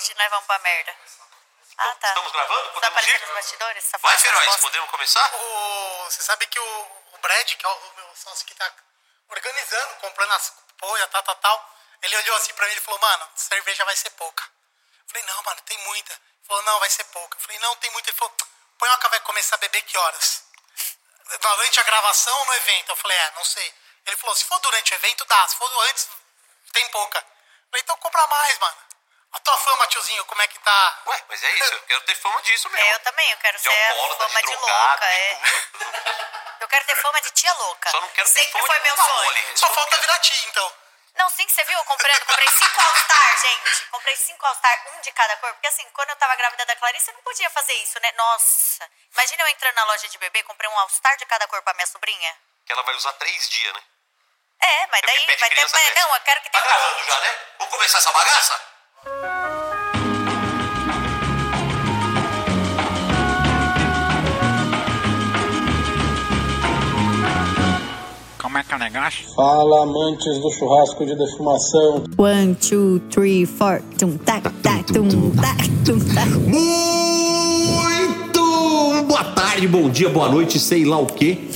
hoje nós vamos pra merda. Ah, tá. Estamos gravando? Tá Podemos aparecendo ir? nos bastidores? Tá Vai, Feroz, podemos começar? O, você sabe que o, o Brad, que é o meu sócio que tá organizando, comprando as poia, tal, tal, tal, ele olhou assim pra mim e falou, mano, cerveja vai ser pouca. Eu falei, não, mano, tem muita. Ele falou, não, vai ser pouca. Eu falei, não, tem muita. Ele falou, Ponhoca vai começar a beber que horas? Durante a gravação ou no evento? Eu falei, é, não sei. Ele falou, se for durante o evento, dá. Se for antes, tem pouca. Eu falei, então compra mais, mano. A tua fama, tiozinho, como é que tá? Ué, mas é isso, eu quero ter fama disso mesmo. É, eu também, eu quero De ser a alcoólatra, fama de de drogado, louca, de é. Eu quero ter fama de tia louca. Só não quero ter Sempre fama foi de meu sonho. Isso Só falta quero. virar tia, então. Não, sim, você viu? Eu comprando, comprei cinco All-Star, gente. Comprei cinco All-Star, um de cada cor. Porque assim, quando eu tava grávida da Clarice, eu não podia fazer isso, né? Nossa. Imagina eu entrando na loja de bebê, comprei um All-Star de cada cor pra minha sobrinha. Que ela vai usar três dias, né? É, mas É daí vai ter. mas-. Não, eu quero que Tá tenha. gravando já, né? Vamos começar essa bagaça? Como é que é o negócio? Fala, amantes do churrasco de defumação. One, two, three, four. Tum, tac, tac, tum, tac, tum, tac. Muito boa tarde, bom dia, boa noite, sei lá o quê.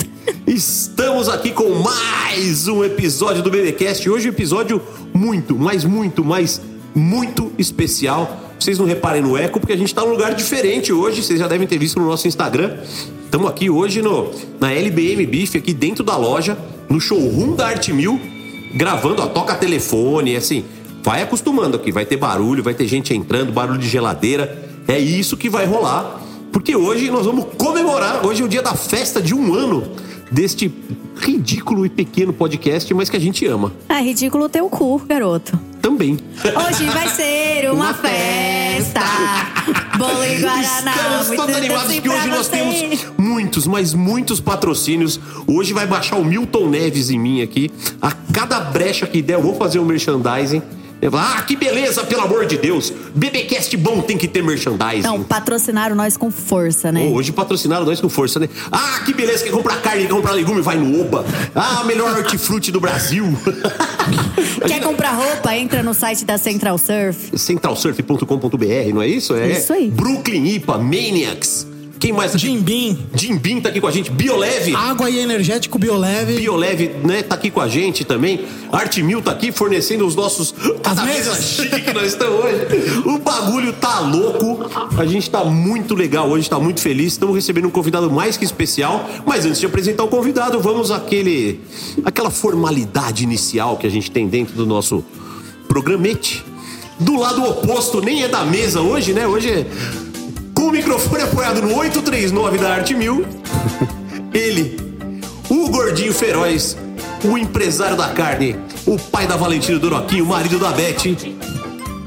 Estamos aqui com mais um episódio do BBcast. Hoje um episódio muito, mas muito, mas muito especial. Vocês não reparem no eco porque a gente tá num lugar diferente hoje. Vocês já devem ter visto no nosso Instagram. Estamos aqui hoje no, na LBM Beef, aqui dentro da loja, no showroom da Arte Mil, gravando, ó, toca telefone, assim. Vai acostumando aqui, vai ter barulho, vai ter gente entrando, barulho de geladeira. É isso que vai rolar. Porque hoje nós vamos comemorar, hoje é o dia da festa de um ano deste ridículo e pequeno podcast, mas que a gente ama Ah, ridículo teu cu, garoto. Também. Hoje vai ser uma, Uma festa. Bolo e Guaraná. Estamos todos animados que hoje nós você. temos muitos, mas muitos patrocínios. Hoje vai baixar o Milton Neves em mim aqui. A cada brecha que der, eu vou fazer um merchandising. Ah, que beleza, pelo amor de Deus. BBcast bom tem que ter merchandising. Não, patrocinaram nós com força, né? Hoje patrocinaram nós com força, né? Ah, que beleza, quer comprar carne, quer comprar legume, vai no Oba. Ah, melhor hortifruti do Brasil. Quer comprar roupa? Entra no site da Central Surf. Centralsurf.com.br, não é isso? É Isso aí. Brooklyn IPA, Maniacs. Quem mais? tá aqui? Jim Beam, Jim Beam tá aqui com a gente. Bioleve. água e energético bioleve. Bioleve, né, tá aqui com a gente também. Arte Mil tá aqui fornecendo os nossos. As mesas. chique que nós estamos hoje. O bagulho tá louco. A gente tá muito legal hoje, tá muito feliz. Estamos recebendo um convidado mais que especial. Mas antes de apresentar o convidado, vamos àquele. aquela formalidade inicial que a gente tem dentro do nosso programete. Do lado oposto, nem é da mesa hoje, né? Hoje é com o microfone apoiado no 839 da Arte Mil. Ele, o gordinho feroz, o empresário da carne, o pai da Valentina Doroquinho, o marido da Beth,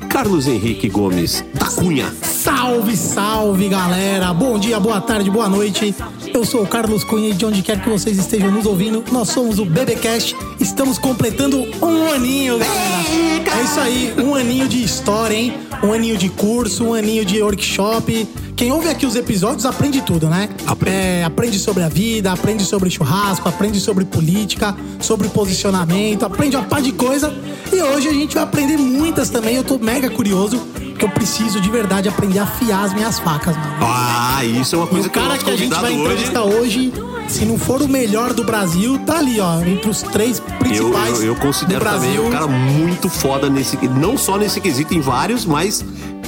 Carlos Henrique Gomes da Cunha. Salve, salve, galera. Bom dia, boa tarde, boa noite. Eu sou o Carlos Cunha e de onde quer que vocês estejam nos ouvindo, nós somos o BBcast. Estamos completando um aninho, galera. É isso aí, um aninho de história, hein? Um aninho de curso, um aninho de workshop. Quem ouve aqui os episódios aprende tudo, né? Aprende. É, aprende sobre a vida, aprende sobre churrasco, aprende sobre política, sobre posicionamento, aprende uma par de coisa. E hoje a gente vai aprender muitas também. Eu tô mega curioso, porque eu preciso de verdade aprender a afiar as minhas facas, mano. Ah, isso é uma E coisa que o cara nosso que a gente vai hoje. entrevistar hoje, se não for o melhor do Brasil, tá ali, ó, entre os três Eu, principais eu, eu considero do Brasil. também um cara muito foda nesse. Não só nesse quesito, em vários, mas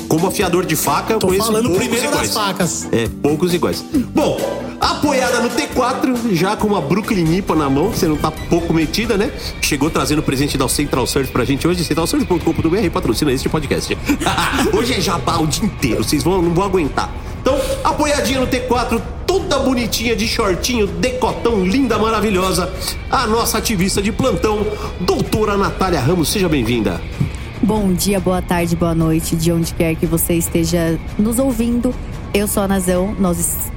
como afiador de faca, Tô conheço falando poucos primeiro iguais. das facas. É, poucos iguais. Bom, apoiada no T4, já com uma Brooklyn IPA na mão, você não tá pouco metida, né? Chegou trazendo o presente da Central Surf pra gente hoje, centralsurf.com.br, patrocina este podcast. hoje é jabá o dia inteiro, vocês vão, não vão aguentar. Então, apoiadinha no T4, toda bonitinha de shortinho, decotão, linda, maravilhosa, a nossa ativista de plantão, doutora Natália Ramos, seja bem-vinda. Bom dia, boa tarde, boa noite, de onde quer que você esteja nos ouvindo. Eu sou a Nazão, nós.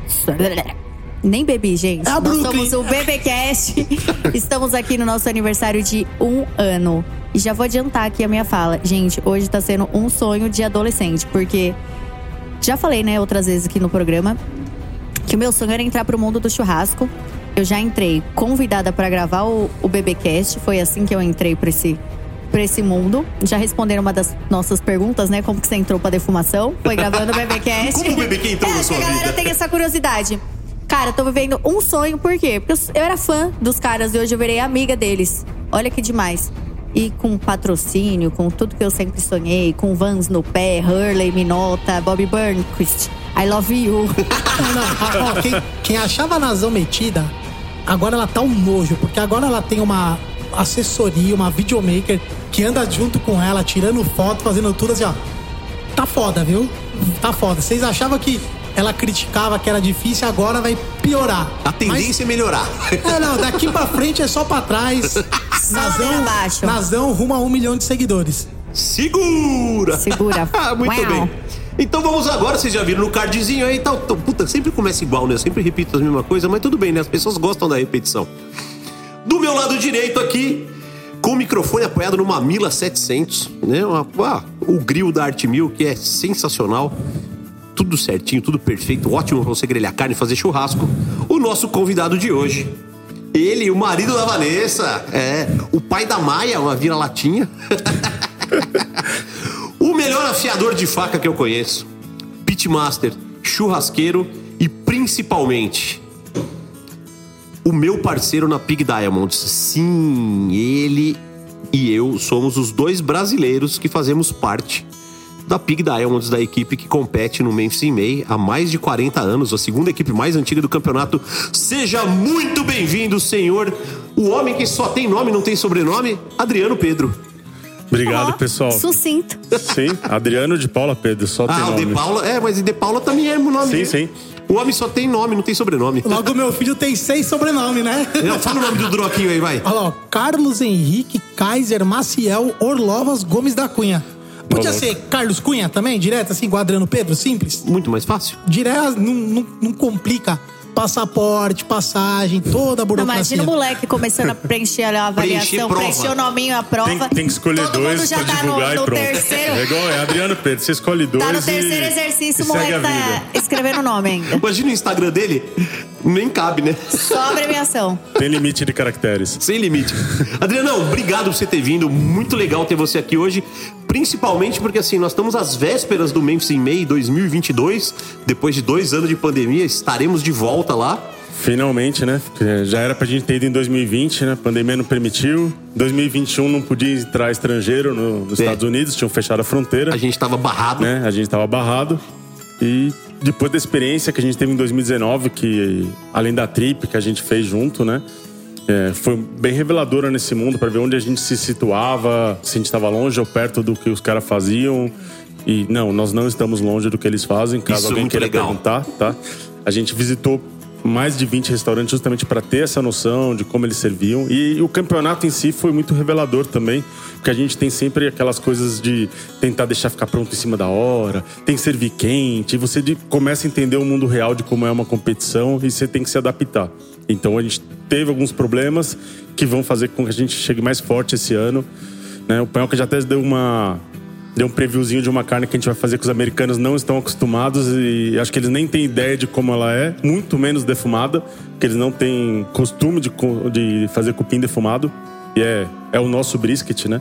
Nem bebi, gente. É nós somos o BBcast. Estamos aqui no nosso aniversário de um ano. E já vou adiantar aqui a minha fala. Gente, hoje tá sendo um sonho de adolescente, porque já falei, né, outras vezes aqui no programa, que o meu sonho era entrar pro mundo do churrasco. Eu já entrei convidada para gravar o, o BBcast, foi assim que eu entrei pra esse pra esse mundo. Já responderam uma das nossas perguntas, né? Como que você entrou pra defumação? Foi gravando o BBcast. Como o BBQ entrou é, na sua que a galera vida? tem essa curiosidade. Cara, eu tô vivendo um sonho, por quê? Porque eu, era fã dos caras e hoje eu virei amiga deles. Olha que demais. E com patrocínio, com tudo que eu sempre sonhei, com Vans no pé, Hurley, Minota, Bobby Burnquist, I love you. Não, não, ó, ó, quem, quem achava a Nazão metida, agora ela tá um nojo, porque agora ela tem uma assessoria, uma videomaker que anda junto com ela, tirando foto, fazendo tudo assim, ó. Tá foda, viu? Tá foda. Vocês achavam que ela criticava que era difícil, agora vai piorar. A tendência é melhorar. Mas, é, não, daqui pra frente é só pra trás. ladeira abaixo. Nazão rumo a um milhão de seguidores. Segura! Segura. Muito Uau. bem. Então vamos agora, vocês já viram no cardzinho aí e tal. Então, Puta, sempre começa igual, né? Eu sempre repito a mesma coisa, mas tudo bem, né? As pessoas gostam da repetição. Do meu lado direito aqui, com o microfone apoiado no Mamila 700, né? Uma, ah, o grill da Art Mil, que é sensacional. Tudo certinho, tudo perfeito, ótimo pra você grelhar carne e fazer churrasco. O nosso convidado de hoje, ele, o marido da Vanessa, é, o pai da Maia, uma vira-latinha. o melhor afiador de faca que eu conheço. Pitmaster, churrasqueiro e principalmente o meu parceiro na Pig Diamonds. Sim, ele e eu somos os dois brasileiros que fazemos parte da Pig Diamonds, da equipe que compete no Memphis in May há mais de 40 anos, a segunda equipe mais antiga do campeonato. Seja muito bem-vindo, senhor, o homem que só tem nome, não tem sobrenome, Adriano Pedro. Obrigado, Ó, pessoal. Sucinto. Sim, Adriano de Paula Pedro, só tem Ah, o nome. De Paula, é, mas De Paula também é o nome. Sim, dele. sim. O homem só tem nome, não tem sobrenome. Logo, meu filho tem seis sobrenomes, né? Não, fala o nome do Droquinho aí, vai. Olha lá, ó, Carlos Henrique Kaiser Maciel Orlovas Gomes da Cunha. Podia louco. ser Carlos Cunha também, direto assim, igual Adriano Pedro, simples? Muito mais fácil. Direto, não, não, não complica. Passaporte, passagem, toda a Não, burocracia. imagina o moleque começando a preencher a avaliação, preencher o nominho, a prova. Tem, tem que escolher Todo dois mundo já pra tá divulgar no, e no pronto. terceiro. É igual, é Adriano Pedro, você escolhe dois Tá no e- terceiro exercício, e o moleque a tá escrevendo o nome ainda. Imagina o Instagram dele, nem cabe, né? Só abreviação. Tem limite de caracteres. Sem limite. Adrianão, obrigado por você ter vindo. Muito legal ter você aqui hoje. Principalmente porque, assim, nós estamos às vésperas do Memphis in May 2022. Depois de dois anos de pandemia, estaremos de volta lá. Finalmente, né? Já era pra gente ter ido em 2020, né? A pandemia não permitiu. 2021 não podia entrar estrangeiro no- nos É. Estados Unidos, tinham fechado a fronteira. A gente estava barrado. né? A gente tava barrado. E depois da experiência que a gente teve em 2019, que além da trip que a gente fez junto, né? É, foi bem reveladora nesse mundo para ver onde a gente se situava, se a gente estava longe ou perto do que os caras faziam. E não, nós não estamos longe do que eles fazem, caso Isso é alguém muito queira legal. perguntar, tá? A gente visitou mais de 20 restaurantes justamente para ter essa noção de como eles serviam. E o campeonato em si foi muito revelador também, porque a gente tem sempre aquelas coisas de tentar deixar ficar pronto em cima da hora, tem que servir quente, e você começa a entender o mundo real de como é uma competição e você tem que se adaptar. Então a gente teve alguns problemas que vão fazer com que a gente chegue mais forte esse ano. Né? O Panhoca já até deu uma deu um previewzinho de uma carne que a gente vai fazer que os americanos não estão acostumados e acho que eles nem têm ideia de como ela é, muito menos defumada, porque eles não têm costume de, de fazer cupim defumado. E é, é o nosso brisket, né?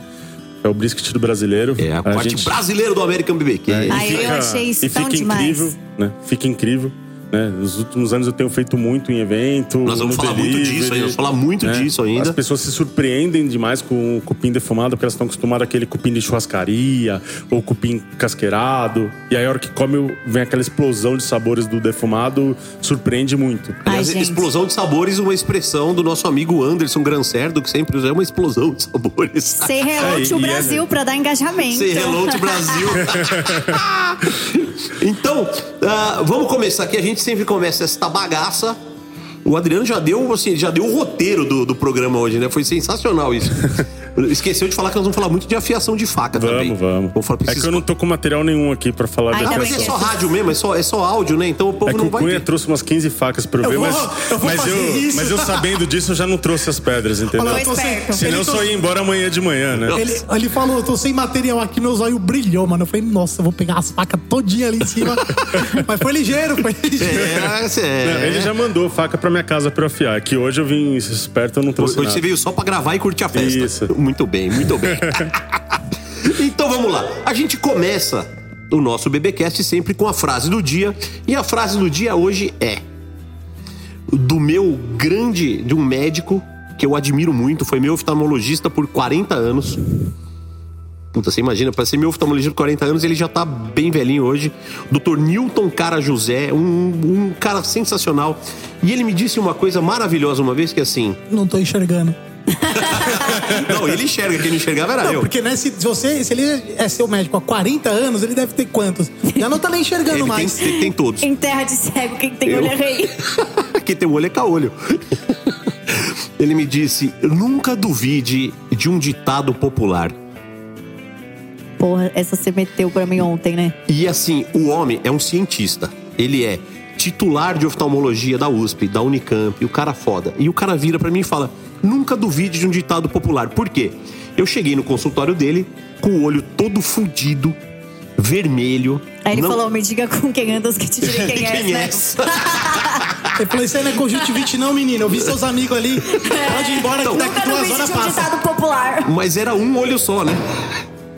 É o brisket do brasileiro. É a parte gente- brasileira do American BBQ. é, e Ai, eu achei isso e tão fica demais. incrível, né? Fica incrível. Né? Nos últimos anos eu tenho feito muito em evento. Nós vamos falar muito delivery, disso ainda, vamos falar muito né? disso ainda. As pessoas se surpreendem demais com o cupim defumado, porque elas estão acostumadas àquele cupim de churrascaria, ou cupim casqueirado. E aí a hora que come, vem aquela explosão de sabores do defumado, surpreende muito. Ai, Aliás, explosão de sabores, uma expressão do nosso amigo Anderson Grancerdo, que sempre usa é uma explosão de sabores. Say hello É, to e é- Brasil pra dar engajamento. Say hello to Brasil. então, ah, vamos começar aqui. A gente sempre começa esta bagaça. O Adriano já deu, assim, já deu o roteiro do, do programa hoje, né? Foi sensacional isso. Esqueceu de falar que nós vamos falar muito de afiação de faca também. Vamos, vamos. Vamos falar, É que eu não tô com material nenhum aqui pra falar de Ah, bem mas é afiação. só rádio mesmo, é só, é só áudio, né? Então o povo É que não o vai Cunha ver. trouxe umas 15 facas pra eu, Eu ver, vou- mas, eu mas, eu, mas eu sabendo disso, eu já não trouxe as pedras, entendeu? Olha eu tô sem-. Senão eu só ia embora amanhã de manhã, né? ele, ele falou, eu tô sem material aqui, meus olhos brilhou, mano. Eu falei, nossa, eu vou pegar as facas todinha ali em cima. Mas foi ligeiro, foi ligeiro. É, cê- Não, ele já mandou faca pra minha casa pra afiar. Que hoje eu vim esperto, eu não trouxe Hoje nada. você veio só pra gravar e curtir a festa. Isso. Muito bem, muito bem. então vamos lá. A gente começa o nosso BBcast sempre com a frase do dia. E a frase do dia hoje é do meu grande, de um médico que eu admiro muito, foi meu oftalmologista por 40 anos. Puta, você imagina, para ser meu oftalmologista por 40 anos, ele já tá bem velhinho hoje. Dr. Newton Cara José, um, um cara sensacional. E ele me disse uma coisa maravilhosa uma vez, que é assim... Não tô enxergando. Não, ele enxerga, quem não enxergava era Não, eu. porque né, se, você, se ele é seu médico há 40 anos, ele deve ter quantos? Já não tá nem enxergando Ele tem, mais. tem, tem todos. Em terra de cego, quem tem Eu? olho é rei. Quem tem olho é caolho. Ele me disse: nunca duvide de um ditado popular. Porra, essa você meteu pra mim ontem, né? E assim, o homem é um cientista. Ele é titular de oftalmologia da USP, da Unicamp, o cara foda. E o cara vira pra mim e fala: nunca duvide de um ditado popular. Por quê? Eu cheguei no consultório dele com o olho todo fudido, vermelho. Aí ele não- falou: me diga com quem andas que te direi quem, Quem né? és? Ele falou, isso aí não é conjuntivite não, menino. Eu vi seus amigos ali. Pode ir embora que Então, daqui Nunca duas duvide horas de um passa. ditado popular. Mas era um olho só, né?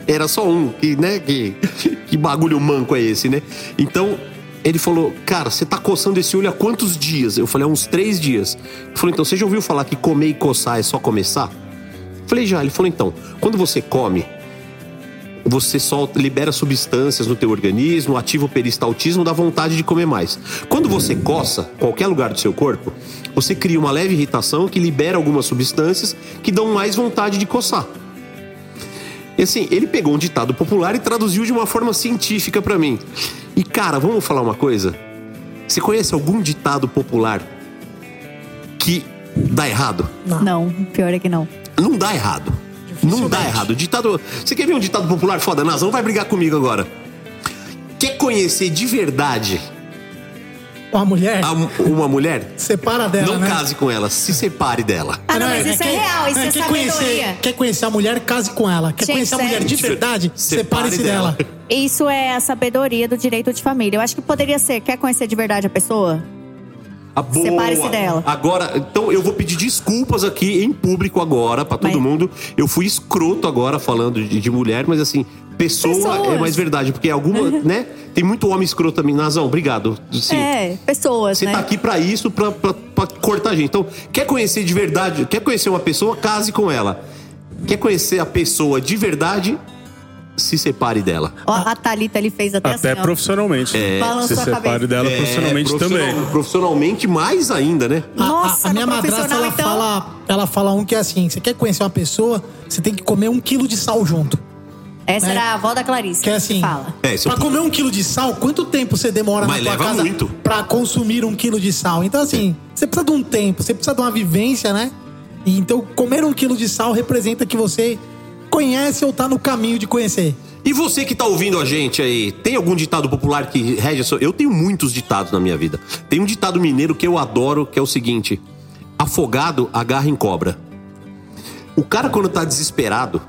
Era só um, que, né? Que, que bagulho manco é esse, né? Então, ele falou, cara, você tá coçando esse olho há quantos dias? Eu falei, há uns três dias. Ele falou, então, você já ouviu falar que comer e coçar é só começar? Eu falei, já. Ele falou, então, quando você come, você só libera substâncias no teu organismo, ativa o peristaltismo, dá vontade de comer mais. Quando você coça qualquer lugar do seu corpo, você cria uma leve irritação que libera algumas substâncias que dão mais vontade de coçar. E assim, ele pegou um ditado popular e traduziu de uma forma científica pra mim. E cara, vamos falar uma coisa? Você conhece algum ditado popular que dá errado? Não, pior é que não. Não dá errado. Não dá errado. Ditado. Você quer ver um ditado popular foda? Nazão vai brigar comigo agora. Quer conhecer de verdade Uma mulher, a- uma mulher? separa dela, Não né? case com ela, se separe dela. Ah, não, mas isso é real, isso é quer conhecer, sabedoria. quer conhecer a mulher, case com ela. Quer Gente, conhecer a mulher de verdade, separe-se dela. Isso é a sabedoria do direito de família. Eu acho que poderia ser, quer conhecer de verdade a pessoa? A boa. Separe-se dela. Agora, então eu vou pedir desculpas aqui em público agora pra todo Mas- mundo. Eu fui escroto agora falando de, de mulher, mas assim, pessoa Pessoas. é mais verdade, porque alguma, né? Tem muito homem escroto também. Nazão, obrigado. Sim. É, pessoas, Você né? tá aqui pra isso, pra, pra, pra cortar a gente. Então, quer conhecer de verdade, quer conhecer uma pessoa, case com ela. Quer conhecer a pessoa de verdade, se separe dela. Ó, a Thalita ele fez até, Até assim, profissionalmente. É. Se separe cabeça. dela profissionalmente profissional- também. Profissionalmente, mais ainda, né? A- a- Nossa, a, minha madrasta ela então? fala, ela fala um que é assim: você quer conhecer uma pessoa, você tem que comer um quilo de sal junto. Essa né? era a avó da Clarice. Que é assim, Fala. É, pra comer um quilo de sal, quanto tempo você demora Mas na tua leva casa muito. pra consumir um quilo de sal? Então assim, você precisa de um tempo, você precisa de uma vivência, né? E então comer um quilo de sal representa que você conhece ou tá no caminho de conhecer. E você que tá ouvindo a gente aí, tem algum ditado popular que rege a sua... Eu tenho muitos ditados na minha vida. Tem um ditado mineiro que eu adoro, que é o seguinte: afogado agarra em cobra. O cara quando tá desesperado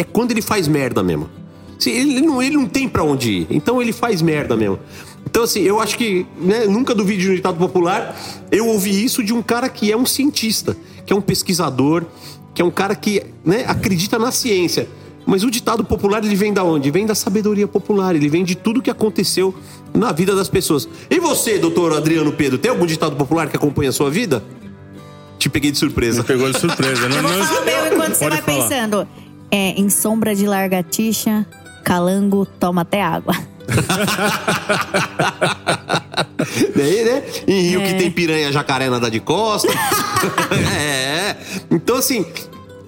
é quando ele faz merda mesmo. Se ele não, ele não tem pra onde ir, então ele faz merda mesmo. Então assim, eu acho que, né, nunca duvide de um ditado popular. Eu ouvi isso de um cara que é um cientista, que é um pesquisador, que é um cara que, né, acredita na ciência. Mas o ditado popular ele vem da onde? Vem da sabedoria popular, ele vem de tudo que aconteceu na vida das pessoas. E você, doutor Adriano Pedro, tem algum ditado popular que acompanha a sua vida? Te peguei de surpresa. Me pegou de surpresa. Não, Eu vou não- falar o meu enquanto você Pode vai falar. pensando. É, em sombra de largatixa, calango toma até água. Daí, né? Em rio que É. tem piranha, jacaré nada de costa. é. Então, assim,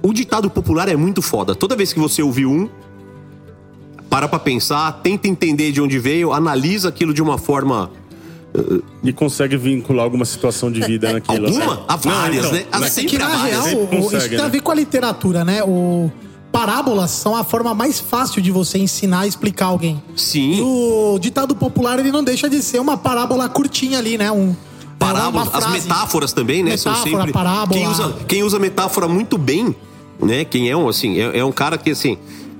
o ditado popular é muito foda. Toda vez que você ouvir um, para pra pensar, tenta entender de onde veio, analisa aquilo de uma forma. E consegue vincular alguma situação de vida naquilo. Alguma? Há várias, né? Há mas- É sempre que na várias. real, sempre o- isso consegue, tem a né? ver com a literatura, né? O parábolas são a forma mais fácil de você ensinar e explicar alguém. E Sim. o ditado popular ele não deixa de ser uma parábola curtinha ali, né? Um Parábolas, uma as metáforas também, né? são Metáfora, sempre. parábola. Quem usa, quem usa metáfora muito bem, né? Quem é um, assim, é, é um cara que, assim,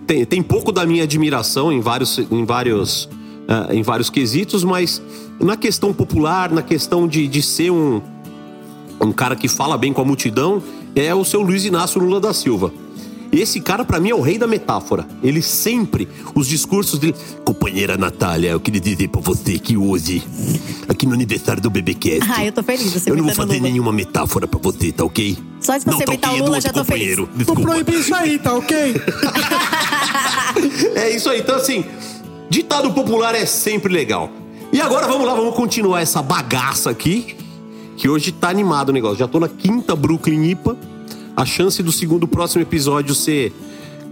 tem, tem pouco da minha admiração em vários, em vários, ah, em vários quesitos, mas na questão popular, na questão de, de ser um, um cara que fala bem com a multidão, é o seu Luiz Inácio Lula da Silva. Esse cara, pra mim, é o rei da metáfora. Ele sempre, os discursos dele. Companheira Natália, eu queria dizer pra você que hoje, aqui no aniversário do BBcast. Ah, eu tô feliz. Você eu não vou fazer Lula. nenhuma metáfora pra você, tá ok? Só não, você tá imitar o é Lula, já tô feliz. Desculpa. proibir isso aí, tá ok? É isso aí. Então, assim, ditado popular é sempre legal. E agora vamos lá, vamos continuar essa bagaça aqui. Que hoje tá animado o negócio. Já tô na quinta Brooklyn IPA. A chance do segundo próximo episódio ser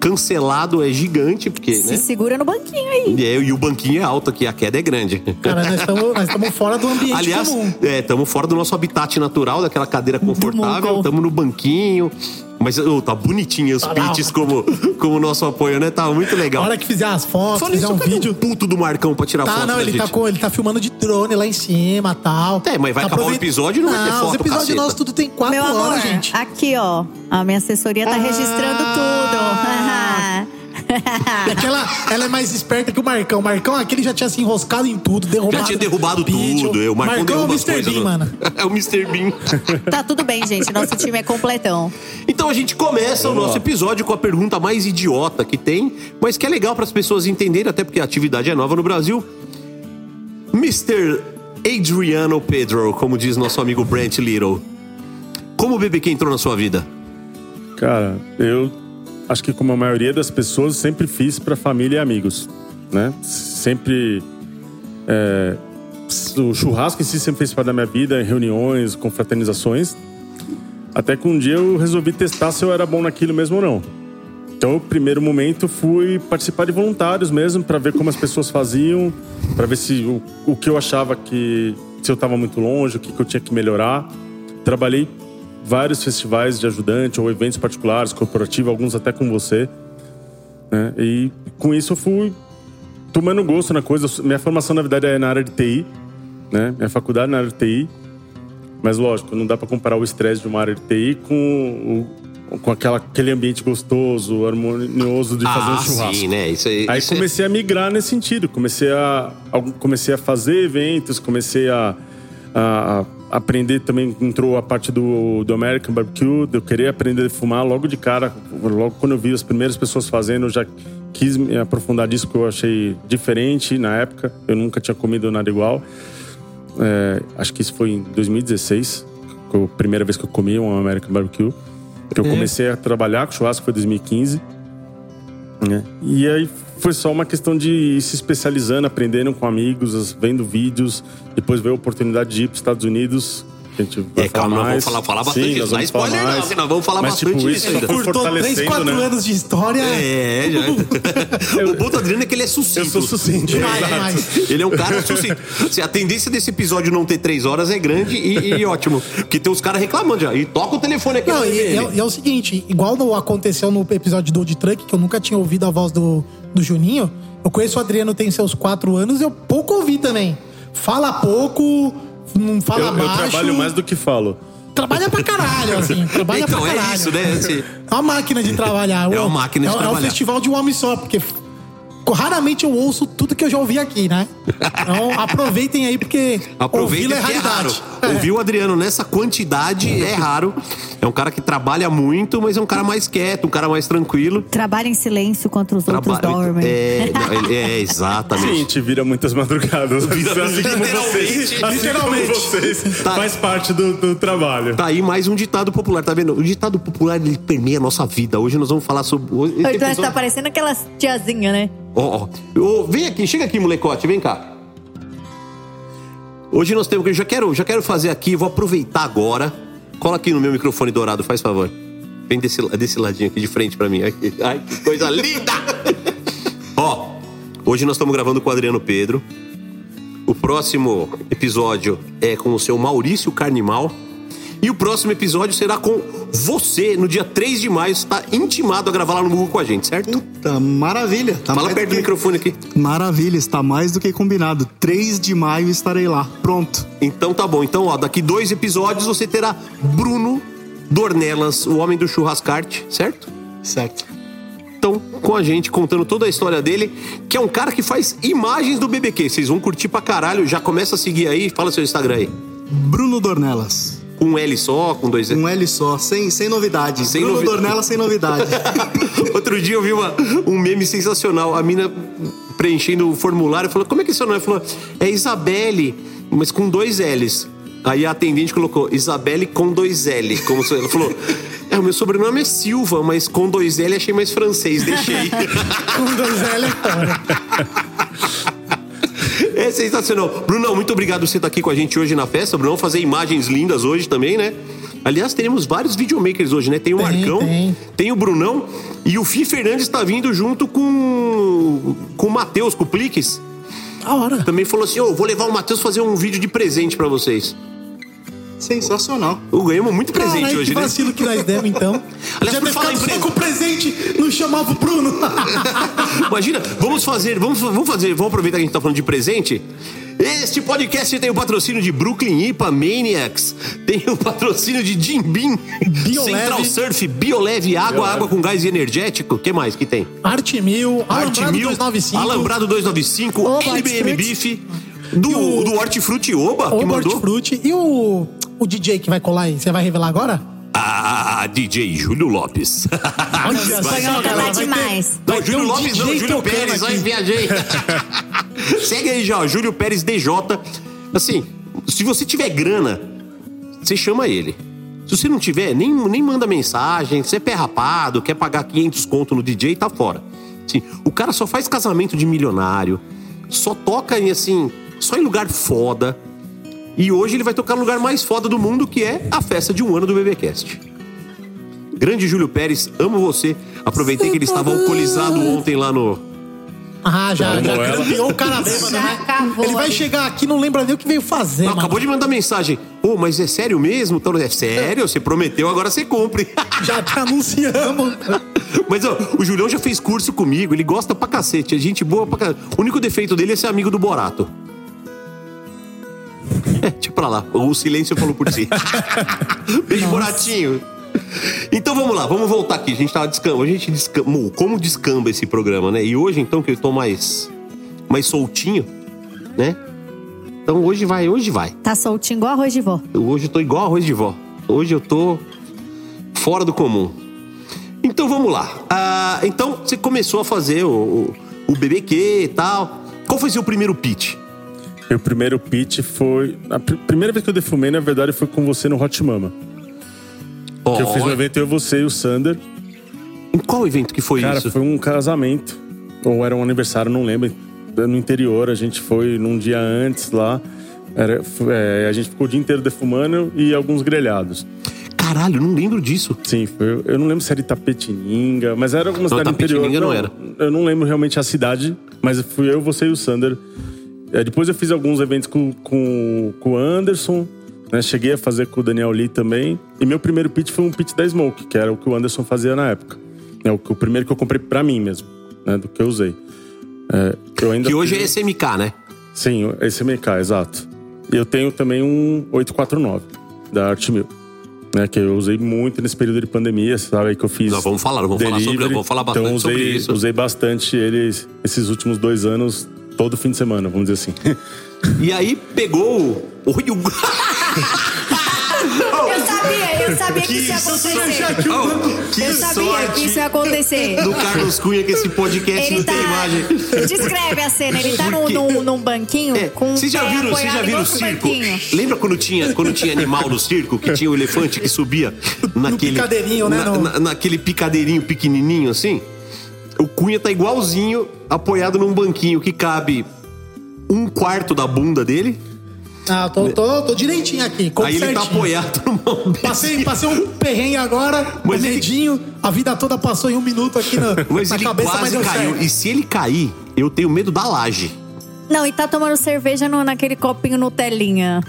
cancelado é gigante, porque, Se né? segura no banquinho aí. E, é- e o banquinho é alto aqui, a queda é grande. Cara, nós estamos fora do ambiente Aliás, comum. estamos fora do nosso habitat natural, daquela cadeira confortável, estamos no banquinho. Mas ô, tá bonitinho os Tá como, como nosso apoio, né? Tá muito A legal. hora que fizer as fotos, Fala fizer isso, um vídeo. o puto do Marcão pra tirar Tá, foto não, da ele tá, gente? com, ele tá filmando de drone lá em cima tal. É, mas vai acabar o episódio e não vai ter Os foto, episódios caceta. nossos tudo tem quatro Meu amor, horas, gente. aqui, ó. A minha assessoria tá Ah. registrando tudo. E aquela, ela é mais esperta que o Marcão. O Marcão, aquele já tinha se enroscado em tudo, derrubado. Já tinha derrubado vídeo. tudo. Eu, o Marcão, Marcão é o Mr. Bean, no- mano. é o Mr. Bean. tá tudo bem, gente. Nosso time é completão. Então a gente começa o nosso episódio com a pergunta mais idiota que tem, mas que é legal para as pessoas entenderem, até porque a atividade é nova no Brasil. Mr. Adriano Pedro, como diz nosso amigo Brent Little. Como o BBQ entrou na sua vida? Cara, eu acho que como a maioria das pessoas, sempre fiz pra família e amigos, né? Sempre... é, o churrasco em si sempre fez parte da minha vida, reuniões, confraternizações. Até que um dia eu resolvi testar se eu era bom naquilo mesmo ou não. Então, o primeiro momento fui participar de voluntários mesmo, para ver como as pessoas faziam, para ver se o, o que eu achava que se eu estava muito longe, o que, que eu tinha que melhorar. Trabalhei vários festivais de ajudante ou eventos particulares, corporativos, alguns até com você. né? E com isso eu fui tomando gosto na coisa. Minha formação, na verdade, é na área de TI, né? Minha faculdade é na área de TI. Mas lógico, não dá para comparar o estresse de uma área de TI com, o, com aquela, aquele ambiente gostoso, harmonioso de fazer um churrasco. sim, né? Isso aí, Aí isso é- comecei a migrar nesse sentido. Comecei a, a- comecei a fazer eventos, comecei a, a- a aprender também. Entrou a parte do, do American Barbecue, de eu querer aprender a fumar logo de cara. Logo quando eu vi as primeiras pessoas fazendo, eu já quis me aprofundar disso, que eu achei diferente na época. Eu nunca tinha comido nada igual. É, acho que isso foi em 2016, que a primeira vez que eu comi um American Barbecue. Que eu comecei a trabalhar com churrasco foi 2015. né? E aí foi só uma questão de ir se especializando, aprendendo com amigos, vendo vídeos. Depois veio a oportunidade de ir para os Estados Unidos. A gente vai É, calma, nós mais. vamos falar, falar bastante Sim, disso. Não vamos dá spoiler falar não, mais. que nós vamos falar Mas, bastante tipo, disso isso ainda. Curtou três, fortalecendo, quatro né? anos de história. É, já. o bom do Adriano é que ele é sucinto. Eu sou sucinto. Ele é um cara sucinto. Assim, a tendência desse episódio não ter três horas é grande e, e ótimo. Porque tem os caras reclamando já. E toca o telefone aqui. Não, e, e é, e é o seguinte, igual no, aconteceu no episódio do Old Truck, que eu nunca tinha ouvido a voz do, do Juninho, eu conheço o Adriano tem seus quatro anos, eu pouco ouvi também. Fala pouco, não fala Eu, eu baixo. trabalho mais do que falo. Trabalha pra caralho, assim. Trabalha Então, pra é caralho. isso, né? Assim, É uma máquina de trabalhar. É uma máquina de é, É trabalhar. um festival de um homem só, porque raramente eu ouço tudo que eu já ouvi aqui, né? Então aproveitem aí, porque Aproveita é que é raro. É. Ouvir o Adriano nessa quantidade é raro. É um cara que trabalha muito, mas é um cara mais quieto, um cara mais tranquilo. Trabalha em silêncio enquanto os outros Traba- dormem. É, é, a exatamente. gente vira muitas madrugadas. Vira- assim como vocês. literalmente, Assim literalmente. como vocês. Tá. Faz parte do, do trabalho. Tá aí mais um ditado popular, tá vendo? O ditado popular ele permeia a nossa vida. Hoje nós vamos falar sobre. esse Então, você episódio- tá parecendo aquelas tiazinha, né? Ó, ó. Ô, vem aqui, chega aqui, molecote, vem cá. Hoje nós temos que. Eu já quero, já quero fazer aqui, vou aproveitar agora. Cola aqui no meu microfone dourado, faz favor. Vem desse, desse ladinho aqui de frente pra mim. Ai, que coisa linda! Ó, hoje nós estamos gravando com o Adriano Pedro. O próximo episódio é com o seu Maurício Carnimal. E o próximo episódio será com você, no dia 3 de maio. Você tá intimado a gravar lá no Google com a gente, certo? Tá maravilha. Tá Fala perto do que- microfone aqui. Maravilha, está mais do que combinado. 3 de maio estarei lá. Pronto. Então tá bom. Então, ó, daqui dois episódios você terá Bruno Dornelas, o homem do churrascarte, certo? Certo. Então, com a gente, contando toda a história dele, que é um cara que faz imagens do BBQ. Vocês vão curtir pra caralho. Já começa a seguir aí. Fala seu Instagram aí. Bruno Dornelas. Com um L só, com dois L? Um L só, sem, sem novidade. Sem Bruno novi- Dornella sem novidade. Outro dia eu vi uma- um meme sensacional. A mina preenchendo o formulário falou: Como é que é seu nome? Ela falou: É Isabelle, mas com dois L's. Aí a atendente colocou Isabelle com dois L. Como se ela falou: É, o meu sobrenome é Silva, mas com dois L achei mais francês, deixei. Com dois L é fora. É sensacional. Brunão, muito obrigado por você estar aqui com a gente hoje na festa. Brunão, fazer imagens lindas hoje também, né? Aliás, teremos vários videomakers hoje, né? Tem o Tem, Marcão, tem. o Brunão e o Fi Fernandes está vindo junto com, com o Matheus, com o Pliques. A hora. Também falou assim: Ô, vou levar o Matheus fazer um vídeo de presente pra vocês. Sensacional. Eu ganhamos muito presente Caralho, hoje, que né? vacilo que nós demos, então. Aliás, Já por falar em só com o presente, não chamava o Bruno. Imagina, vamos fazer, vamos, vamos fazer, vamos aproveitar que a gente tá falando de presente. Este podcast tem o patrocínio de Brooklyn IPA Maniacs, tem o patrocínio de Jim Beam. Central Surf, Bioleve, água, água com gás e energético. O que mais que tem? Arte Mil, Arte Alambrado Mil, 295. Alambrado 295, Oba LBM Hortifruti. Bife, do, do Hortifruti Oba, que O mandou. Hortifruti. E o, o DJ que vai colar aí, você vai revelar agora? Ah, DJ Júlio Lopes. Olha vai ter- demais. Não, Vai ter Júlio um Lopes não, DJ Júlio tocando Pérez, ai, viajei. Segue aí já, Júlio Pérez DJ. Assim, se você tiver grana, você chama ele. Se você não tiver, nem, nem manda mensagem. Se é pé rapado, quer pagar 500 conto no DJ, tá fora. Assim, o cara só faz casamento de milionário, só toca em, assim, só em lugar foda. E hoje ele vai tocar no lugar mais foda do mundo, que é a festa de um ano do BBcast. Grande Júlio Pérez, amo você. Aproveitei que ele estava alcoolizado ontem lá no, Ah, já, já ela. grampeou o cara bêbado, Já né? acabou Ele vai chegar aqui não lembra nem o que veio fazer, Não, mano. acabou de mandar mensagem. Pô, mas é sério mesmo? Então, é sério? Você prometeu, agora você cumpre. Já te anunciamos. mas ó, o Julião já fez curso comigo, ele gosta pra cacete, é gente boa pra cacete. O único defeito dele é ser amigo do Borato. Deixa pra lá. O silêncio falou por si. Beijo, Boratinho. Então vamos lá, vamos voltar aqui. A gente tava descamba. A gente descamba. Como descamba esse programa, né? E hoje, então, que eu tô mais. mais soltinho, né? Então hoje vai, hoje vai. Tá soltinho igual arroz de vó. Hoje eu tô igual arroz de vó. Hoje eu tô fora do comum. Então vamos lá. Ah, então você começou a fazer o, o, o BBQ e tal. Qual foi seu primeiro pitch? Meu primeiro pitch foi. A pr- primeira vez que eu defumei, na verdade, foi com você no Hot Mama. Que eu fiz um evento, eu, você e o Sander. Em qual evento que foi Cara, isso? foi um casamento. Ou era um aniversário, não lembro. No interior, a gente foi num dia antes lá. Era, é, a gente ficou o dia inteiro defumando e alguns grelhados. Caralho, não lembro disso. Sim, foi. Eu não lembro se era Itapetininga, mas era alguma Não, cidade interior. Itapetininga não era. Eu não lembro realmente a cidade, mas fui eu, você e o Sander. É, depois eu fiz alguns eventos com, com, com o Anderson, né? Cheguei a fazer com o Daniel Lee também. E meu primeiro pitch foi um pitch da Smoke, que era o que o Anderson fazia na época. É o, o primeiro que eu comprei pra mim mesmo, né? Do que eu usei. É, eu ainda Que hoje é fiz- SMK, né? Sim, esse MK, exato. E eu tenho também um 849 da Art. Né, que eu usei muito nesse período de pandemia, sabe? Que eu fiz. Nós vamos falar, vamos falar sobre- delivery. vamos falar bastante então, usei, sobre isso. Usei bastante eles esses últimos dois anos, todo fim de semana, vamos dizer assim. E aí pegou o. o- Eu sabia, eu sabia que isso ia acontecer. Oh, que Eu sabia que isso ia acontecer. do Carlos Cunha que esse podcast Ele não tá. tem imagem. Descreve a cena. Ele tá num, Porque- num, num banquinho É, com. Vocês já pé viram, vocês já viram o no circo? banquinho. Lembra quando tinha, quando tinha animal no circo, que tinha o elefante que subia naquele picadeirinho, né, na- no- na- naquele picadeirinho pequenininho assim? O Cunha tá igualzinho, apoiado num banquinho que cabe um quarto da bunda dele. Ah, tô, tô, tô direitinho aqui. aí ele tá certinho. apoiado numa Passei, passei um perrengue agora, Mas um ele- medinho. A vida toda passou em um minuto aqui na, Mas na ele cabeça, mas quase deu caiu. certo. E se ele cair, eu tenho medo da laje. Não, e tá tomando cerveja no, naquele copinho Nutelinha.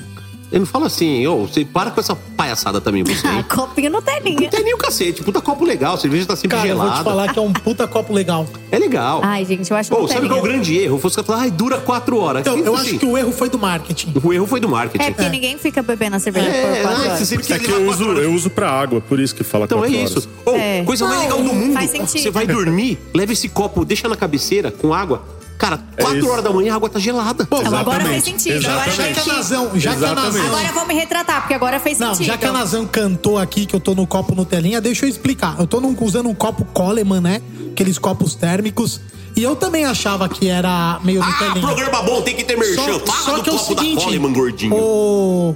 Eu não falo assim, ô, você para com essa palhaçada também, você. Ah, copinho Nutelinha. Não tem nem o cacete, puta copo legal, a cerveja tá sempre Cara, eu vou te gelada. falar que é um puta copo legal. É legal. Ai, gente, eu acho Ô, sabe qual é o grande erro? Fosse falar, ai, dura quatro horas. Então, eu assim, acho que o erro foi do marketing. o erro foi do marketing. É porque ninguém fica bebendo a cerveja É, por quatro ai, horas. É que eu uso, eu uso pra água, por isso que fala Então é quatro isso. horas. Ô, É. coisa mais Não, legal do mundo. faz sentido. Você vai dormir, leva esse copo, deixa na cabeceira com água. Cara, 4 isso. horas da manhã a água tá gelada. Pô, Não, agora faz Exatamente. sentido. Agora já que a sentido. Nazão, já que a. Nazão... Agora eu vou me retratar, porque agora fez Não, sentido. já que a Nazão cantou aqui que eu tô no copo Nutelinha, deixa eu explicar. Eu tô num- usando um copo Coleman, né? Aqueles copos térmicos. E eu também achava que era meio Ah, Nutelinha. programa bom, tem que ter merchan. Fala do que é o seguinte, Coleman, gordinho. O,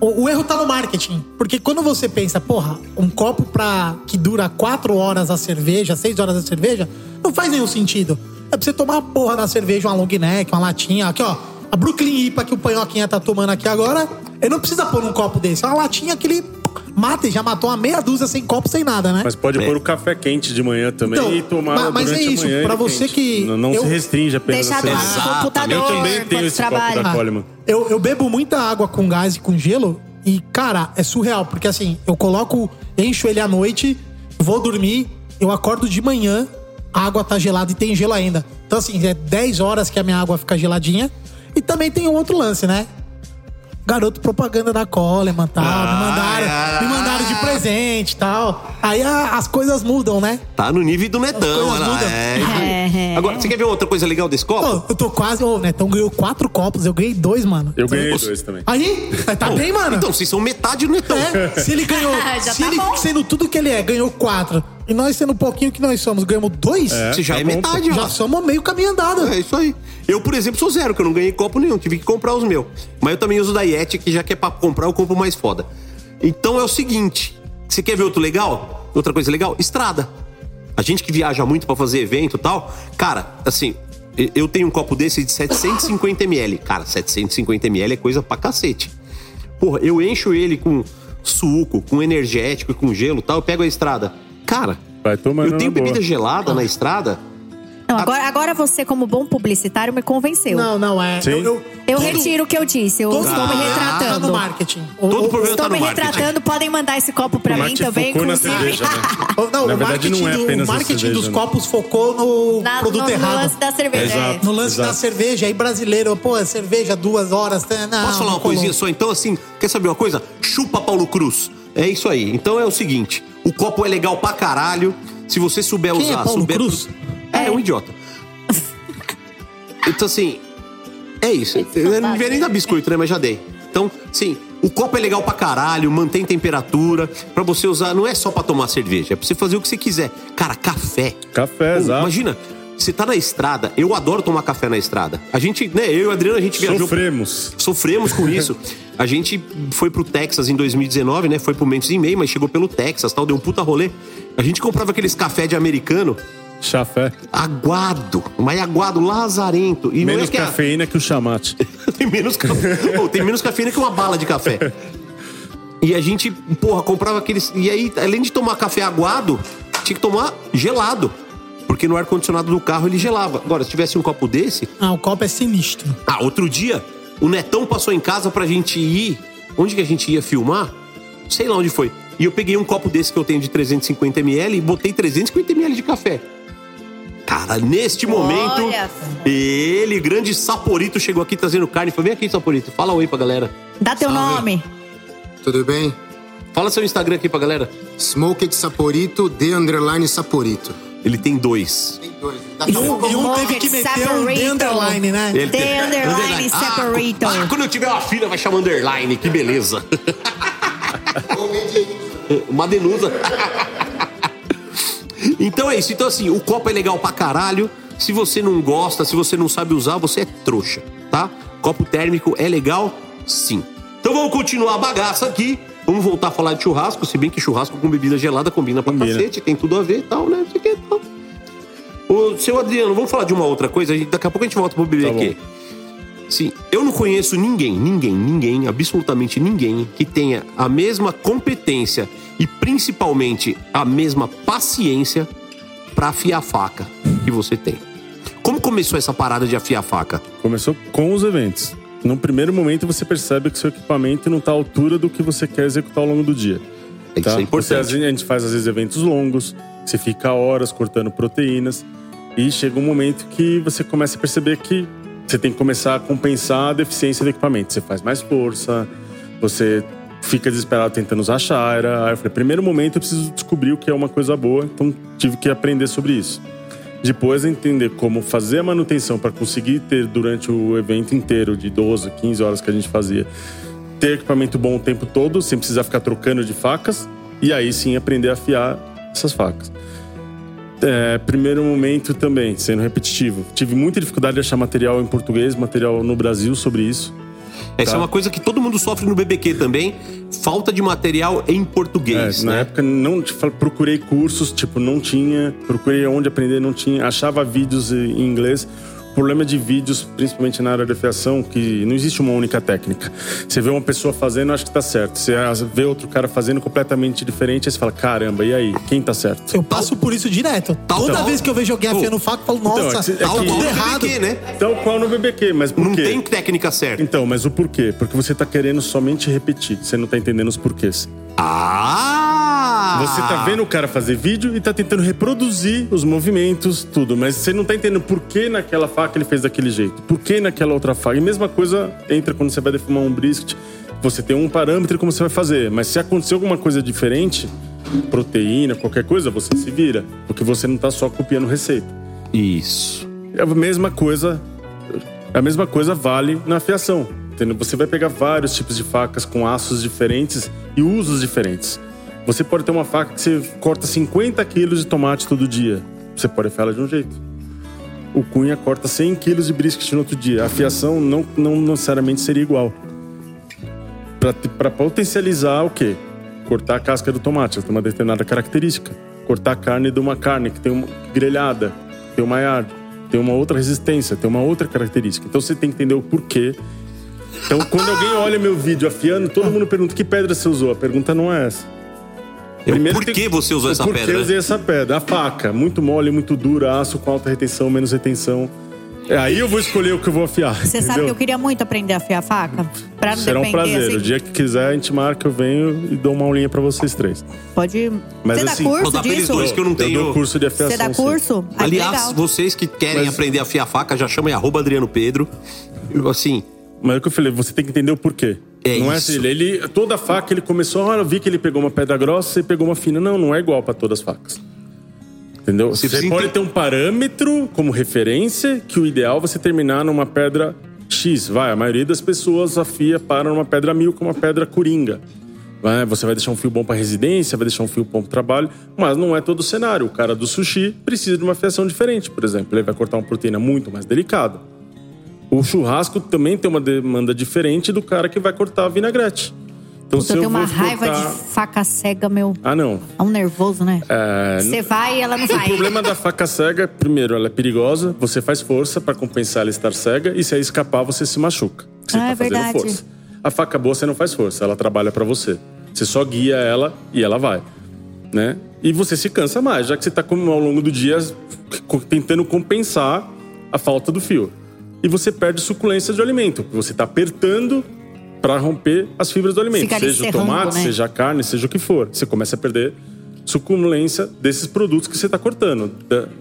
o, o erro tá no marketing. Porque quando você pensa, porra, um copo pra, que dura 4 horas a cerveja, 6 horas a cerveja, não faz nenhum sentido. É pra você tomar a porra da cerveja, uma long neck, uma latinha. Aqui, ó. A Brooklyn IPA que o Panhoquinha tá tomando aqui agora, ele não precisa pôr num copo desse. É uma latinha que ele mata e já matou uma meia dúzia sem copo, sem nada, né? Mas pode pôr o café quente de manhã também Então, e tomar ma- mas durante é isso, a manhã. pra ele você quente. que- Não, não eu- se restringe apenas Deixar a cerveja. computador. Eu também tenho esse copo trabalha. da Coleman. Eu, eu bebo muita água com gás e com gelo e, cara, é surreal, porque assim, eu coloco, encho ele à noite, vou dormir, eu acordo de manhã, a água tá gelada e tem gelo ainda. Então, assim, é 10 horas que a minha água fica geladinha. E também tem um outro lance, né? Garoto propaganda da Coleman tal. me, mandaram, ah. me mandaram de presente e tal. Aí a- as coisas mudam, né? Tá no nível do Netão, mudam. É. Agora, você quer ver outra coisa legal desse copo? Pô, eu tô quase. Ô, Netão ganhou quatro copos, eu ganhei dois, mano. Eu ganhei dois também. Aí, tá bem, mano. Então, vocês são metade do Netão. É, se ele ganhou. Já se tá ele, bom. sendo tudo que ele é, ganhou quatro. E nós, sendo um pouquinho que nós somos, ganhamos dois. Você já tá é metade, Já somos meio caminho andado. É isso aí. Eu, por exemplo, sou zero, que eu não ganhei copo nenhum, tive que comprar os meus. Mas eu também uso da Yeti, que já que é pra comprar, eu compro mais foda. Então é o seguinte: você quer ver outro legal? Outra coisa legal? Estrada. A gente que viaja muito pra fazer evento e tal, cara, assim, eu tenho um copo desse de 750ml. Cara, 750ml é coisa pra cacete. Porra, eu encho ele com suco, com energético e com gelo e tal, eu pego a estrada. Cara, eu tenho na boa. bebida gelada na estrada. Não, agora, agora você, como bom publicitário, me convenceu. Não, não, é. Sim. Eu, eu, Eu todo- retiro o que eu disse. Eu todo estou me problema Tá retratando. no marketing. O- Todo o- problema Estou tá no me marketing. retratando. Podem mandar esse copo pra O mim também, focou na inclusive. cerveja, né? o- não, Na o verdade, marketing, não é do, o apenas a marketing cerveja, dos né? copos focou no Na- produto no, no errado. lance da cerveja. é. Exato. No lance Exato. da cerveja, aí brasileiro, pô, é cerveja duas horas. né? Não, Posso falar uma coisinha só? Então, assim, quer saber uma coisa? Chupa Paulo Cruz. É isso aí. Então é o seguinte: o copo é legal pra caralho. Se você souber Quem é usar. Paulo souber... Cruz? É, é um idiota. Então, assim, é isso. Eu não devia nem dar biscoito, né? Mas já dei. Então, sim, o copo é legal pra caralho, mantém temperatura. Pra você usar, não é só pra tomar cerveja, é pra você fazer o que você quiser. Cara, café. Café, Pô, exato. Imagina, você tá na estrada, eu adoro tomar café na estrada. A gente, né, eu e o Adriano, a gente viajou. Sofremos. Sofremos com isso. A gente foi pro Texas em 2019, né? Foi pro Memphis em meio, mas chegou pelo Texas, tal, deu um puta rolê. A gente comprava aqueles café de americano, Chafé. aguado, mas aguado, lazarento. E não Menos é que a- cafeína que o chamate. tem menos café. Pô, tem menos cafeína que uma bala de café. E a gente, porra, comprava aqueles. E aí, além de tomar café aguado, tinha que tomar gelado. Porque no ar-condicionado do carro ele gelava. Agora, se tivesse um copo desse. Ah, o copo é sinistro. Ah, outro dia, o Netão passou em casa pra gente ir. Onde que a gente ia filmar? Sei lá onde foi. E eu peguei um copo desse que eu tenho de 350ml e botei 350ml de café. Cara, neste momento, Olha. ele, grande Saporito, chegou aqui trazendo carne. Falei, vem aqui, Saporito, fala oi pra galera. Dá teu nome. Tudo bem? Fala seu Instagram aqui pra galera. Smoked Saporito, de underline Saporito. Ele tem dois. Tem dois. E um, teve que meter um de underline, né? Ele The tem- underline Ah, separito. Ah, quando eu tiver uma filha, vai chamar underline, que beleza. uma denusa. então é isso. Então, assim, o copo é legal pra caralho. Se você não gosta, se você não sabe usar, você é trouxa, tá? Copo térmico é legal? Sim. Então vamos continuar a bagaça aqui. Vamos voltar a falar de churrasco, se bem que churrasco com bebida gelada combina pra Combina. cacete, tem tudo a ver e tal, né? Não sei o que tal. Ô, seu Adriano, vamos falar de uma outra coisa? Daqui a pouco a gente volta pro Tá BBQ. Sim, eu não conheço ninguém, ninguém, ninguém, absolutamente ninguém que tenha a mesma competência e principalmente a mesma paciência pra afiar a faca que você tem. Como começou essa parada de afiar a faca? Começou com os eventos. No primeiro momento você percebe que seu equipamento não está à altura do que você quer executar ao longo do dia. Isso é importante. Você, às vezes, a gente faz às vezes eventos longos, você fica horas cortando proteínas e chega um momento que você começa a perceber que você tem que começar a compensar a deficiência do equipamento. Você faz mais força, você fica desesperado tentando usar a Shira. Aí eu falei, primeiro momento eu preciso descobrir o que é uma coisa boa, então tive que aprender sobre isso. Depois entender como fazer a manutenção para conseguir ter durante o evento inteiro de 12, 15 horas que a gente fazia, ter equipamento bom o tempo todo, sem precisar ficar trocando de facas, e aí sim aprender a afiar essas facas. É, primeiro momento também, sendo repetitivo. Tive muita dificuldade de achar material em português, material no Brasil sobre isso. Essa Tá. é uma coisa que todo mundo sofre no BBQ também. Falta de material em português, É, na né? época não procurei cursos, tipo, não tinha, procurei onde aprender, não tinha, achava vídeos em inglês. O problema de vídeos, principalmente na área de afiação, que não existe uma única técnica. Você vê uma pessoa fazendo, acha que tá certo. Você vê outro cara fazendo completamente diferente, aí você fala, caramba, e aí? Quem tá certo? Eu passo por isso direto. Toda Tal- vez que eu vejo alguém afiando faca, eu falo, Então, nossa, é que- é tá que- tudo errado. né? Tal qual no BBQ, mas por Não quê? tem técnica certa. Então, mas o porquê? Porque você tá querendo somente repetir, você não tá entendendo os porquês. Ah! Você tá vendo o cara fazer vídeo e tá tentando reproduzir os movimentos, tudo, mas você não tá entendendo por que naquela faca ele fez daquele jeito, por que naquela outra faca. E mesma coisa entra quando você vai defumar um brisket. Você tem um parâmetro como você vai fazer, mas se acontecer alguma coisa diferente, proteína, qualquer coisa, você se vira, porque você não tá só copiando receita. Isso. É a mesma coisa, a mesma coisa vale na afiação. Entendeu? Você vai pegar vários tipos de facas com aços diferentes e usos diferentes. Você pode ter uma faca que você corta 50 quilos de tomate todo dia. Você pode afiar ela de um jeito. O Cunha corta 100 quilos de brisket no outro dia. A afiação não, não necessariamente seria igual. Para potencializar o quê? Cortar a casca do tomate, ela tem uma determinada característica. Cortar a carne de uma carne que tem uma grelhada, tem uma ar, tem uma outra resistência, tem uma outra característica. Então você tem que entender o porquê. Então quando alguém olha meu vídeo afiando, todo mundo pergunta que pedra você usou. A pergunta não é essa. Por que você usou essa Por pedra, que eu usei essa pedra? A faca, muito mole, muito dura, aço com alta retenção, menos retenção. É, aí eu vou escolher o que eu vou afiar. Você sabe entendeu? que eu queria muito aprender a afiar faca? Pra não Será um prazer. assim. O dia que quiser, a gente marca, eu venho e dou uma aulinha pra vocês três. Pode. Mas Você assim, dá curso disso? dois, que eu não tenho- dou curso de afiação. Você dá curso? Ah, que Aliás, legal. vocês que querem aprender a afiar faca, já chamem arroba Adriano Pedro. Eu, Assim, Mas é o que eu falei, você tem que entender o porquê. É não é isso. assim, ele, ele- toda faca ele começou, olha, eu vi que ele pegou uma pedra grossa e pegou uma fina. Não, não é igual pra todas as facas. Entendeu? Você Você, pode ter um parâmetro como referência que o ideal é você terminar numa pedra X. Vai, a maioria das pessoas afia para numa pedra mil com uma pedra coringa. Vai, você vai deixar um fio bom para residência, vai deixar um fio bom para trabalho, mas não é todo o cenário. O cara do sushi precisa de uma afiação diferente, por exemplo. Ele vai cortar uma proteína muito mais delicada. O churrasco também tem uma demanda diferente do cara que vai cortar vinagrete. Então, Puta, se eu eu tenho uma raiva cortar... de faca cega, meu. Ah, não. É um nervoso, né? É, Você vai e ela não o vai. problema da faca cega, primeiro, ela é perigosa, você faz força para compensar ela estar cega, e se aí escapar, você se machuca. Você Ah, tá é fazendo verdade. força. A faca boa você não faz força, ela trabalha para você. Você só guia ela e ela vai. Né? E você se cansa mais, já que você tá como ao longo do dia tentando compensar a falta do fio. E você perde suculência do alimento, você tá apertando para romper as fibras do alimento. Seja o tomate, né? seja a carne, seja o que for. Você começa a perder suculência desses produtos que você está cortando.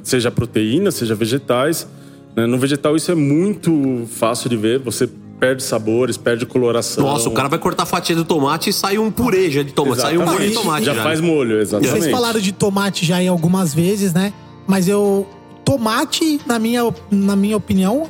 Seja proteína, seja vegetais. né? No vegetal isso é muito fácil de ver. Você perde sabores, perde coloração. nossa, o cara vai cortar a fatia do tomate e sai um purê já de tomate. Sai um molho de tomate já, já. faz molho, exatamente. Vocês falaram de tomate já em algumas vezes, né? Mas eu. Tomate, na minha, na minha opinião,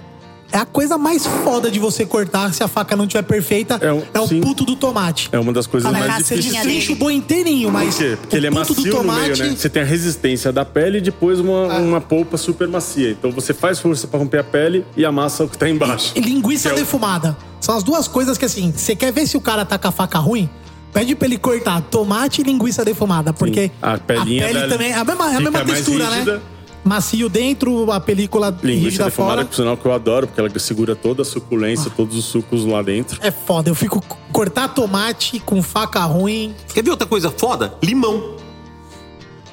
é a coisa mais foda de você cortar se a faca não estiver perfeita. É, o sim. puto do tomate. É uma das coisas Fala, mais cara, você difíceis. trincha o boi inteirinho, mas. Por quê? Porque o ele é puto do macio no meio, tomate- né? Você tem a resistência da pele e depois uma, Ah. uma polpa super macia. Então você faz força para romper a pele e amassa o que tá embaixo. E linguiça é o- defumada. São as duas coisas que, assim, você quer ver se o cara tá com a faca ruim? Pede pra ele cortar tomate e linguiça defumada. Porque A pelinha pele também. É a mesma, é a mesma textura, né? Macio dentro, a película Linguiça defumada, fora. por sinal que eu adoro, porque ela segura toda a suculência, todos os sucos lá dentro. É foda. Eu fico cortar tomate com faca ruim. Quer ver outra coisa foda? Limão.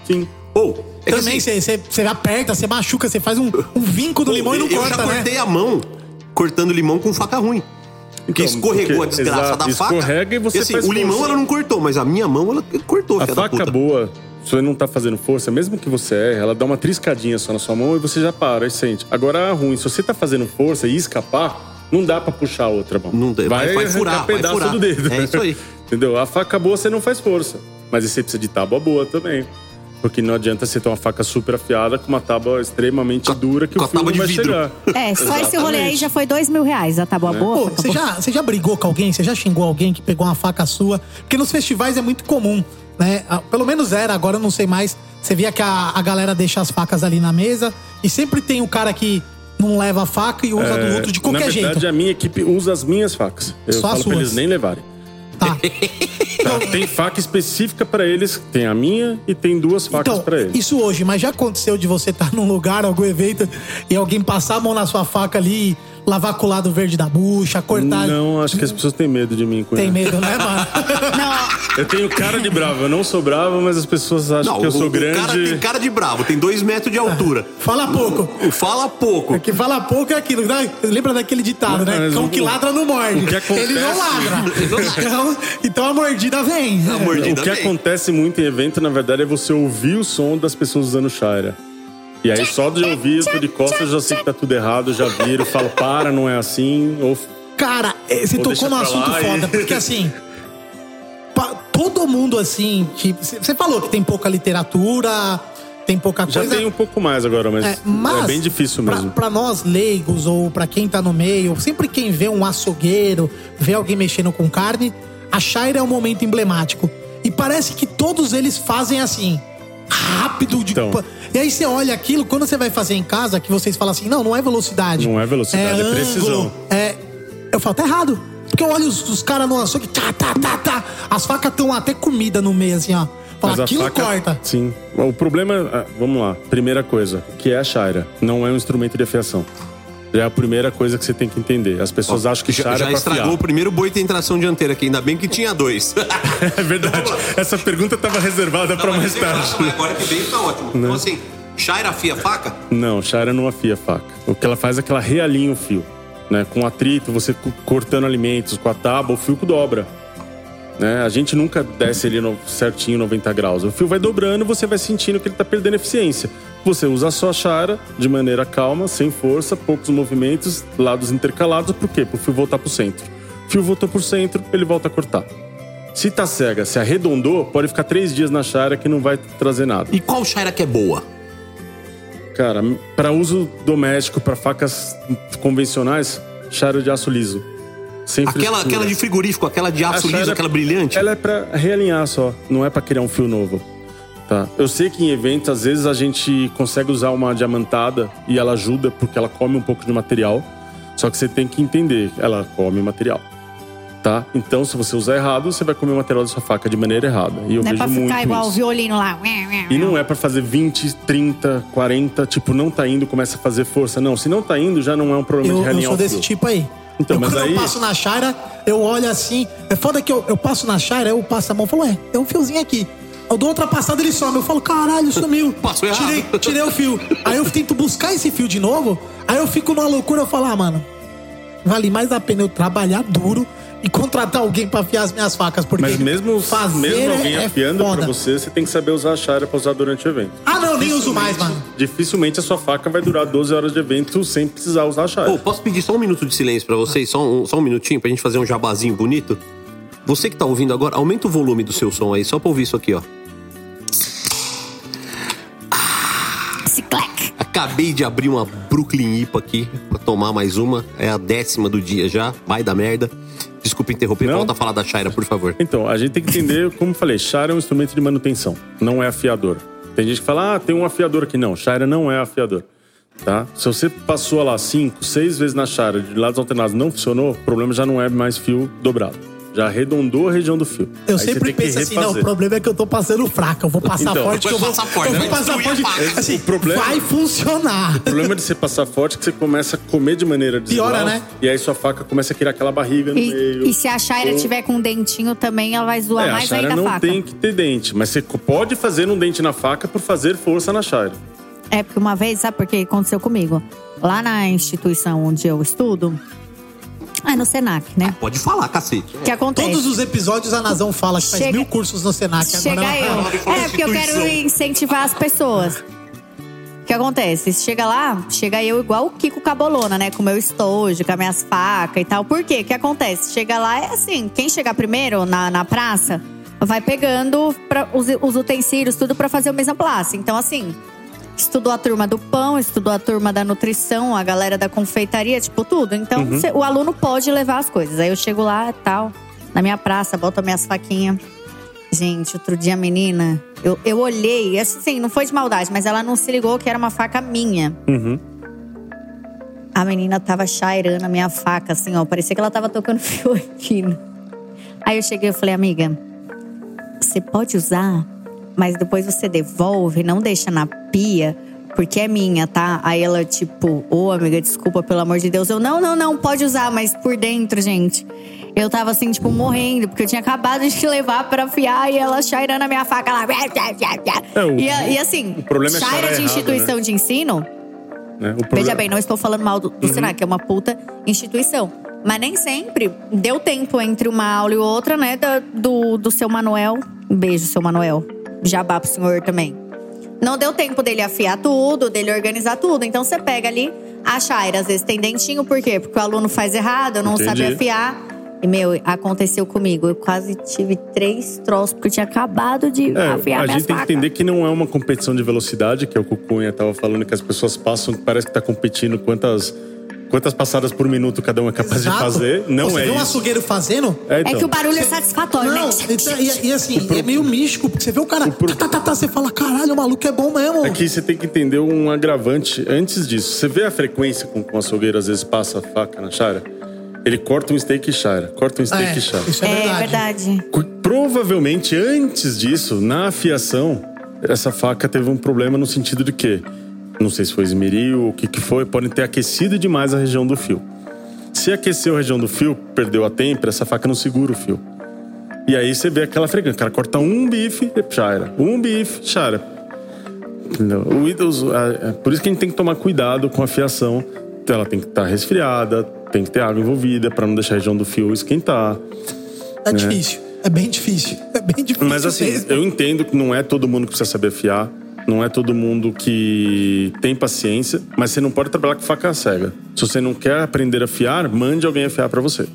Sim. Ou, é que Também assim, você aperta, você machuca, você faz um, um vinco do limão e não eu corta, já né? cortei a mão cortando limão com faca ruim. Porque Então, escorregou porque- a desgraça exato, da faca. escorrega e você assim, faz O limão ela não cortou, mas a minha mão ela cortou, A faca puta. boa, você não tá fazendo força, mesmo que você erre, ela dá uma triscadinha só na sua mão e você já para e sente. Agora, a ruim, se você tá fazendo força e escapar, não dá pra puxar a outra mão. Não dá, vai- vai arrancar furar, vai pedaço furar. do dedo. É isso aí. Entendeu? A faca boa você não faz força. Mas aí você precisa de tábua boa também. Porque não adianta você ter uma faca super afiada com uma tábua extremamente dura que o fio não vai chegar. É, só esse rolê aí já foi dois mil reais. A tábua boa. Pô, você já, você já brigou com alguém? Você já xingou alguém que pegou uma faca sua? Porque nos festivais é muito comum, né? Pelo menos era, agora eu não sei mais. Você via que a, a galera deixa as facas ali na mesa e sempre tem o cara que não leva a faca e usa do outro de qualquer É, Na verdade, jeito. a minha equipe usa as minhas facas. Eu Só as falo pra suas. eles nem levarem. Tá, tem faca específica pra eles, tem a minha e tem duas facas Então, pra eles. isso hoje, mas já aconteceu de você estar num lugar, algum evento, e alguém passar a mão na sua faca ali, lavar com o lado verde da bucha, cortar. Não, acho que as pessoas têm medo de mim. com Tem medo, né, mano? Eu tenho cara de bravo, eu não sou bravo, mas as pessoas acham Não, que eu sou o, grande. o cara tem cara de bravo, tem dois metros de altura. Fala pouco. Fala pouco. Que fala pouco é aquilo. né? Lembra daquele ditado, né? Mas Cão o- que ladra não morde. o que acontece- Ele não ladra. então, então a mordida vem. o que acontece muito em evento, na verdade, é você ouvir o som das pessoas usando Shira. E aí, só de ouvir, eu tô de costas, eu já sei que tá tudo errado, já viro, falo, para, não é assim. Ou Cara, eh, você Ou tocou num assunto lá e- foda, porque assim. todo mundo assim, tipo, você falou que tem pouca literatura, tem pouca já coisa. tem um pouco mais agora, mas É, é, mas bem difícil pra- mesmo. Pra, nós leigos ou pra quem tá no meio, sempre quem vê um açougueiro, vê alguém mexendo com carne, a Shire é um momento emblemático. E parece que todos eles fazem assim, rápido. De... Então. E aí você olha aquilo, quando você vai fazer em casa, que vocês falam assim, não, não é velocidade. Não é velocidade, é ângulo, precisão. É. Eu falo, tá errado. Porque eu olho os, os caras no açougue, tá, tá, tá, tá. As facas estão até comida no meio, assim, ó. Fala, Mas a aquilo faca- corta. Sim. O problema, ah, vamos lá. Primeira coisa, que é a Shira. Não é um instrumento de afiação. É a primeira coisa que você tem que entender. As pessoas acham que Já, é já pra estragou afiar. o primeiro boi tem tração dianteira aqui, ainda bem que tinha dois. É verdade. Essa pergunta tava reservada pra mais tarde. Agora que veio tá ótimo. Então assim, Shaira afia faca? Não, Shira não afia a faca. O que ela faz é que ela realinha o fio. Né? Com atrito, você co- cortando alimentos, com a tábua, o fio dobra. Né? A gente nunca desce ele no, certinho 90 graus. O fio vai dobrando e você vai sentindo que ele tá perdendo eficiência. Você usa só a Shara de maneira calma, sem força, poucos movimentos, lados intercalados. Por quê? Para o fio voltar pro centro. O fio voltou pro centro, ele volta a cortar. Se tá cega, se arredondou, pode ficar três dias na Shara que não vai trazer nada. E qual Shaira que é boa? Cara, para uso doméstico, para facas convencionais, Shara de aço liso. Sem Aquela, aquela de frigorífico, aquela de aço liso, aquela brilhante? Ela é pra realinhar só, não é pra criar um fio novo. Tá. Eu sei que em eventos, às vezes, a gente consegue usar uma diamantada e ela ajuda porque ela come um pouco de material. Só que você tem que entender, ela come material. Tá? Então, se você usar errado, você vai comer o material da sua faca de maneira errada. E eu Não é vejo pra muito ficar igual o isso. violino lá. E não é pra fazer 20, 30, 40, tipo, não tá indo, começa a fazer força. Não, se não tá indo, já não é um problema Eu, de eu realinhar sou o desse fio. tipo aí. Então, eu, mas quando aí- eu passo na Shira, eu olho assim. É foda que eu, eu passo na Shira, eu passo a mão e falo, ué, tem um fiozinho aqui. Eu dou outra passada, ele some. Eu falo, caralho, sumiu. Passou errado. tirei, tirei o fio. Aí eu tento buscar esse fio de novo. Aí eu fico numa loucura, eu falo, ah, mano, vale mais a pena eu trabalhar duro e contratar alguém pra afiar as minhas facas. Porque Mas mesmo, fazer mesmo alguém é, é afiando foda. pra você, você tem que saber usar a Shara pra usar durante o evento. Ah, não, nem uso mais, mano. Dificilmente a sua faca vai durar 12 horas de evento sem precisar usar a Shara. Ô, posso pedir só um minuto de silêncio pra vocês? Só um, só um minutinho pra gente fazer um jabazinho bonito? Você que tá ouvindo agora, aumenta o volume do seu som aí, só pra ouvir isso aqui, ó. Acabei de abrir uma Brooklyn IPA aqui pra tomar mais uma. É a décima do dia já. Vai da merda. Desculpa interromper, Não. volta a falar da Shaira, por favor. Então, a gente tem que entender, como eu falei, Shara é um instrumento de manutenção, não é afiador. Tem gente que fala, ah, tem um afiador aqui. Não, Shara não é afiador. Tá? Se você passou lá cinco, seis vezes na Shara, de lados alternados, não funcionou, o problema já não é mais fio dobrado. Já arredondou a região do fio. Eu Aí sempre penso assim, não, o problema é que eu tô passando fraca. Eu vou passar Então, forte, que eu vai vou, passar forte, eu vou vai passar destruir forte. Assim, O problema- vai funcionar. O problema de você passar forte é que você começa a comer de maneira desigual. Piora, né? E aí sua faca começa a criar aquela barriga no meio. E, e se a Shaira Ou- tiver com um dentinho também, ela vai zoar É, a mais ainda a não faca. tem que ter dente, mas você pode fazer um dente na faca por fazer força na Shara. É, porque uma vez, sabe por que aconteceu comigo? Lá na instituição onde eu estudo, é no Senac, né? Pode falar, cacete. Que acontece? Todos os episódios a Nazão fala que faz Chega- mil cursos no Senac. Chega agora ela eu. É, porque eu quero incentivar as pessoas. O que acontece? Chega lá, chega eu igual o Kiko Cabolona, né? Com o meu estojo, com as minhas facas e tal. Por quê? O que acontece? Chega lá, é assim, quem chegar primeiro na, na praça, vai pegando pra, os, os utensílios, tudo pra fazer o en place. Então, assim, estudou a turma do pão, estudou a turma da nutrição, a galera da confeitaria, tipo, tudo. Então, Uhum. cê- o aluno pode levar as coisas. Aí eu chego lá e tal, na minha praça, boto minhas faquinhas. Gente, outro dia a menina, eu, eu olhei, assim, não foi de maldade, mas ela não se ligou que era uma faca minha. Uhum. A menina tava chairando a minha faca, assim, ó. Parecia que ela tava tocando fiotina. Aí eu cheguei e falei, amiga, você pode usar, mas depois você devolve, não deixa na pia, porque é minha, tá? Aí ela, tipo, ô amiga, desculpa, pelo amor de Deus. Eu, não, não, não, pode usar, mas por dentro, gente. Eu tava assim, tipo, morrendo, porque eu tinha acabado de levar pra afiar e ela chairando a minha faca lá. É, o- e, a- e assim, o problema é chaira de errado, instituição né? de ensino, Né? O Veja problema- bem, não estou falando mal do, do Uhum. Senac, é uma puta instituição. Mas nem sempre deu tempo entre uma aula e outra, né? da- do, do seu Manuel. Um beijo, seu Manuel. Jabá pro senhor também. Não deu tempo dele afiar tudo, dele organizar tudo. Então você pega ali a chaira, às vezes tem dentinho, por quê? Porque o aluno faz errado, não Entendi. sabe afiar. E, meu, aconteceu comigo. Eu quase tive três troços, porque eu tinha acabado de É, afiar a gente tem que facas. entender que não é uma competição de velocidade, que é o que o Cunha tava falando, que as pessoas passam, parece que tá competindo quantas, quantas passadas por minuto cada um é capaz de Exato. fazer. Não Você é vê um isso. açougueiro fazendo? É, então. É que o barulho é satisfatório, Não, né? então, e, e assim, é meio místico, porque você vê o cara. Tá, tá, tá, tá, você fala, caralho, o maluco é bom mesmo. Aqui você tem que entender um agravante antes disso. Você vê a frequência com que o açougueiro às vezes passa a faca na chara? Ele corta um steak e chara, corta um steak É, e chara. isso é, É verdade. verdade. Provavelmente antes disso, na afiação, essa faca teve um problema no sentido de que, não sei se foi esmeril, o que que foi, podem ter aquecido demais a região do fio. Se aqueceu a região do fio, perdeu a têmpera, essa faca não segura o fio. E aí você vê aquela frequência. O cara corta um bife, chara. Um bife? O Windows, é por isso que a gente tem que tomar cuidado com a fiação. Ela tem que estar resfriada, tem que ter água envolvida para não deixar a região do fio esquentar. É difícil. É bem difícil. É bem difícil. Mas assim, mesmo. eu entendo que não é todo mundo que precisa saber afiar. Não é todo mundo que tem paciência, mas você não pode trabalhar com faca cega. Se você não quer aprender a afiar, mande alguém afiar para você.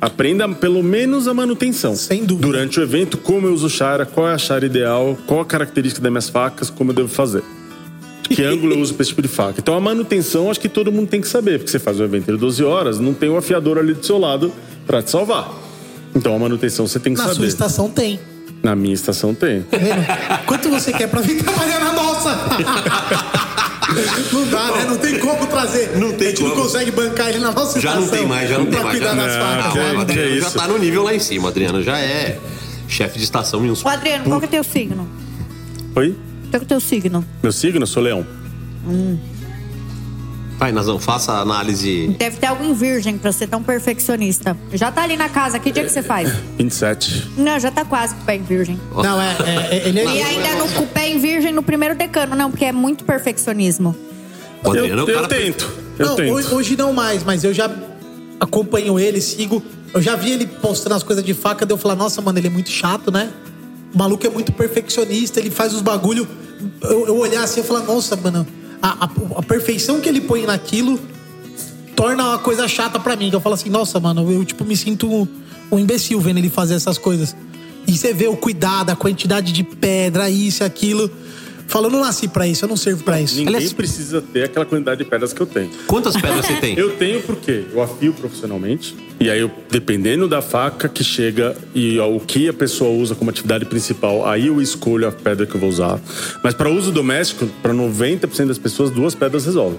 Aprenda pelo menos a manutenção. Sem dúvida. Durante o evento, como eu uso chara, qual é a chara ideal, qual a característica das minhas facas, como eu devo fazer. Que ângulo eu uso para esse tipo de faca. Então a manutenção acho que todo mundo tem que saber, porque você faz um evento de 12 horas, não tem um afiador ali do seu lado para te salvar. Então a manutenção você tem que Na sua saber. estação tem. Na minha estação tem. Quanto você quer pra vir trabalhar na nossa? Não dá, né? Não tem como trazer. Não tem A gente como. não consegue bancar ele na nossa Já não estação tem mais, já não tem mais. Já, não. facas. que- né? o que Adriano é já tá no nível lá em cima. O Adriano já é chefe de estação em uns. Ô, Adriano, qual que é teu signo? Oi? Qual que é teu signo? Meu signo? Eu sou leão. Vai, Nazão, faça a análise. Deve ter algo em virgem pra ser tão perfeccionista. Já tá ali na casa, que dia que você faz? 27. Não, já tá quase com o pé em virgem. Não, é, é- é- ele é. E ainda no, com o pé em virgem no primeiro decano, não, porque é muito perfeccionismo. Eu, Adriano é eu cara. tento. Eu Não, tento. hoje, hoje não mais, mas eu já acompanho ele, sigo. Eu já vi ele postando as coisas de faca, daí eu falar, nossa, mano, ele é muito chato, né? O maluco é muito perfeccionista, ele faz os bagulho. Eu, eu olhar assim e falar, nossa, mano, a, a- a perfeição que ele põe naquilo torna uma coisa chata pra mim. Que eu falo assim, nossa, mano, eu tipo me sinto um, um imbecil vendo ele fazer essas coisas. E você vê o cuidado, a quantidade de pedra, isso aquilo. Fala, eu não nasci pra isso, eu não servo pra isso. Ninguém Aliás- precisa ter aquela quantidade de pedras que eu tenho. Quantas pedras você tem? Eu tenho porque eu afio profissionalmente. E aí, eu, dependendo da faca que chega e o que a pessoa usa como atividade principal, aí eu escolho a pedra que eu vou usar. Mas para uso doméstico, para 90% das pessoas, duas pedras resolvem.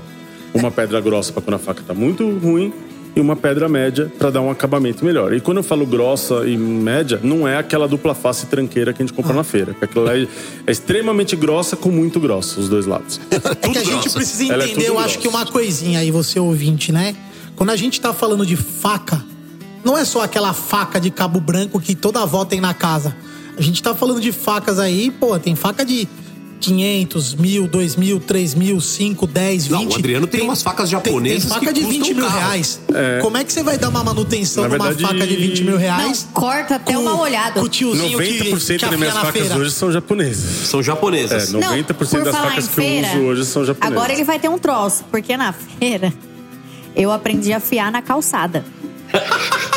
Uma pedra grossa para quando a faca tá muito ruim e uma pedra média para dar um acabamento melhor. E quando eu falo grossa e média, não é aquela dupla face tranqueira que a gente compra na feira. Aquela é, é extremamente grossa com muito grossa, os dois lados. É que a gente grossa. precisa é entender, tudo eu acho grossa. que uma coisinha aí, você ouvinte, né? Quando a gente tá falando de faca, não é só aquela faca de cabo branco que toda avó tem na casa. A gente tá falando de facas aí, pô, tem faca de 500, mil, 2 mil, 3 mil, 5, 10, 20. Não, o Adriano tem umas facas japonesas Tem, tem faca que de 20 custam mil caro. reais. Como é que você vai dar uma manutenção Na numa verdade- faca de 20 mil reais? Não, corta até uma olhada. Com o tiozinho que, 90% que das minhas facas feira. hoje são japonesas. São É, japonesas. 90% por das facas que eu uso hoje são japonesas. Agora ele vai ter um troço, porque na feira eu aprendi a afiar na calçada.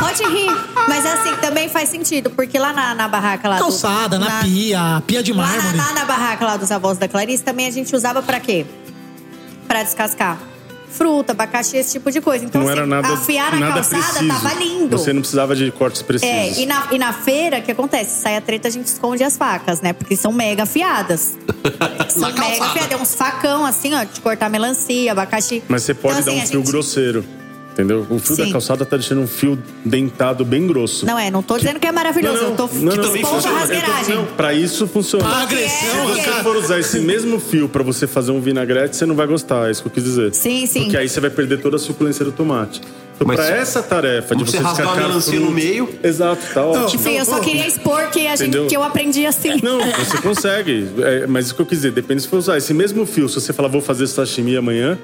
Pode rir. Mas assim, também faz sentido, porque lá na, na barraca lá. do- Calçada, na, pia, pia de Lá na, mármore. lá na barraca lá dos avós da Clarice, também a gente usava pra quê? Pra descascar. Fruta, abacaxi, esse tipo de coisa. Então, não assim, era nada, afiar na nada calçada preciso. tava lindo. Você não precisava de cortes precisos. É, e na, e na feira, o que acontece? Sai a treta, a gente esconde as facas, né? Porque são mega afiadas. São mega afiadas. É uns facão, assim, ó, de cortar melancia, abacaxi. Mas você pode Então, dar assim, um a fio gente- grosseiro. Entendeu? O fio Sim. da calçada tá deixando um fio dentado bem grosso. Não é, não tô dizendo que é maravilhoso. eu tô Não, não, a funciona. Eu tô- rasgueiragem. não, pra isso funciona. Pra agressão, Se você for usar esse mesmo fio pra você fazer um vinagrete, você não vai gostar, é isso que eu quis dizer. Sim, sim. Porque aí você vai perder toda a suculência do tomate. Então, Mas pra se- essa tarefa de Você você rasgar a melancia no meio. Exato, tá ótimo. Sim, eu só queria expor que, a gente, que eu aprendi assim. Não, você consegue. É, mas isso que eu quis dizer, depende se for usar. Esse mesmo fio, se você falar, vou fazer sashimi amanhã,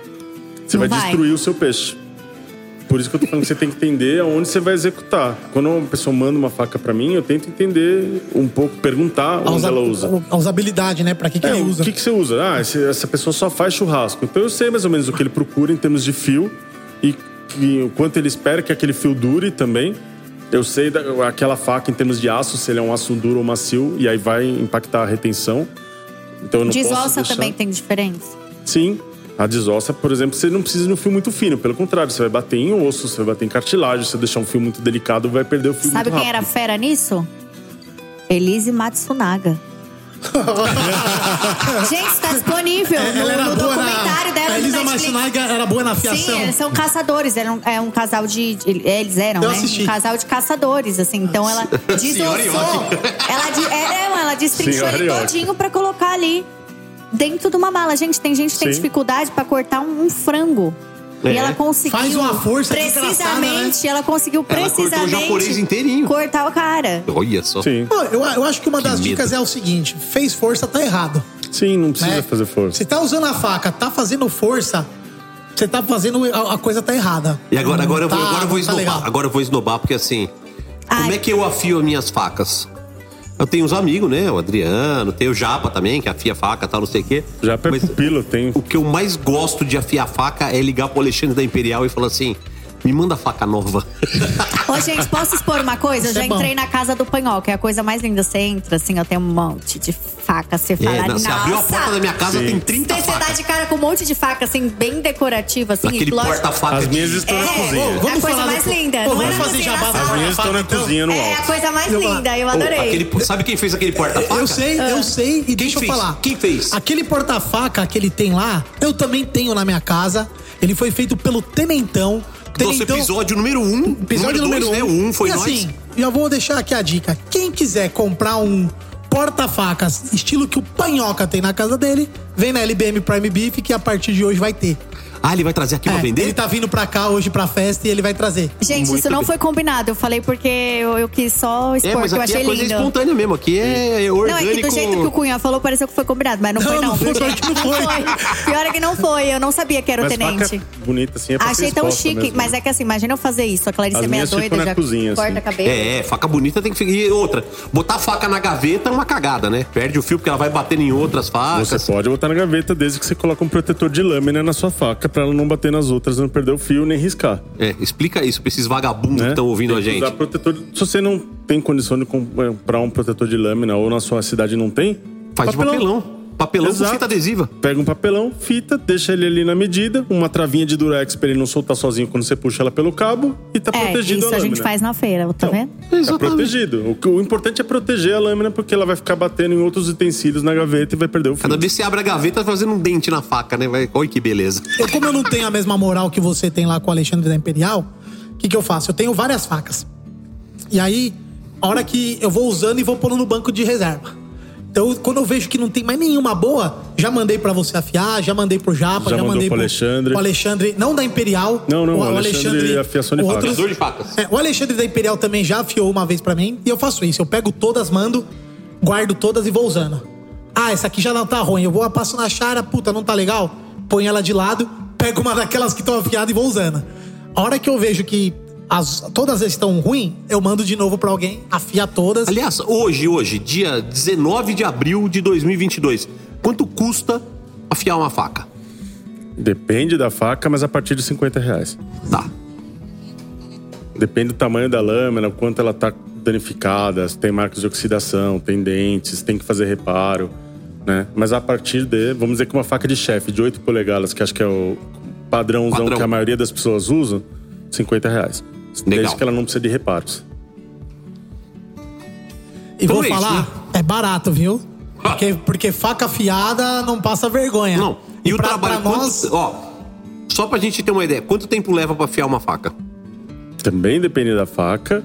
você Não vai, vai. destruir o seu peixe. Por isso que eu tô falando que você tem que entender aonde você vai executar. Quando uma pessoa manda uma faca pra mim, eu tento entender um pouco, perguntar A, onde usa- ela usa. a usabilidade, né? Pra que, que É, ele o usa. que, que você usa? Ah, esse- essa pessoa só faz churrasco. Então eu sei mais ou menos o que ele procura em termos de fio e, e o quanto ele espera que aquele fio dure também. Eu sei da- aquela faca em termos de aço, se ele é um aço duro ou macio, e aí vai impactar a retenção. Então eu não posso Desossa deixar... também tem diferença. Sim. A desossa, por exemplo, você não precisa de um fio muito fino. Pelo contrário, você vai bater em osso, você vai bater em cartilagem. Se você deixar um fio muito delicado, vai perder o fio Sabe muito quem era rápido. fera nisso? Elise Matsunaga. Gente, tá disponível no, Ela era no boa documentário na... dela A no Elisa. Matsunaga era boa na afiação. Sim, eles são caçadores. Eram, é um casal de. de- Eles eram, Eu né? assisti. Um casal de caçadores, assim. Então ela desossou. ela, de, é, não, ela destrinchou ele todinho pra colocar ali. Dentro de uma mala. Gente, tem gente que tem Sim. dificuldade pra cortar um, um frango. É. E ela conseguiu. Faz uma força né? Precisamente, ela conseguiu Ela cortou o precisamente. japonês inteirinho. Cortar o cara. Olha só. Sim. Pô, eu, eu acho que uma das medo. dicas é o seguinte: fez força, tá errado. Sim, não precisa né? fazer força. Você tá usando a faca, tá fazendo força, você tá fazendo. A, a coisa tá errada. E agora, agora, eu vou, Tá- agora eu vou tá esnobar. Agora eu vou esnobar, porque assim. Como Ai. é que eu afio as minhas facas? Eu tenho uns amigos, né? O Adriano, tem o Japa também, que afia faca e tal, não sei o quê. Já é Mas pupilo, tem. o que eu mais gosto de afiar faca é ligar pro Alexandre da Imperial e falar assim: me manda faca nova. Ô, gente, posso expor uma coisa? Eu já é entrei na casa do panhol, que é a coisa mais linda. Você entra, assim, ó, tem um monte de faca. Você fala, É, não, nossa. você abriu a porta da minha casa, Sim. tem 30 Você dá facas. de cara com um monte de faca, assim, bem decorativa, assim. Aquele porta-faca. As minhas estão na É, cozinha. é a Vamos coisa falar mais do- linda. Pô, não vamos é na fazer jabá na As minhas estão na então. cozinha no É a alto. coisa mais Eu- linda, eu adorei. aquele- sabe quem fez aquele porta-faca? Eu sei, Ah. eu sei, e deixa eu fez? falar. Quem fez? Aquele porta-faca que ele tem lá, eu também tenho na minha casa. Ele foi feito pelo Tenentão. Nosso Tenentão- episódio número 1. Um, Episódio número um. né? O um foi e nós. assim, já vou deixar aqui a dica. Quem quiser comprar um porta-facas, estilo que o Panhoca tem na casa dele, vem na LBM Prime Beef que a partir de hoje vai ter. Ah, ele vai trazer aqui pra É, vender? Ele tá vindo pra cá hoje pra festa e ele vai trazer. Gente, Muito isso não bem. foi combinado. Eu falei porque eu, eu quis só expor, É, mas que eu aqui achei é coisa lindo. espontânea mesmo. Aqui é Não, orgânico. é que do jeito que o Cunha falou, pareceu que foi combinado, mas não, Não, foi, não. não foi, pior que não foi. Pior é que não foi. Eu não sabia que era o Mas tenente. bonita assim é pra Achei tão chique, mesmo. mas é que assim, imagina eu fazer isso. A Clarice As é meia doida, na já cozinha, corta assim. a cabeça. É, faca bonita tem que ficar. E outra, botar a faca na gaveta é uma cagada, né? Perde o fio porque ela vai batendo em outras facas. Você pode botar na gaveta desde que você coloque um protetor de lâmina na sua faca pra ela não bater nas outras, não perder o fio nem riscar. É, explica isso pra esses vagabundos né? que estão ouvindo a gente. usar protetor Se você não tem condição de comprar um protetor de lâmina ou na sua cidade não tem, Faz de papelão. Papelão com fita adesiva. Pega um papelão, fita, deixa ele ali na medida, uma travinha de durex pra ele não soltar sozinho quando você puxa ela pelo cabo e tá É, protegido isso a a lâmina. gente faz na feira, tá vendo? Tá protegido. O, que- o importante é proteger a lâmina porque ela vai ficar batendo em outros utensílios na gaveta e vai perder o fio. Cada vez que você abre a gaveta, tá fazendo um dente na faca, né? Vai... Olha que beleza. Eu, como eu não tenho a mesma moral que você tem lá com o Alexandre da Imperial, o que, que eu faço? Eu tenho várias facas. E aí, a hora que eu vou usando e vou pondo no banco de reserva. Então, quando eu vejo que não tem mais nenhuma boa, já mandei pra você afiar, já mandei pro Japa, Já já, mandei pro Alexandre. pro Alexandre, não da Imperial. Não, não, o Alexandre é afiação de o facas. Afiador de facas. É, o Alexandre da Imperial também já afiou uma vez pra mim. E eu faço isso. Eu pego todas, mando, guardo todas e vou usando. Ah, essa aqui já não tá ruim. Eu vou, passo na chara, puta, não tá legal? Põe ela de lado, pego uma daquelas que estão afiadas e vou usando. A hora que eu vejo que as, todas estão ruins, eu mando de novo pra alguém, afia todas. Aliás, hoje, hoje, dia 19 de abril de 2022, quanto custa afiar uma faca? Depende da faca, mas a partir de 50 reais. Tá. Depende do tamanho da lâmina, o quanto ela tá danificada, se tem marcas de oxidação, tem dentes, tem que fazer reparo, né? Mas a partir de, vamos dizer que uma faca de chefe de 8 polegadas, que acho que é o padrãozão Padrão. que a maioria das pessoas usam, 50 reais. Legal. Desde que ela não precisa de reparos. E Então vou é isso, falar, né? é barato, viu? Porque, porque faca afiada não passa vergonha. Não. E, o pra- trabalho. pra quanto- nós, Ó, só pra gente ter uma ideia, quanto tempo leva pra afiar uma faca? Também depende da faca,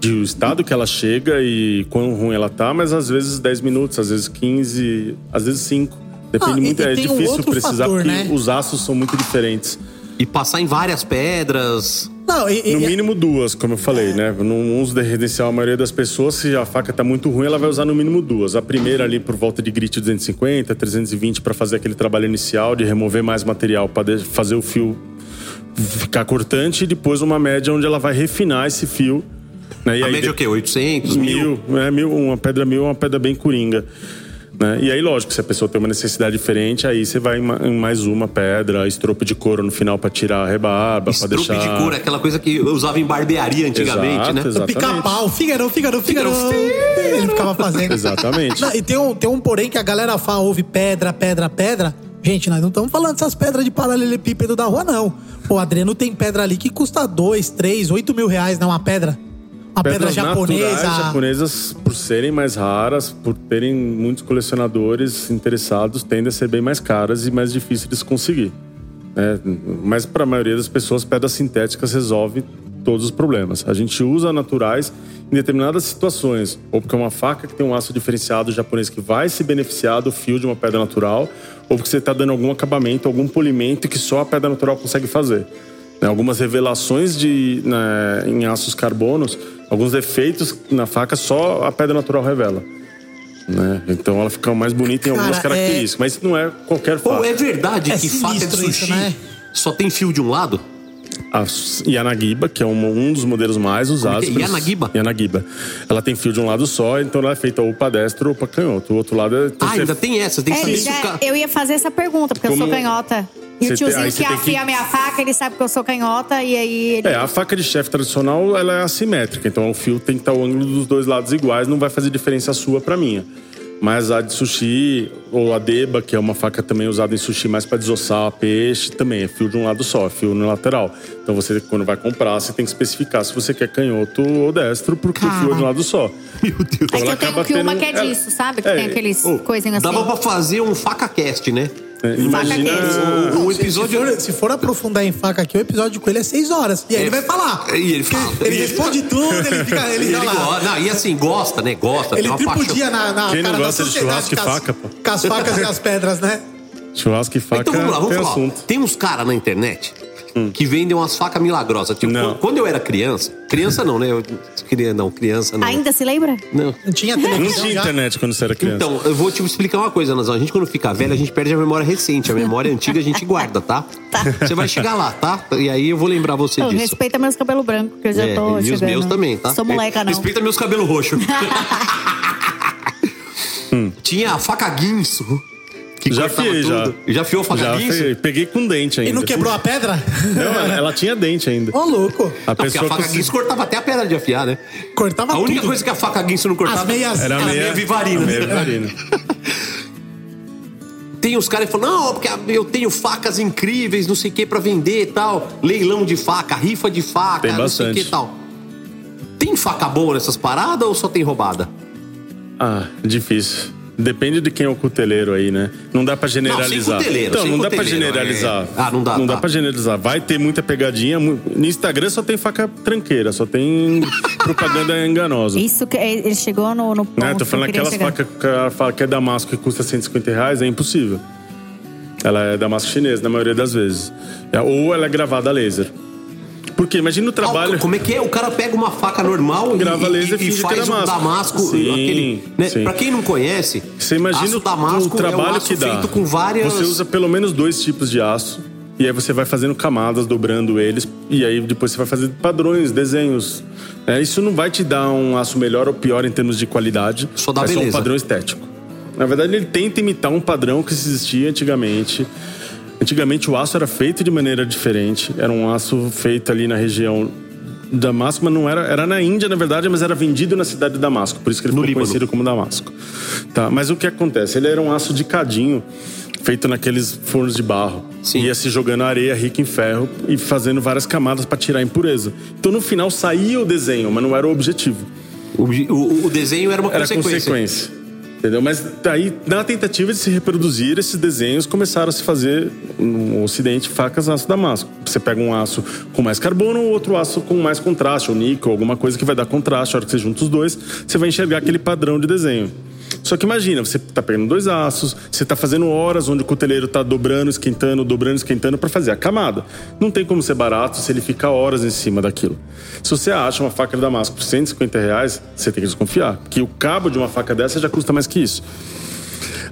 do estado que ela chega e quão ruim ela tá, mas às vezes 10 minutos, às vezes 15, às vezes 5. Depende Ah, e- muito, e é tem um difícil outro precisar fator, porque né? os aços são muito diferentes. E passar em várias pedras. Não, e, No e- mínimo duas, como eu falei, né? No uso de residencial, a maioria das pessoas, se a faca tá muito ruim, ela vai usar no mínimo duas. A primeira ali por volta de grit 250, 320 para fazer aquele trabalho inicial de remover mais material para fazer o fio ficar cortante e depois uma média onde ela vai refinar esse fio. Né? E a aí média é o quê? 800, mil? mil, é, mil, uma pedra mil é uma pedra bem coringa. Né? E aí, lógico, se a pessoa tem uma necessidade diferente, aí você vai em ma- em mais uma pedra, estropo de couro no final para tirar a rebarba, para deixar. de couro, aquela coisa que eu usava em barbearia antigamente, Exato, né? pica-pau, Fígaro, Fígaro, Fígaro. Ele ficava fazendo. Exatamente. Não, e tem um, tem um porém que a galera fala, ouve pedra, pedra, pedra. Gente, nós não estamos falando dessas pedras de paralelepípedo da rua, não. O Adriano tem pedra ali que custa dois, três, oito mil reais, não? Uma pedra. Uma pedra japonesa. naturais japonesas, por serem mais raras, por terem muitos colecionadores interessados, tendem a ser bem mais caras e mais difíceis de se conseguir. né? Mas para a maioria das pessoas, pedras sintéticas resolve todos os problemas. A gente usa naturais em determinadas situações, ou porque é uma faca que tem um aço diferenciado japonês que vai se beneficiar do fio de uma pedra natural, ou porque você está dando algum acabamento, algum polimento que só a pedra natural consegue fazer. Né, Algumas revelações de, né, em aços carbonos, alguns defeitos na faca só a pedra natural revela. Né? Então ela fica mais bonita em algumas Cara, características, mas não é qualquer faca. Ou é verdade É que faca de sushi isso, né? só tem fio de um lado? A Yanagiba, que é um, um dos modelos mais usados. que é? pelos- Yanagiba? Yanagiba. Ela tem fio de um lado só, então ela é feita ou para destro ou para canhoto. O outro lado é. Ah, ainda tem essa, tem que É, saber ele se o já- ca- eu ia fazer essa pergunta, porque eu sou Como- canhota. E o tiozinho que tem afia que- a minha faca, ele sabe que eu sou canhota, e aí ele. É, a faca de chefe tradicional, ela é assimétrica. Então o fio tem que estar o ângulo dos dois lados iguais, não vai fazer diferença sua para minha. Mas a de sushi, ou a deba, que é uma faca também usada em sushi mais para desossar peixe, também é fio de um lado só, fio no lateral. Então você, quando vai comprar, você tem que especificar se você quer canhoto ou destro, porque o fio é de um lado só. Meu Deus. É que eu tenho acaba que uma tendo- que é ela- disso, sabe? Que É, tem aqueles Ô, coisinhas assim. Dava pra fazer um faca cast, né? É, imagina. quente. O Se- episódio. Se for, se for aprofundar em faca aqui, o episódio com ele é seis horas. E aí É. ele vai falar. E ele fala. Ele ele responde tudo, ele fica. Ele, Ele lá. gosta, não, e assim, gosta, né? Gosta, Ele tripudia na, na Quem não cara da gosta de sociedade churrasco e faca, pô? Com as facas e as pedras, né? Churrasco e faca Então vamos lá, vamos tem falar. assunto. Tem uns caras na internet que vendem umas facas milagrosas. Tipo, Não. quando eu era criança. Criança não, né? Eu, cria- não, criança não. Ainda se lembra? Não. Não tinha Não tinha internet quando você era criança. Então, eu vou te explicar uma coisa, Nazão. A gente, quando fica velho, a gente perde a memória recente. A memória antiga a gente guarda, tá? Você vai chegar lá, tá? E aí eu vou lembrar você Ô, disso. respeita meus cabelos brancos, que eu já É, tô e os chegando. meus também, tá? Sou moleca, não. Respeita meus cabelos roxos. Tinha a faca guinso. Que Já fiei, já. tudo. Já fiou a faca Já guinso? peguei com dente ainda. E não quebrou a pedra? Não, ela, tinha dente ainda. Ô, louco. A Não, porque a pessoa faca guinso cortava até a pedra de afiar, né? Cortava A única tudo. coisa que a faca guinso não cortava As meias- Era era meia, meia vivarina. a meia vivarina. Tem uns caras que falam, não, porque eu tenho facas incríveis, não sei o que, pra vender e tal. Leilão de faca, rifa de faca, Tem não sei o que bastante. e tal. Tem faca boa nessas paradas ou só tem roubada? Ah, difícil. Depende de quem é o cuteleiro aí, né? Não dá pra generalizar. cuteleiro, então, sem não dá pra cuteleiro, generalizar. é. Ah, não dá, Não tá. dá pra generalizar. Vai ter muita pegadinha. No Instagram só tem faca tranqueira, só tem propaganda enganosa. Isso que ele chegou no, no ponto Né? Tô falando aquelas facas que é Damasco que custa 150 reais, é impossível. Ela é Damasco chinês, na maioria das vezes. É, Ou ela é gravada a laser. Porque imagina o trabalho. Ah, como é que é? O cara pega uma faca normal e- Grava e, laser e, e é faz um damasco. Sim, aquele, né? sim. Pra quem não conhece, Você imagina aço o, damasco o trabalho é que dá. feito com várias... Você usa pelo menos dois tipos de aço. E aí você vai fazendo camadas, dobrando eles. E aí depois você vai fazer padrões, desenhos. É, isso não vai te dar um aço melhor ou pior em termos de qualidade. Só dá é só um beleza. padrão estético. Na verdade, ele tenta imitar um padrão que existia antigamente. Antigamente o aço era feito de maneira diferente. Era um aço feito ali na região Damasco, mas não era. Era na Índia, na verdade, mas era vendido na cidade de Damasco. Por isso que ele ficou conhecido como Damasco. Tá, mas o que acontece? Ele era um aço de cadinho feito naqueles fornos de barro. Ia se jogando areia rica em ferro e fazendo várias camadas para tirar a impureza. Então no final saía o desenho, mas não era o objetivo. O, o, o desenho era uma Era consequência. consequência. Entendeu? Mas daí, na tentativa de se reproduzir esses desenhos, começaram a se fazer no Ocidente facas aço damasco. Você pega um aço com mais carbono ou outro aço com mais contraste, ou níquel, alguma coisa que vai dar contraste. A hora que você junta os dois, você vai enxergar aquele padrão de desenho. Só que imagina, você tá pegando dois aços, você tá fazendo horas onde o cuteleiro tá dobrando, esquentando, dobrando, esquentando para fazer a camada. Não tem como ser barato se ele ficar horas em cima daquilo. Se você acha uma faca de damasco por 150 reais, você tem que desconfiar. Que o cabo de uma faca dessa já custa mais que isso.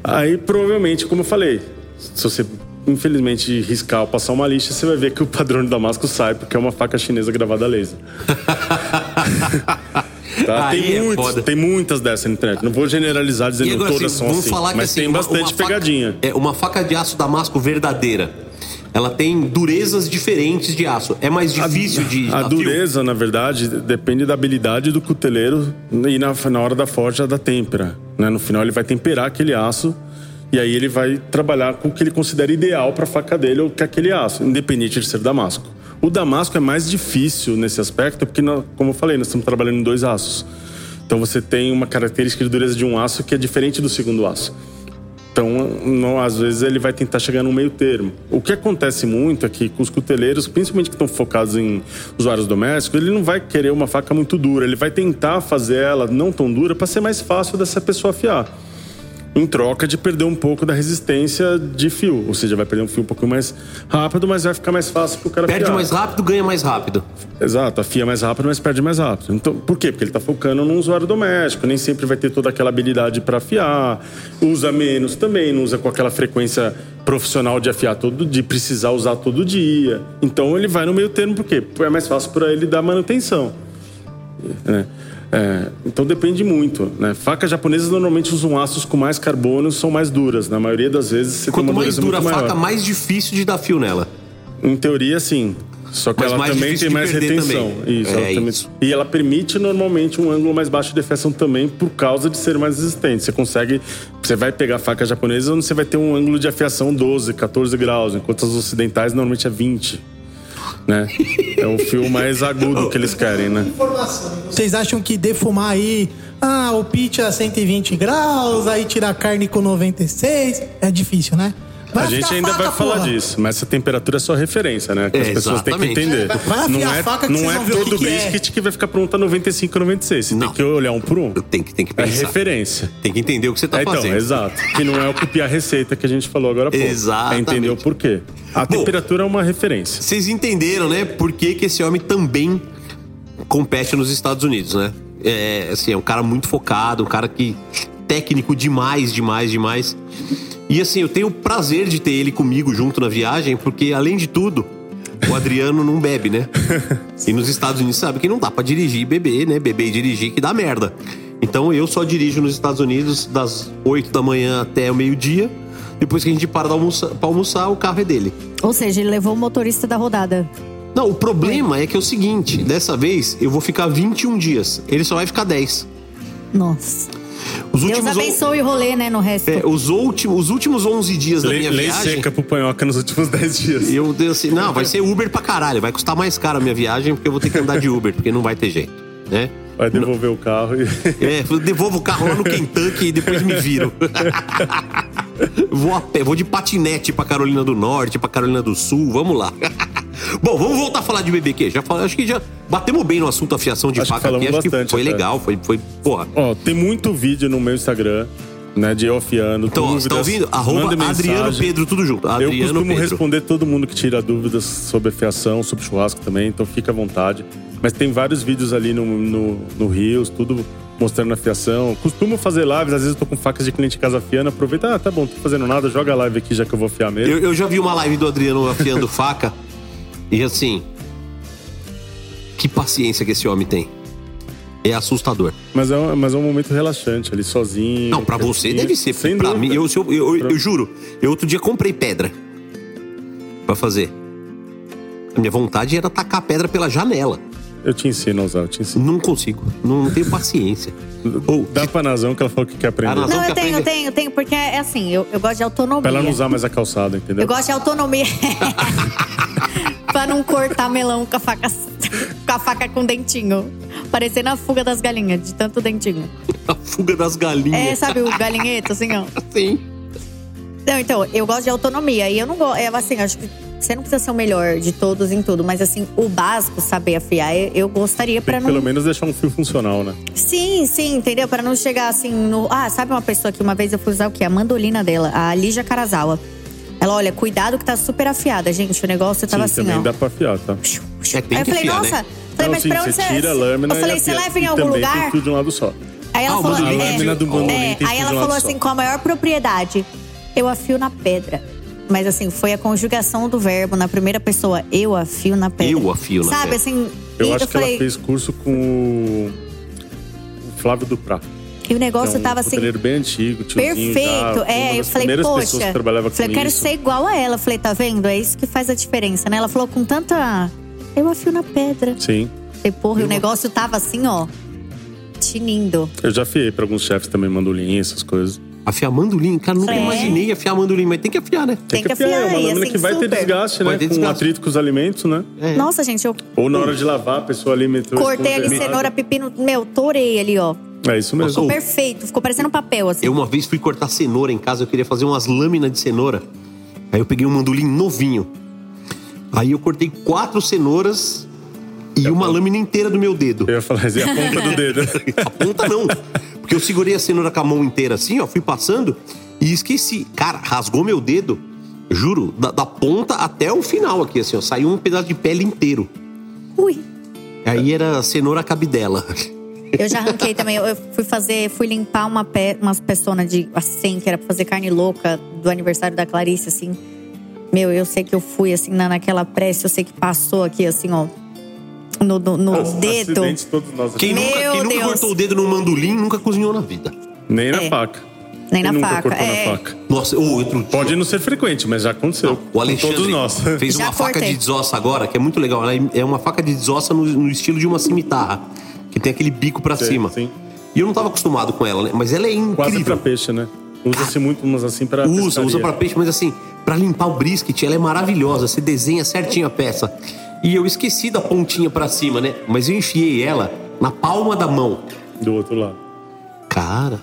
Aí, provavelmente, como eu falei, se você infelizmente riscar ou passar uma lixa, você vai ver que o padrão de damasco sai, porque é uma faca chinesa gravada a laser. Tá? Tem, é muitos, tem muitas dessas na internet. Não vou generalizar dizendo E agora, todas assim, são vamos assim. falar que mas assim, tem uma- bastante uma faca- pegadinha. É uma faca de aço damasco verdadeira. Ela tem durezas diferentes de aço. É mais difícil de. A dar fio? dureza, na verdade, depende da habilidade do cuteleiro e na, na hora da forja da têmpera. Né? No final, ele vai temperar aquele aço e aí ele vai trabalhar com o que ele considera ideal para a faca dele ou que aquele aço, independente de ser damasco. O damasco é mais difícil nesse aspecto porque, como eu falei, nós estamos trabalhando em dois aços. Então você tem uma característica de dureza de um aço que é diferente do segundo aço. Então, não, às vezes ele vai tentar chegar no meio termo. O que acontece muito é que com os cuteleiros, principalmente que estão focados em usuários domésticos, ele não vai querer uma faca muito dura. Ele vai tentar fazer ela não tão dura para ser mais fácil dessa pessoa afiar. Em troca de perder um pouco da resistência de fio. Ou seja, vai perder um fio um pouquinho mais rápido, mas vai ficar mais fácil pro cara Perde mais rápido, ganha mais rápido. Exato, afia mais rápido, mas perde mais rápido. Então, por quê? Porque ele está focando num usuário doméstico, nem sempre vai ter toda aquela habilidade para afiar, usa menos também, não usa com aquela frequência profissional de afiar todo, de precisar usar todo dia. Então ele vai no meio termo, por quê? Porque é mais fácil para ele dar manutenção. né? É, então depende muito. Né? Facas japonesas normalmente usam aços com mais carbono, são mais duras. Na maioria das vezes você Quanto tem uma mais dura a faca, mais difícil de dar fio nela. Em teoria, sim. Só que Mas ela também tem mais retenção. também. Isso, É ela também- isso. E ela permite normalmente um ângulo mais baixo de defleção também por causa de ser mais resistente. Você consegue. Você vai pegar faca japonesa onde você vai ter um ângulo de afiação 12, 14 graus, enquanto as ocidentais normalmente é 20. Né? É o fio mais agudo que eles querem, né? Vocês acham que defumar aí, ah, o pitch a 120 graus, aí tirar carne com 96, é difícil, né? Vai a gente ainda faca, vai falar porra. disso, mas essa temperatura é só referência, né? Que as É, pessoas têm que exatamente. entender. Vai não é, faca que não é todo que que é. brisket que vai ficar pronto a 95, 96. Você tem que olhar um por um. Tem que, tem que É pensar. referência. Tem que entender o que você tá É, então, fazendo. exato. Que não é o copiar a receita que a gente falou agora há pouco. Exatamente. É entender o porquê. A Bom, temperatura é uma referência. Vocês entenderam, né? Por que, que esse homem também compete nos Estados Unidos, né? É, assim, é um cara muito focado, um cara que técnico demais, demais, demais. E assim, eu tenho o prazer de ter ele comigo junto na viagem, porque além de tudo, o Adriano não bebe, né? E nos Estados Unidos sabe que não dá pra dirigir e beber, né? Beber e dirigir que dá merda. Então eu só dirijo nos Estados Unidos das 8 da manhã até o meio-dia. Depois que a gente para de almoçar, pra almoçar, o carro é dele. Ou seja, ele levou o motorista da rodada. Não, o problema é que é o seguinte: dessa vez eu vou ficar 21 dias. Ele só vai ficar 10. Nossa. Os Deus últimos, abençoe o rolê, né, no resto. é, os, últimos, os últimos 11 dias da Lei, minha lei viagem. seca pro panhoca nos últimos 10 dias. Eu dei assim, não, vai ser Uber pra caralho. Vai custar mais caro a minha viagem porque eu vou ter que andar de Uber, porque não vai ter jeito, né? Vai devolver o carro e. É, devolvo o carro lá no Kentucky e depois me viro. vou a pé, vou de patinete pra Carolina do Norte, pra Carolina do Sul, vamos lá. Bom, vamos voltar a falar de BBQ. Já falei, acho que já batemos bem no assunto afiação de Acho que faca aqui. Acho que bastante foi até. legal, foi, foi, porra. Ó, tem muito vídeo no meu Instagram, né, de eu afiando. Então, tá dúvidas, ouvindo? Arroba Adriano. Pedro, tudo junto. Eu Adriano costumo Pedro. responder todo mundo que tira dúvidas sobre afiação, sobre churrasco também, então fica à vontade. Mas tem vários vídeos ali no, no, no Rios, tudo mostrando afiação. Costumo fazer lives, às vezes eu tô com facas de cliente casa afiando, aproveita, ah, tá bom, tô fazendo nada, joga a live aqui já que eu vou afiar mesmo. Eu, eu já vi uma live do Adriano afiando faca e assim. Que paciência que esse homem tem. É assustador. Mas é, um, mas é um momento relaxante ali, sozinho. Não, pra você deve ser. Sem pra dúvida. mim, eu, eu, eu, eu- eu juro, eu outro dia comprei pedra pra fazer. A minha vontade era tacar a pedra pela janela. Eu te ensino a usar, eu te ensino. Não consigo. Não tenho paciência. Ou, Dá pra Nazão que ela falou que quer aprender. A Nazão Não, quer eu tenho, eu aprender. tenho, eu tenho, porque é assim, eu, eu gosto de autonomia. Pra ela não usar mais a calçada, entendeu? Eu gosto de autonomia. pra não cortar melão com a faca, com a faca com dentinho. Parecendo a fuga das galinhas, de tanto dentinho. A fuga das galinhas. É, sabe o galinheto, assim, ó? Sim. Não, então, eu gosto de autonomia. E eu não gosto. É assim, acho que você não precisa ser o melhor de todos em tudo, mas assim, o básico, saber afiar, eu, eu gostaria que não. pelo menos deixar um fio funcional, né? Sim, sim, entendeu? Pra não chegar assim no. Ah, sabe uma pessoa que uma vez eu fui usar o quê? A mandolina dela, a Lígia Karazawa. Ela, olha, cuidado que tá super afiada, gente. O negócio tava Sim, assim, também ó. dá pra afiar, tá? É, tem Aí eu que falei, nossa. né? Falei, Não, mas sim, pra onde você tira a lâmina Eu falei, e você leva em algum também lugar? tem fio de um lado só. Aí ela Ah, falou, A é, do é, tem aí ela falou só. assim, com a maior propriedade, eu afio na pedra. Mas assim, foi a conjugação do verbo na primeira pessoa, eu afio na pedra. Eu afio na Sabe, pedra. assim, Eu e acho eu que falei, ela fez curso com o o Flávio Duprá. e o negócio é um tava assim, bem antigo, tiozinho perfeito. já, é, eu falei, poxa, que trabalhava falei, eu quero isso. ser igual a ela. Falei, tá vendo? É isso que faz a diferença, né? Ela falou com tanta, eu afio na pedra. Sim. Falei, porra, e o negócio tava assim, ó, tinindo. Eu já afiei pra alguns chefes também, mandolim, essas coisas. Afiar mandolim? Cara, nunca É. imaginei afiar mandolim, mas tem que afiar, né? Tem que afiar, é afiar, uma e lâmina assim, que vai ter super. desgaste, Vai né? ter Com desgaste. atrito com os alimentos, né? É. Nossa, gente, eu Ou na hora de lavar, a pessoa ali meteu... cortei ali cenoura, pepino, meu, torei ali, ó. É isso mesmo. Ficou perfeito, ficou parecendo um papel, assim. Eu uma vez fui cortar cenoura em casa, eu queria fazer umas lâminas de cenoura. Aí eu peguei um mandolim novinho. Aí eu cortei quatro cenouras e uma lâmina inteira do meu dedo. Eu ia falar, assim, a ponta do dedo. A ponta não. Porque eu segurei a cenoura com a mão inteira assim, ó, fui passando e esqueci. Cara, rasgou meu dedo, juro, da, da ponta até o final aqui, assim, ó. Saiu um pedaço de pele inteiro. Ui. Aí era cenoura cabidela. Eu já arranquei também. Eu fui fazer, fui limpar uma pe, umas peçonas de assim, que era pra fazer carne louca do aniversário da Clarice, assim. Meu, eu sei que eu fui assim na, naquela prece, eu sei que passou aqui, assim, ó. No, no, no dedo. Acidentes todos nós. Quem nunca, quem nunca cortou o dedo num mandolim nunca cozinhou na vida. Nem na É. faca. Nem Quem na nunca faca, cortou é. na faca. Nossa, o outro Pode não ser frequente, mas já aconteceu. O Com Alexandre todos nós. fez Já uma faca cortei. de desossa agora, que é muito legal. Ela é uma faca de desossa no, no estilo de uma cimitarra, que tem aquele bico pra cima. sim. E eu não tava acostumado com ela, né? Mas ela é Quase pra incrível. peixe, né? Usa-se muito umas assim pra Usa, pescaria. usa pra peixe, mas assim, pra limpar o brisket, ela é maravilhosa. Você desenha certinho a peça. E eu esqueci da pontinha pra cima, né? Mas eu enfiei ela na palma da mão. Do outro lado. Cara.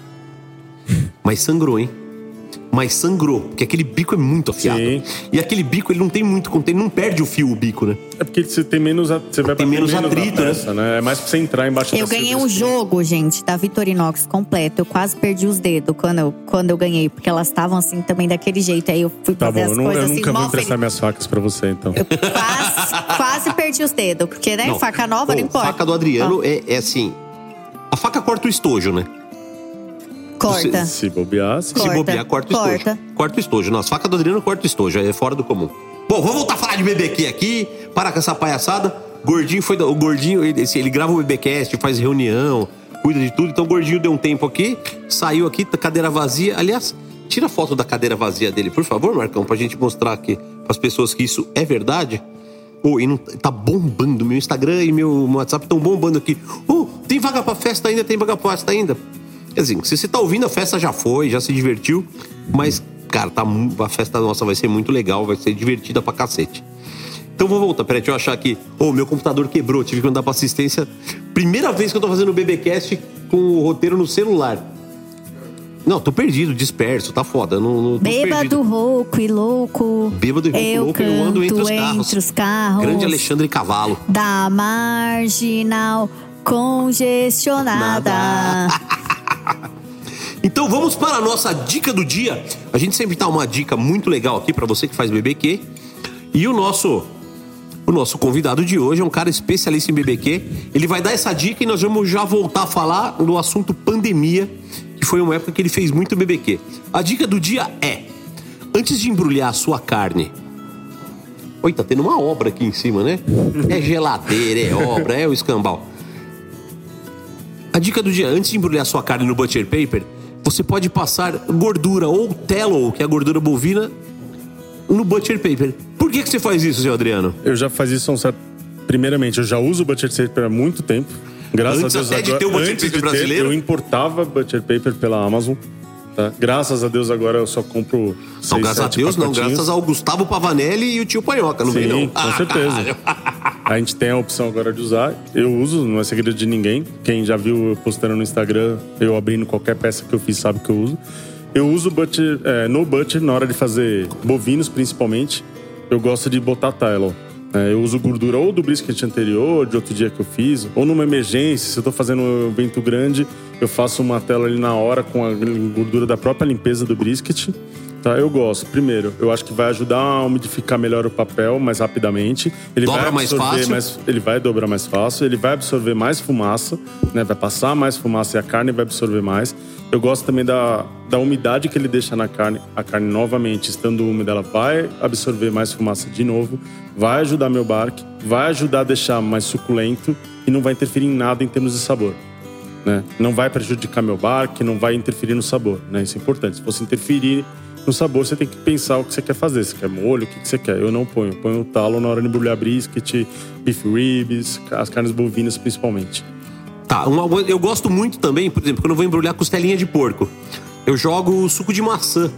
Mas sangrou, hein? Mas sangrou, porque aquele bico é muito afiado. Sim. E aquele bico, ele não tem muito contato, ele não perde o fio, o bico, né? É porque você tem menos. Você vai Tem menos atrito, né? peça, né? É mais pra você entrar embaixo Eu da ganhei um jogo, gente, da Vitorinox completo. Eu quase perdi os dedos quando eu, quando eu ganhei, porque elas estavam assim também daquele jeito. Aí eu fui Tá fazer bom, eu, as não- coisas eu assim, nunca vou emprestar minhas facas pra você, então. Quase, quase perdi os dedos, porque, né, faca nova não importa. faca do Adriano é, é assim. A faca corta o estojo, né? Corta. Se bobear, sim. Se Corta, bobear, corta o estojo. corta. Corta o estojo. Nossa, faca do Adriano corta o estojo, é fora do comum. Bom, vamos voltar a falar de BBQ aqui. Para com essa palhaçada. Gordinho foi. O Gordinho, ele, ele grava o BBcast, faz reunião, cuida de tudo. Então o Gordinho deu um tempo aqui, saiu aqui, tá cadeira vazia. Aliás, tira a foto da cadeira vazia dele, por favor, Marcão, pra gente mostrar aqui pras pessoas que isso é verdade. Ô, e não, tá bombando. Meu Instagram e meu WhatsApp estão bombando aqui. Ô, tem vaga pra festa ainda? Tem vaga pra festa ainda? Quer dizer, se você tá ouvindo, a festa já foi, já se divertiu. Mas, cara, tá, a festa nossa vai ser muito legal, vai ser divertida pra cacete. Então vou voltar, peraí, deixa eu achar aqui. Ô, meu computador quebrou, tive que mandar pra assistência. Primeira vez que eu tô fazendo o BBcast com o roteiro no celular. Não, tô perdido, disperso, tá foda. Não, não, Bêbado, rouco e louco. Bêbado e rouco, eu louco, eu ando entre os entre os carros. Grande Alexandre Cavalo. Da marginal congestionada. Então vamos para a nossa dica do dia. A gente sempre dá uma dica muito legal aqui para você que faz BBQ. E o nosso o nosso convidado de hoje é um cara especialista em BBQ. Ele vai dar essa dica e nós vamos já voltar a falar do assunto pandemia, que foi uma época que ele fez muito BBQ. A dica do dia é: antes de embrulhar a sua carne, Oi, tá tendo uma obra aqui em cima, né? É geladeira, é obra, é o escambau. A dica do dia, antes de embrulhar sua carne no butcher paper, você pode passar gordura ou tallow, que é a gordura bovina, no butcher paper. Por que, que você faz isso, seu Adriano? Eu já fazia isso há um certo Primeiramente, eu já uso o Butcher Paper há muito tempo. Graças Antes a Deus até de agora, ter o Butcher Paper de ter, brasileiro? eu importava Butcher Paper pela Amazon. tá? Graças a Deus agora eu só compro seis, Não, graças a Deus, não. Graças ao Gustavo Pavanelli e o tio Panhoca, não Sim, vem não? com Ah, certeza. A gente tem a opção agora de usar. Eu uso, não é segredo de ninguém. Quem já viu eu postando no Instagram, eu abrindo qualquer peça que eu fiz sabe que eu uso. Eu uso butcher, é, no butcher na hora de fazer bovinos, principalmente. Eu gosto de botar Tylon. É, eu uso gordura ou do brisket anterior, de outro dia que eu fiz, ou numa emergência, se eu tô fazendo um evento grande, eu faço uma tela ali na hora com a gordura da própria limpeza do brisket. Tá, eu gosto. Primeiro, eu acho que vai ajudar a umidificar melhor o papel mais rapidamente. Ele Dobra vai mais absorver fácil. mais- ele vai dobrar mais fácil, ele vai absorver mais fumaça, né? Vai passar mais fumaça e a carne vai absorver mais. Eu gosto também da, da umidade que ele deixa na carne. A carne, novamente, estando úmida, ela vai absorver mais fumaça de novo, vai ajudar meu barque, vai ajudar a deixar mais suculento e não vai interferir em nada em termos de sabor. Né? Não vai prejudicar meu barque, não vai interferir no sabor. Né? Isso é importante. Se você interferir no sabor, você tem que pensar o que você quer fazer. Você quer molho, o que você quer? Eu não ponho. Eu ponho o talo na hora de embrulhar brisket, beef ribs, as carnes bovinas principalmente. Tá, uma- eu gosto muito também, por exemplo, quando eu vou embrulhar costelinha de porco. Eu jogo suco de maçã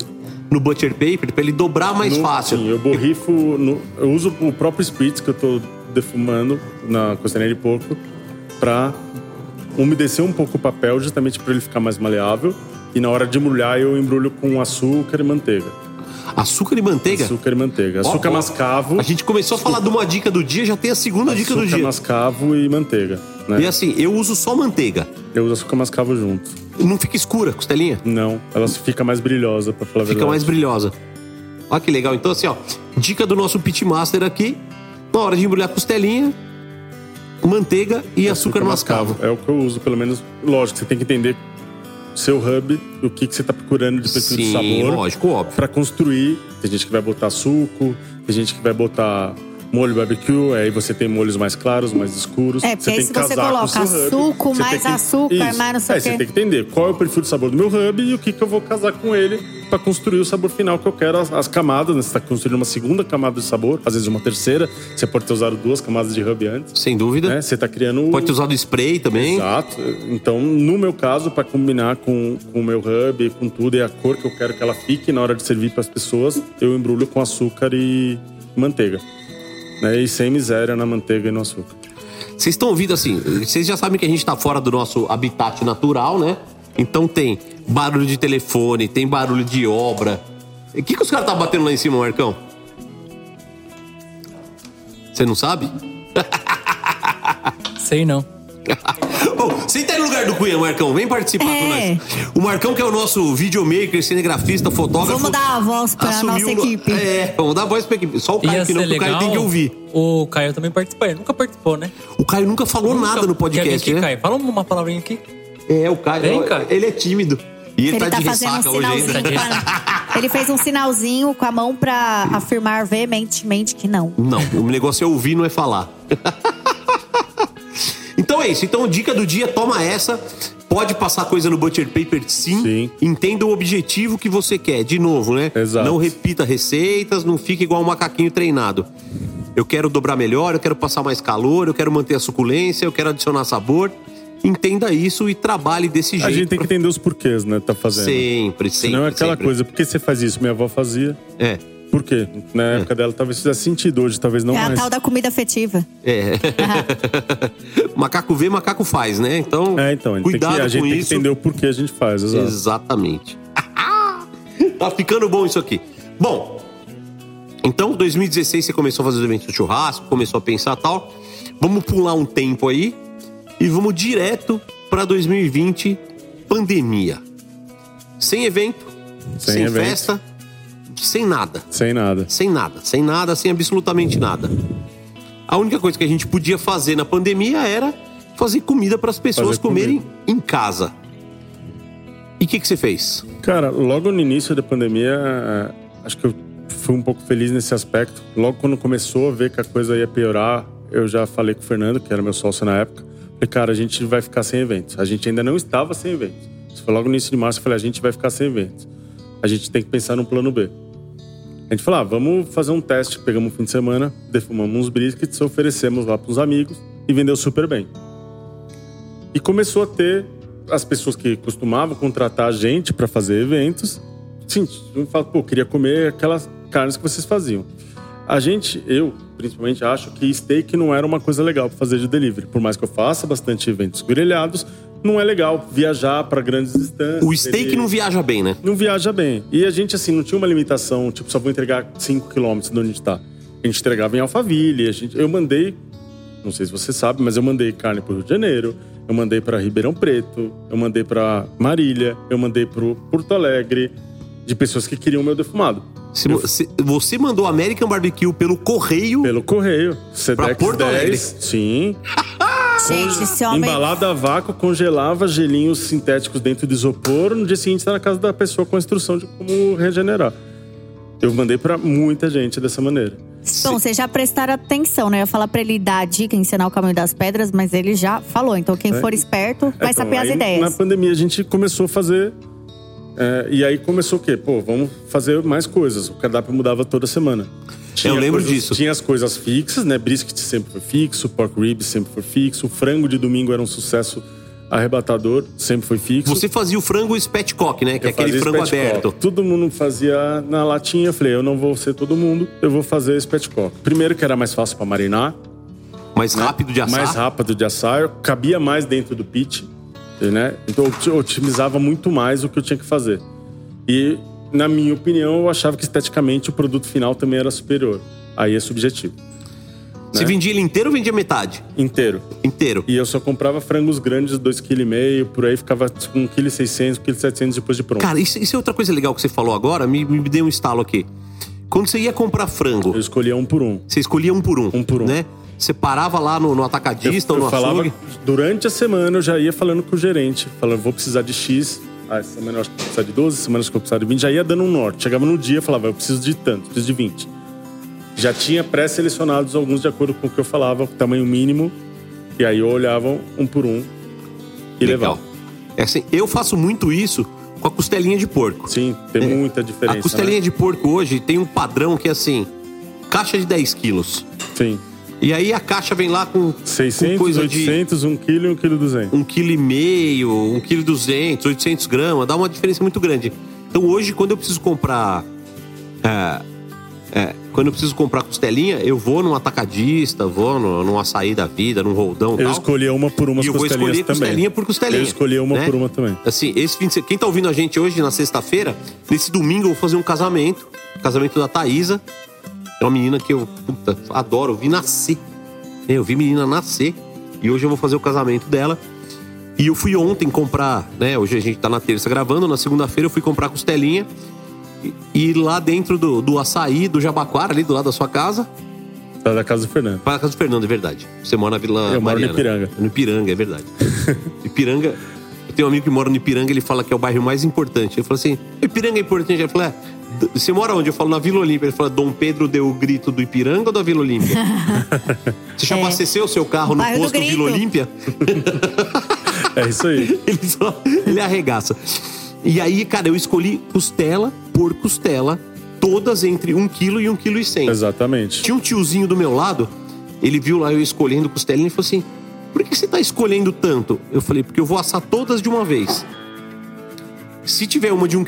no butcher paper pra ele dobrar mais No- fácil. Sim, eu borrifo. no- eu uso o próprio spritz que eu tô defumando na costelinha de porco pra umedecer um pouco o papel, justamente para ele ficar mais maleável. E na hora de embrulhar, eu embrulho com açúcar e manteiga. Açúcar e manteiga? Açúcar e manteiga. Açúcar ó, mascavo. A gente começou a falar de uma dica do dia, já tem a segunda dica do Açúcar dia. mascavo e manteiga. Né? E assim, eu uso só manteiga. Eu uso açúcar mascavo junto. Não fica escura a costelinha? Não, ela fica mais brilhosa, pra falar a Fica verdade. mais brilhosa. Olha que legal. Então, assim, ó, dica do nosso pitmaster aqui: na hora de embrulhar costelinha, manteiga e açúcar, mascavo. É o que eu uso, pelo menos. Lógico, você tem que entender seu hub, o que, que você tá procurando de perfil de Sim, sabor. lógico, óbvio. Pra construir. Tem gente que vai botar suco, tem gente que vai botar molho barbecue, aí você tem molhos mais claros, mais escuros. É, porque aí tem se você coloca hub. suco, Você mais que- açúcar, Isso. mais não sei é, o quê. Você tem que entender qual é o perfil de sabor do meu hub e o que, que eu vou casar com ele pra construir o sabor final que eu quero. As, as camadas, né? Você tá construindo uma segunda camada de sabor, às vezes uma terceira. Você pode ter usado duas camadas de hub antes. Sem dúvida. Né? Você tá criando... Pode ter usado spray também. Exato. Então, no meu caso, para combinar com, com o meu hub, com tudo e a cor que eu quero que ela fique na hora de servir para as pessoas, eu embrulho com açúcar e manteiga. Né? E sem miséria na manteiga e no açúcar. Vocês estão ouvindo assim, vocês já sabem que a gente tá fora do nosso habitat natural, né? Então tem barulho de telefone, tem barulho de obra. O que, que os caras tá batendo lá em cima, Marcão? Você não sabe? Sei não. Bom, senta aí no lugar do Cunha, Marcão. Vem participar com É. nós. O Marcão, que é o nosso videomaker, cinegrafista, fotógrafo. Vamos dar a voz pra assumiu nossa no- equipe. É, vamos dar a voz pra equipe. Só o Caio Ia que não, o Caio legal. tem que ouvir. O Caio também participou. Ele nunca participou, né? O Caio nunca falou nada no podcast, Quer vir aqui, né? Caio? Fala uma palavrinha aqui. É, o Caio. Vem, Caio. Ele é tímido. E ele, Ele tá, tá de fazendo um ressaca hoje sinalzinho ainda. pra- Ele fez um sinalzinho com a mão pra afirmar veementemente que não. Não, o negócio é ouvir, não é falar. então é isso. Então, dica do dia, toma essa. Pode passar coisa no Butcher Paper, sim. Entenda o objetivo que você quer. De novo, né? Exato. Não repita receitas, não fique igual um macaquinho treinado. Eu quero dobrar melhor, eu quero passar mais calor, eu quero manter a suculência, eu quero adicionar sabor. Entenda isso e trabalhe desse jeito. A gente tem que entender os porquês, né? Tá fazendo. Sempre, sempre. Senão é aquela sempre. coisa, por que você faz isso? Minha avó fazia. É. Por quê? Na época dela talvez fizesse sentido, hoje talvez não é a mais. tal da comida afetiva. É. macaco vê, macaco faz, né? Então, É, então, a gente, tem cuidado que, a gente com tem isso. que entender o porquê a gente faz, exato. Exatamente. tá ficando bom isso aqui. Bom, então 2016 você começou a fazer os eventos do churrasco, começou a pensar tal. Vamos pular um tempo aí e vamos direto para 2020, pandemia. Sem evento, Sem sem, evento. festa, sem nada. Sem nada. Sem nada, sem nada, sem absolutamente nada. A única coisa que a gente podia fazer na pandemia era fazer comida para as pessoas Fazer comerem em casa. E o que, que você fez? Cara, logo no início da pandemia, é, acho que eu fui um pouco feliz nesse aspecto. Logo quando começou a ver que a coisa ia piorar, eu já falei com o Fernando, que era meu sócio na época. Falei, cara, a gente vai ficar sem eventos. A gente ainda não estava sem eventos. Isso foi logo no início de março, eu falei, a gente vai ficar sem eventos. A gente tem que pensar num plano B. A gente falou, ah, vamos fazer um teste. Pegamos um fim de semana, defumamos uns briskets, oferecemos lá pros amigos e vendeu super bem. E começou a ter as pessoas que costumavam contratar a gente para fazer eventos. Sim, fala, pô, queria comer aquelas carnes que vocês faziam. A gente, eu principalmente, acho que steak não era uma coisa legal para fazer de delivery. Por mais que eu faça bastante eventos grelhados, não é legal viajar para grandes distâncias. O steak Ele- não viaja bem, né? não viaja bem. E a gente, assim, não tinha uma limitação, tipo, só vou entregar 5 quilômetros de onde a gente tá. A gente entregava em Alphaville, a gente, eu mandei, não sei se você sabe, mas eu mandei carne pro Rio de Janeiro, eu mandei para Ribeirão Preto, eu mandei para Marília, eu mandei pro Porto Alegre, de pessoas que queriam o meu defumado. Se vo- se- você mandou American Barbecue pelo correio. Pelo correio. Sedex Porto Alegre? 10, sim. Gente, esse homem. Embalado a vácuo, congelava gelinhos sintéticos dentro de isopor. No dia seguinte, tá na casa da pessoa com a instrução de como regenerar. Eu mandei pra muita gente dessa maneira. Bom, vocês já prestaram atenção, né? Eu ia falar pra ele dar a dica, ensinar o caminho das pedras, mas ele já falou. Então, quem É. for esperto vai É, saber então, as aí, ideias. Na pandemia, a gente começou a fazer. É, e aí começou o quê? Pô, vamos fazer mais coisas. O cardápio mudava toda semana. Eu lembro coisas- disso. Tinha as coisas fixas, né? Brisket sempre foi fixo, pork ribs sempre foi fixo, o frango de domingo era um sucesso arrebatador, sempre foi fixo. Você fazia o frango spatchcock, né? Que é Eu aquele fazia frango aberto. Todo mundo fazia na latinha. Eu falei, eu não vou ser todo mundo, eu vou fazer spatchcock. Primeiro que era mais fácil pra marinar. Mais rápido de assar. Mais rápido de assar. Cabia mais dentro do pit, né? Então eu otimizava muito mais o que eu tinha que fazer. E, na minha opinião, eu achava que esteticamente o produto final também era superior. Aí é subjetivo. Você né? vendia ele inteiro ou vendia metade? Inteiro. Inteiro. E eu só comprava frangos grandes, 2,5 kg, por aí ficava com 1,6 kg, 1,7 kg depois de pronto. Cara, isso, isso é outra coisa legal que você falou agora, me, me deu um estalo aqui. Quando você ia comprar frango. Eu escolhia um por um. Você escolhia um por um. Um por um. Né? Você parava lá no, no atacadista eu, ou no eu falava, açougue. durante a semana eu já ia falando com o gerente, falando, vou precisar de X. Ah, essa semana eu acho que vou precisar de 12, semana eu acho que vou precisar de 20. Já ia dando um norte. Chegava no dia e falava, eu preciso de tanto, preciso de 20. Já tinha pré-selecionados alguns de acordo com o que eu falava, o tamanho mínimo. E aí eu olhava um por um e Legal. levava. É assim, eu faço muito isso com a costelinha de porco. Sim, tem muita diferença. A costelinha né? de porco hoje tem um padrão que é assim: caixa de 10 quilos. Sim. E aí a caixa vem lá com 600, com coisa 800, 1 kg e 1 kg 200. de 1 kg e meio, 1 kg 200, 800 gramas, dá uma diferença muito grande. Então hoje, quando eu preciso comprar. é, é, quando eu preciso comprar costelinha, eu vou num atacadista, vou no, num açaí da vida, num roldão Eu tal. escolhia uma por uma E eu vou costelinhas escolher também. costelinha por costelinha. Eu escolhia uma né? por uma também. Assim, esse fim de. Quem tá ouvindo a gente hoje, na sexta-feira, nesse domingo eu vou fazer um casamento. Casamento da Thaísa. É uma menina que eu, puta, adoro. Eu vi nascer. É, Eu vi menina nascer. E hoje eu vou fazer o casamento dela. E eu fui ontem comprar, né? Hoje a gente tá na terça gravando. Na segunda-feira eu fui comprar costelinha. E, e lá dentro do, do açaí, do Jabaquara, ali do lado da sua casa. Tá da casa do Fernando. Para a casa do Fernando, é verdade. Você mora na Vila Eu moro no Mariana. Ipiranga. No Ipiranga, é verdade. Ipiranga. Eu tenho um amigo que mora no Ipiranga, ele fala que é o bairro mais importante. Eu falo assim: Ipiranga é importante? Ele falou: é. Você mora onde? Eu falo na Vila Olímpia. Ele fala: Dom Pedro deu o grito do Ipiranga ou da Vila Olímpia? Você já É. abasteceu o seu carro no do posto grito. Vila Olímpia? É isso aí. ele, só, ele arregaça. E aí, cara, eu escolhi costela por costela, todas entre 1 kg e 1 kg e 100. Exatamente. Tinha um tiozinho do meu lado, ele viu lá eu escolhendo costelinha e falou assim: Por que você tá escolhendo tanto? Eu falei: Porque eu vou assar todas de uma vez. Se tiver uma de 1,5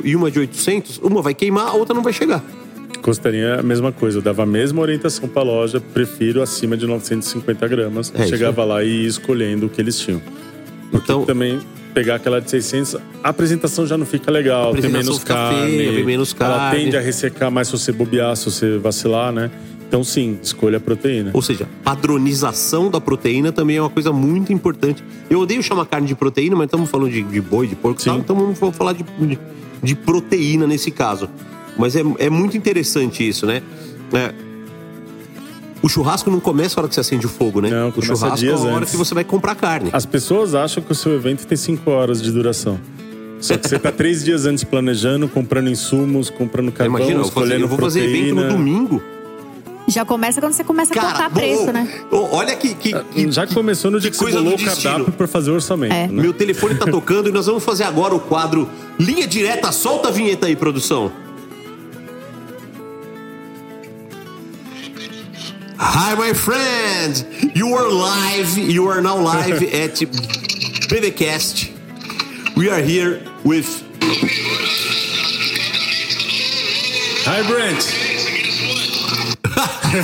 kg e uma de 800, uma vai queimar, a outra não vai chegar. É a mesma coisa. Eu dava a mesma orientação pra loja, prefiro acima de 950 gramas. É, Chegava lá e ia escolhendo o que eles tinham. Porque Então- também pegar aquela de 600, a apresentação já não fica legal, A tem menos carne. feia, vem menos Ela carne. tende a ressecar mais se você bobear, se você vacilar, né? Então sim, escolha a proteína. Ou seja, padronização da proteína também é uma coisa muito importante. Eu odeio chamar carne de proteína, mas estamos falando de, de boi, de porco tal, então vamos falar de, de, de proteína nesse caso. Mas é, é muito interessante isso, né? É, o churrasco não começa a hora que você acende o fogo, né? Não, o churrasco é a hora antes. que você vai comprar carne. As pessoas acham que o seu evento tem 5 horas de duração. Só que você tá três dias antes planejando, comprando insumos, comprando carvão, Imagina, eu vou fazer, escolhendo eu vou fazer evento no domingo. Já começa quando você começa Cara, a cortar preço, né? Olha que, que, é, que, Já começou no dia que, que você bolou o cardápio para fazer o orçamento. É. Né? Meu telefone tá tocando e nós vamos fazer agora o quadro Linha Direta. Solta a vinheta aí, produção. Hi, my friend! You are live, you are now live at BBcast. We are here with. Hi, Brent! oh,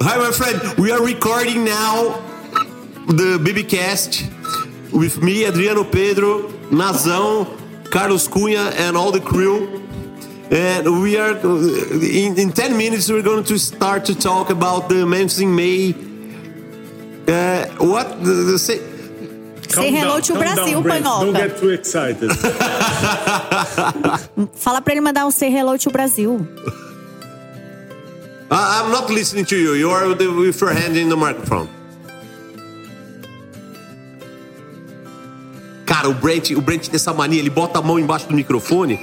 hi, my friend. We are recording now the BBcast with me, Adriano Pedro, Nazão, Carlos Cunha, and all the crew. And we are in, in 10 minutes we're going to start to talk about the Memphis in May. Uh, what the, the say, Say hello to Brasil. Don't Panhoca. get too excited. Fala pra ele mandar um say hello to Brasil. I- I'm not listening to you. You are with, the, with your hand in the microphone. Cara, o Brent, o Brent tem essa mania, ele bota a mão embaixo do microfone.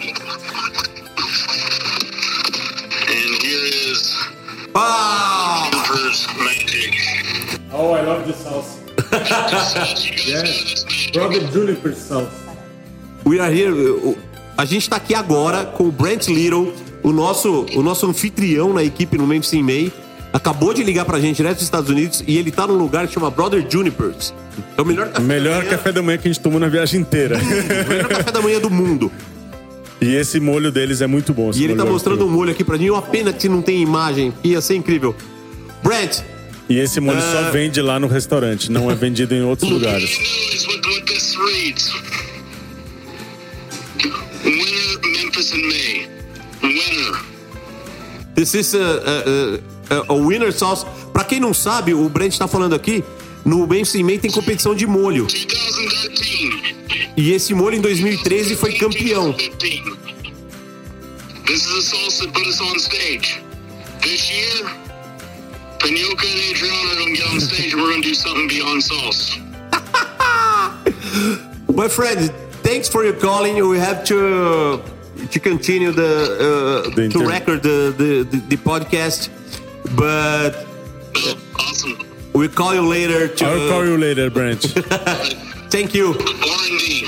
And here is Ah! Juniper's magic. Oh, I love the sauce. yes. Brother Juniper sauce. We are here. A gente tá aqui agora com o Brent Little, o nosso, o nosso anfitrião na equipe no Memphis in May. Acabou de ligar pra gente direto dos Estados Unidos e ele tá num lugar que chama Brother Junipers. É o melhor café Melhor da manhã, café da manhã que a gente tomou na viagem inteira. o melhor café da manhã do mundo. E esse molho deles é muito bom. E ele tá molho mostrando um molho aqui pra mim. Uma pena que não tem imagem. Ia ser incrível. Brent, E esse molho só Ah. vende lá no restaurante, não é vendido em outros lugares. Winner, Memphis in May. Winner. this is a, a, a, a winner sauce. Pra quem não sabe, o Brent tá falando aqui, no Memphis May tem competição de molho. 2013. E esse molho em 2013 foi campeão. 15. This is a sauce that put us on stage. This year, Panyoka and Adriana are going to get on stage and we're going to do something beyond sauce. My friend, thanks for your calling. We have to to continue the, uh, The to record the, the, the, the podcast, but Awesome. we'll call you later. To, I'll call you later, Branch. Thank you. R&D.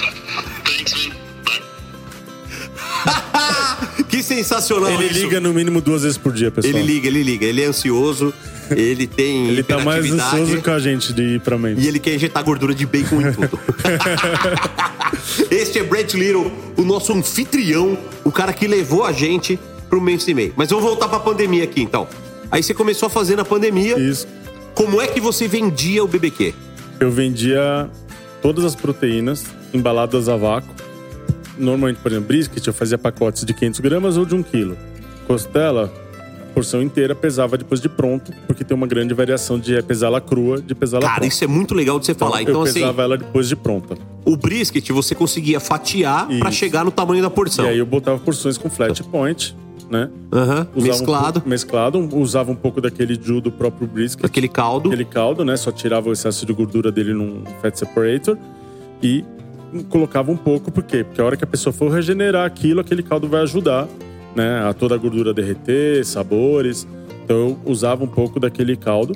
Sensacional Ele isso. liga no mínimo duas vezes por dia, pessoal. Ele liga, ele liga. Ele é ansioso, ele tem Ele tá mais ansioso que a gente de ir pra Memphis. e ele quer injetar gordura de bacon em tudo. este é Brent Little, o nosso anfitrião, o cara que levou a gente pro Memphis in May. Mas vamos voltar pra pandemia aqui, então. Aí você começou a fazer na pandemia. Isso. Como é que você vendia o BBQ? Eu vendia todas as proteínas embaladas a vácuo. Normalmente, por exemplo, brisket, eu fazia pacotes de 500 gramas ou de 1 quilo. Costela, porção inteira, pesava depois de pronto, porque tem uma grande variação de pesá-la crua, de pesá-la Cara, pronta. isso é muito legal de você falar. Então, eu assim, pesava ela depois de pronta. o brisket você conseguia fatiar pra Isso. chegar no tamanho da porção. E aí eu botava porções com flat point, né? Aham, Usava mesclado. Um pouco, mesclado. Usava um pouco daquele jus do próprio brisket. Aquele caldo. Aquele caldo, né? Só tirava o excesso de gordura dele num fat separator. E colocava um pouco, por quê? Porque a hora que a pessoa for regenerar aquilo, aquele caldo vai ajudar, né? A toda a gordura derreter, sabores. Então eu usava um pouco daquele caldo,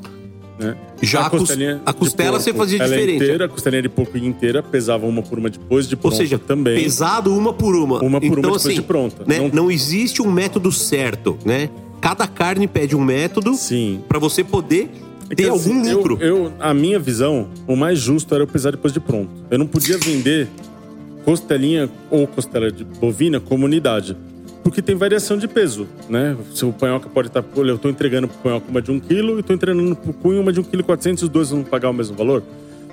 né? Já a cos- costelinha a costela você fazia ela é diferente. inteira, a costelinha de porco inteira, pesava uma por uma depois de Ou pronta seja, também. pesado uma por uma. Uma por uma então, depois assim, de pronta. Né, não... Não- existe um método certo, né? Cada carne pede um método Sim. pra você poder ter Então, algum assim, eu- lucro. Eu, a minha visão, o mais justo era eu pesar depois de pronto. Eu não podia vender costelinha ou costela de bovina como unidade. Porque tem variação de peso, né? Se o panhoca pode estar... Olha, eu tô entregando pro panhoca uma de 1 kg e tô entregando pro cunho uma de 1 kg 400 os dois vão pagar o mesmo valor.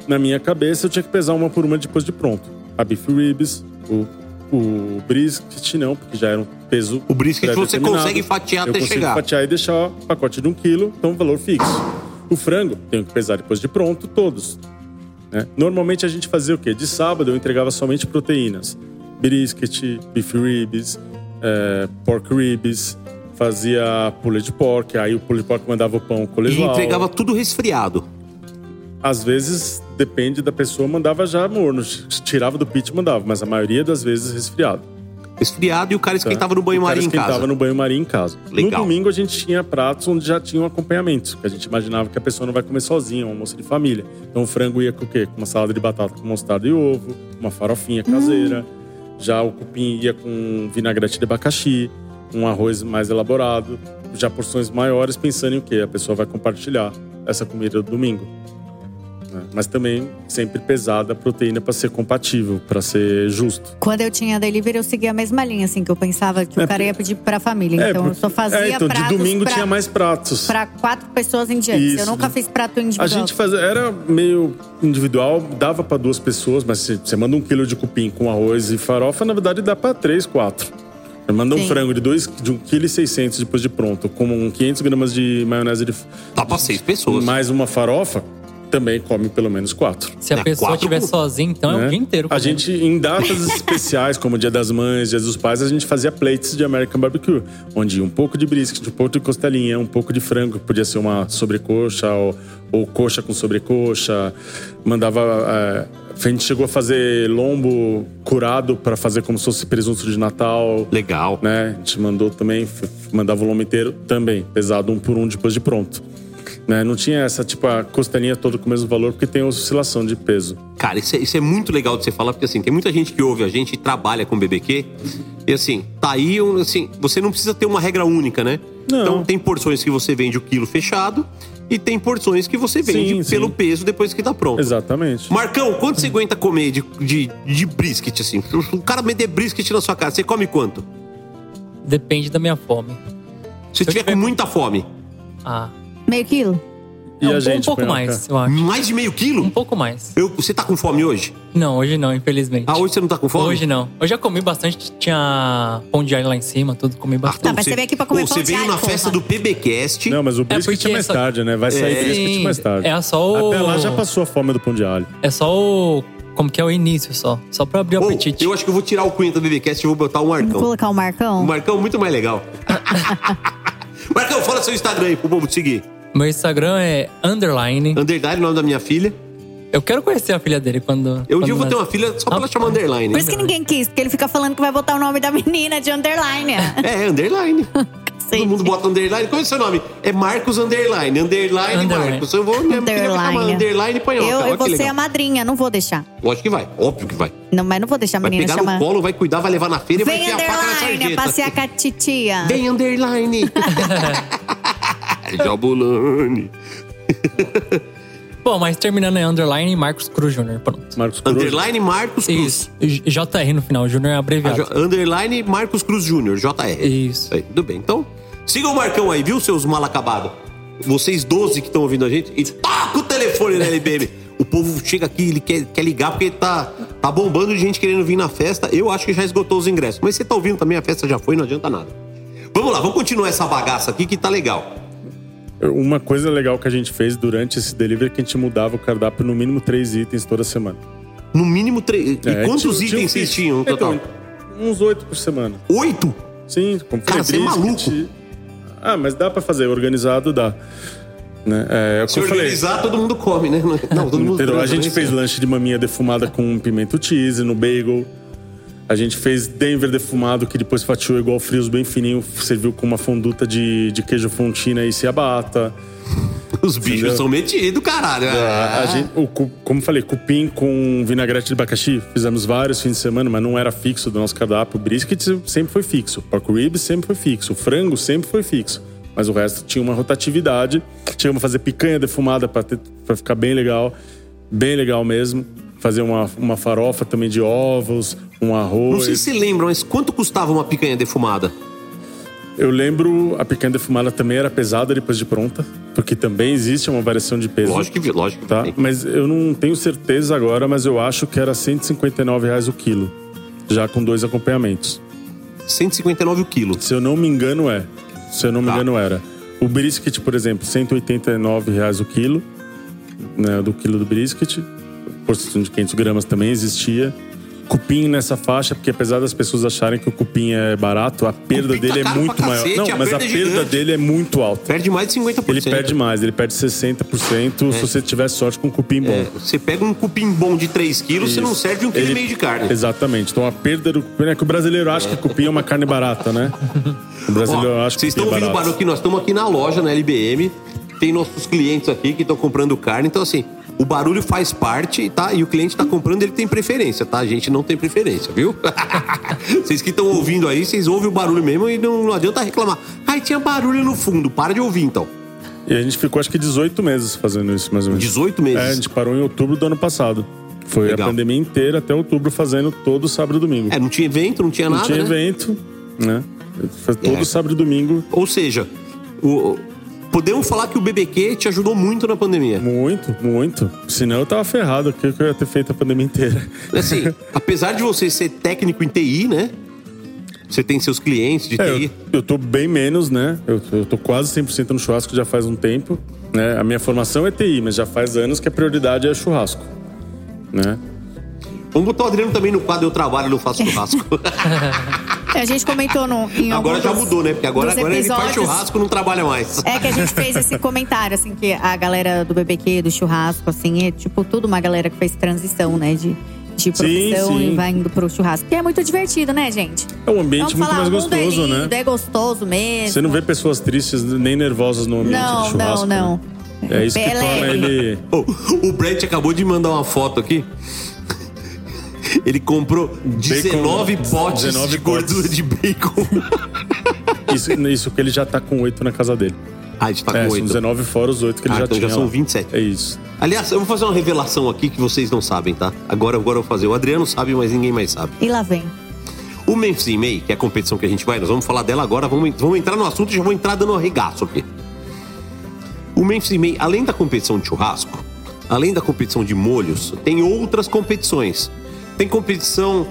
Na minha cabeça, eu tinha que pesar uma por uma depois de pronto. A beef ribs, o, o brisket não, porque já era um peso O brisket você consegue fatiar eu até consigo chegar. fatiar e deixar o pacote de um quilo, então valor fixo. O frango, tenho que pesar depois de pronto, todos. né? Normalmente a gente fazia o quê? De sábado eu entregava somente proteínas. Brisket, beef ribs, eh, pork ribs, fazia pullet de pork, aí o pullet de pork mandava o pão E colesual. entregava tudo resfriado. Às vezes, depende da pessoa, mandava já morno. Tirava do pit e mandava, mas a maioria das vezes resfriado. Resfriado e o cara esquentava no banho-maria em esquentava casa. no banho-maria em casa. Legal. No domingo a gente tinha pratos onde já tinha um acompanhamento, que a gente imaginava que a pessoa não vai comer sozinha, um almoço de família. Então o frango ia com o quê? Com uma salada de batata com mostarda e ovo, uma farofinha caseira. Já o cupim ia com vinagrete de abacaxi, um arroz mais elaborado. já porções maiores, pensando em o quê? A pessoa vai compartilhar essa comida do domingo. Né? Mas também sempre pesada a proteína para ser compatível, para ser justo. Quando eu tinha delivery, eu seguia a mesma linha, assim, que eu pensava que o cara ia pedir pra família. É, então eu só fazia é, então, de pratos domingo pra, tinha mais pratos. pra quatro pessoas em diante. Isso, eu nunca né? fiz prato individual. A gente fazia, era meio individual, dava para duas pessoas, mas se você manda um quilo de cupim com arroz e farofa, na verdade dá para três, quatro. Você manda um Sim. frango de, dois, de 1,6 kg depois de pronto, com 500 gramas de maionese de. Dá pra seis pessoas. Mais uma farofa, também come pelo menos quatro. Se a pessoa estiver sozinha, então é né? o dia inteiro. A comendo. gente, em datas especiais, como Dia das Mães, Dia dos Pais, a gente fazia plates de American Barbecue, onde um pouco de brisket, um pouco de costelinha, um pouco de frango, que podia ser uma sobrecoxa ou, ou coxa com sobrecoxa. Mandava. é, a gente chegou a fazer lombo curado para fazer como se fosse presunto de Natal. Legal. Né? A gente mandou também, mandava o lombo inteiro também, pesado um por um depois de pronto. Né? Não tinha essa, tipo, a costelinha toda com o mesmo valor, porque tem oscilação de peso. Cara, isso é, isso é muito legal de você falar, porque assim, tem muita gente que ouve a gente e trabalha com BBQ. E assim, tá aí, assim, você não precisa ter uma regra única, né? Então tem porções que você vende o quilo fechado e tem porções que você vende Sim, sim. pelo peso depois que tá pronto. Exatamente. Marcão, quanto você aguenta comer de, de, de brisket, assim? O cara meter brisket na sua casa, você come quanto? Depende da minha fome. Se tiver com muita fome. Ah. Meio quilo? E Não, a um gente, pouco Panhoca? mais, eu acho. Mais de meio quilo? Um pouco mais. Eu, você tá com fome hoje? Não, hoje não, infelizmente. Ah, hoje você não tá com fome? Hoje não. Eu já comi bastante, tinha pão de alho lá em cima, tudo, comi bastante. Tá, mas você veio aqui pra comer Pô, pão você veio na festa porra. do PBcast. Não, mas o brisket porque é mais só- tarde, né? Vai sair É. brisket mais tarde. É só o- Até lá já passou a fome do pão de alho. É só o. Como que é o início só. Só pra abrir o apetite. Eu acho que eu vou tirar o cunho do BBcast e vou botar o Vou Marcão. colocar o Marcão? O Marcão é muito mais legal. Marcão, fala seu Instagram aí pro povo te seguir. Meu Instagram é underline. Underline, o nome da minha filha. Eu quero conhecer a filha dele quando. Eu quando vou ter uma filha só pra ela chamar Underline. Por isso que ninguém quis, porque ele fica falando que vai botar o nome da menina de underline. É, Underline. Todo mundo bota Underline. Qual é o seu nome? É Marcos Underline. Underline, Underline. Marcos. Eu vou minha vai chamar Underline. Underline Panhoca. Eu, eu vou ser legal. a madrinha, não vou deixar. Lógico que vai. Óbvio que vai. Não, mas não vou deixar a Vai menina pegar chamar. no colo, vai cuidar, vai levar na feira e vai Vem enfiar a faca na underline, sarjeta. passear com a titia. Vem Underline. Jabulani. Bom, mas terminando é underline Marcos Cruz Júnior. Pronto. Marcos Underline Marcos Cruz. Isso. J- JR no final, Júnior é Ah, abreviado. Jo- Underline Marcos Cruz Júnior, JR. Isso. Aí, tudo bem. Então, sigam o Marcão aí, viu, seus mal acabados? Vocês 12 que estão ouvindo a gente, e toca o telefone na LBM. O povo chega aqui, ele quer, quer ligar porque tá, tá bombando de gente querendo vir na festa. Eu acho que já esgotou os ingressos. Mas você tá ouvindo também, a festa já foi, não adianta nada. Vamos lá, vamos continuar essa bagaça aqui que tá legal. Uma coisa legal que a gente fez durante esse delivery é que a gente mudava o cardápio no mínimo três itens toda semana. No mínimo três. E É, quantos tinha- itens vocês tinham no total? Então, uns oito por semana. Oito? Sim, como Cara, você é maluco. Ah, mas dá pra fazer, organizado dá. Né? É, é Se eu falei. organizar, todo mundo come, né? Não, todo mundo Entendeu? A gente fez lanche de maminha defumada com pimento cheese no bagel. A gente fez Denver defumado, que depois fatiou igual frios bem fininho, serviu com uma fonduta de, de queijo fontina e ciabatta. Os bichos são metidos, caralho. A gente, o, como falei, cupim com vinagrete de abacaxi, fizemos vários fins de semana, mas não era fixo do nosso cardápio. O brisket sempre foi fixo, porco ribs sempre foi fixo, o frango sempre foi fixo. Mas o resto tinha uma rotatividade. Chegamos a fazer picanha defumada pra ficar bem legal, bem legal mesmo. Fazer uma, uma farofa também de ovos, um arroz. Não sei se você lembra, mas quanto custava uma picanha defumada? Eu lembro, a picanha defumada também era pesada depois de pronta, porque também existe uma variação de peso. Lógico que, lógico que tá? tem. Mas eu não tenho certeza agora, mas eu acho que era 159 reais o quilo, já com dois acompanhamentos. 159 o quilo. Se eu não me engano, é. Se eu não me Tá. engano, era. O brisket, por exemplo, 189 reais o quilo, né, do quilo do brisket. Porção de 500 gramas também existia. Cupim nessa faixa, porque apesar das pessoas acharem que o cupim é barato, a perda tá dele é muito maior. cacete, Não, a mas a perda é perda gigante. dele é muito alta. Perde mais de 50%. Ele perde mais, ele perde 60% se você tiver sorte com cupim bom. É, você pega um cupim bom de 3 quilos, você não serve um quilo e Ele- meio de carne. Exatamente. Então a perda do cupim é que o brasileiro acha que cupim é uma carne barata, né? O brasileiro Ó, acha que Vocês estão é ouvindo o barulho aqui? Nós estamos aqui na loja, na LBM. tem nossos clientes aqui que estão comprando carne. Então, assim, o barulho faz parte, tá? E o cliente tá comprando, ele tem preferência, tá? A gente não tem preferência, viu? vocês que estão ouvindo aí, vocês ouvem o barulho mesmo e não, não adianta reclamar. Ai, tinha barulho no fundo, para de ouvir então. E a gente ficou acho que 18 meses fazendo isso, mais ou menos. 18 meses? É, a gente parou em outubro do ano passado. Foi Legal. a pandemia inteira até outubro fazendo todo sábado e domingo. É, não tinha evento, não tinha Não nada. tinha né? evento, né? Foi todo É. sábado e domingo. Ou seja, o- podemos falar que o BBQ te ajudou muito na pandemia. Muito, muito. Senão eu tava ferrado, o que que eu ia ter feito a pandemia inteira? Assim, apesar de você ser técnico em TI, né? Você tem seus clientes de É, TI. eu, eu tô bem menos, né? Eu, eu tô quase 100% no churrasco já faz um tempo. Né? A minha formação é TI, mas já faz anos que a prioridade é churrasco. Né? Vamos botar o Adriano também no quadro Eu Trabalho e Não Faço Churrasco. A gente comentou no, em agora já mudou, né? Porque agora, agora ele faz churrasco e não trabalha mais. É que a gente fez esse comentário, assim, que a galera do BBQ, do churrasco, assim, é tipo tudo uma galera que fez transição, né? De, de profissão sim. e vai indo pro churrasco. Que é muito divertido, né, gente? É um ambiente Vamos muito falar, mais gostoso, é lindo, né? É gostoso mesmo. Você não vê pessoas tristes nem nervosas no ambiente Não, do churrasco. não, não. né? É isso que Bem torna ele. O, o Brett acabou de mandar uma foto aqui. Ele comprou 19 potes 19 de gordura potes. de bacon. Isso, isso que ele já tá com oito na casa dele. Ah, a gente tá é, com são oito. 19 fora os oito que ele Ah, já então tinha. já são lá. 27. É isso. Aliás, eu vou fazer uma revelação aqui que vocês não sabem, tá? Agora, agora eu vou fazer. O Adriano sabe, mas ninguém mais sabe. E lá vem. O Memphis in May, que é a competição que a gente vai, nós vamos falar dela agora, vamos, vamos entrar no assunto e já vou entrar dando um arregaço aqui. O Memphis in May, além da competição de churrasco, além da competição de molhos, tem outras competições. Tem competição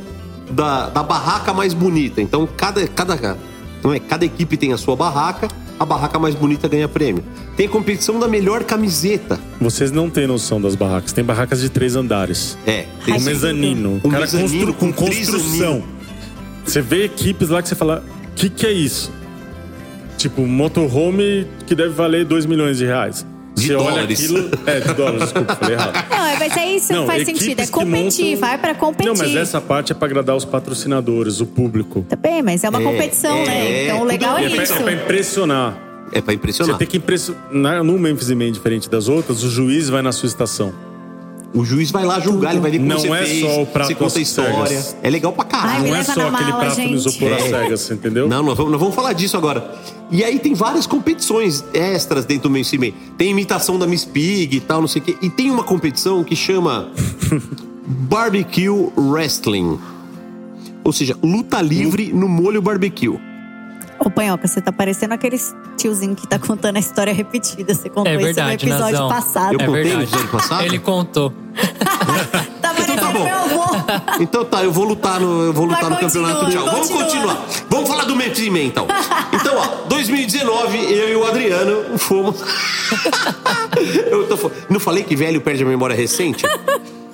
da, da barraca mais bonita. Então, cada, cada, não é, cada equipe tem a sua barraca, a barraca mais bonita ganha prêmio. Tem competição da melhor camiseta. Vocês não têm noção das barracas. Tem barracas de três andares. É. Tem um mezanino. Um cara mezanino constru- com com construção. Você vê equipes lá que você fala, o que, que é isso? Tipo, motorhome que deve valer 2 milhões de reais. De você olha dólares. aquilo. É, de dólares, desculpa, falei errado. Não, é, mas é isso Não, faz sentido. É competir, montam- vai pra competir. Não, mas essa parte é pra agradar os patrocinadores, o público. Tá bem, mas é uma É, competição, é, né? Então o legal E é é, pra, isso. é pra impressionar. É pra impressionar. Você tem que impressionar. No Memphis Man, diferente das outras, o juiz vai na sua estação. O juiz vai lá julgar, ele vai ver como Não você é fez, só o prato você conta a história. cegas. É legal pra caralho. Ai, Não é só aquele mala, prato no gente. isopor às É. cegas, entendeu? Não, nós vamos, nós vamos falar disso agora. E aí tem várias competições extras dentro do Mainstream. Tem imitação da Miss Pig e tal, não sei o quê. E tem uma competição que chama Barbecue Wrestling. Ou seja, luta livre no molho barbecue. Ô, Panhoca, você tá parecendo aqueles tiozinho que tá contando a história repetida. Você contou É isso verdade, no episódio Nazão. passado. Eu É contei no verdade. episódio passado? Ele contou. Tá parecendo tá bom. meu avô. Então tá, eu vou lutar no, eu vou lutar no continua, campeonato. Tchau. Vamos continua. continuar. Vamos falar do Mainstream então. Então, ó, 2019, eu e o Adriano fomos. eu tô Não falei que velho perde a memória recente?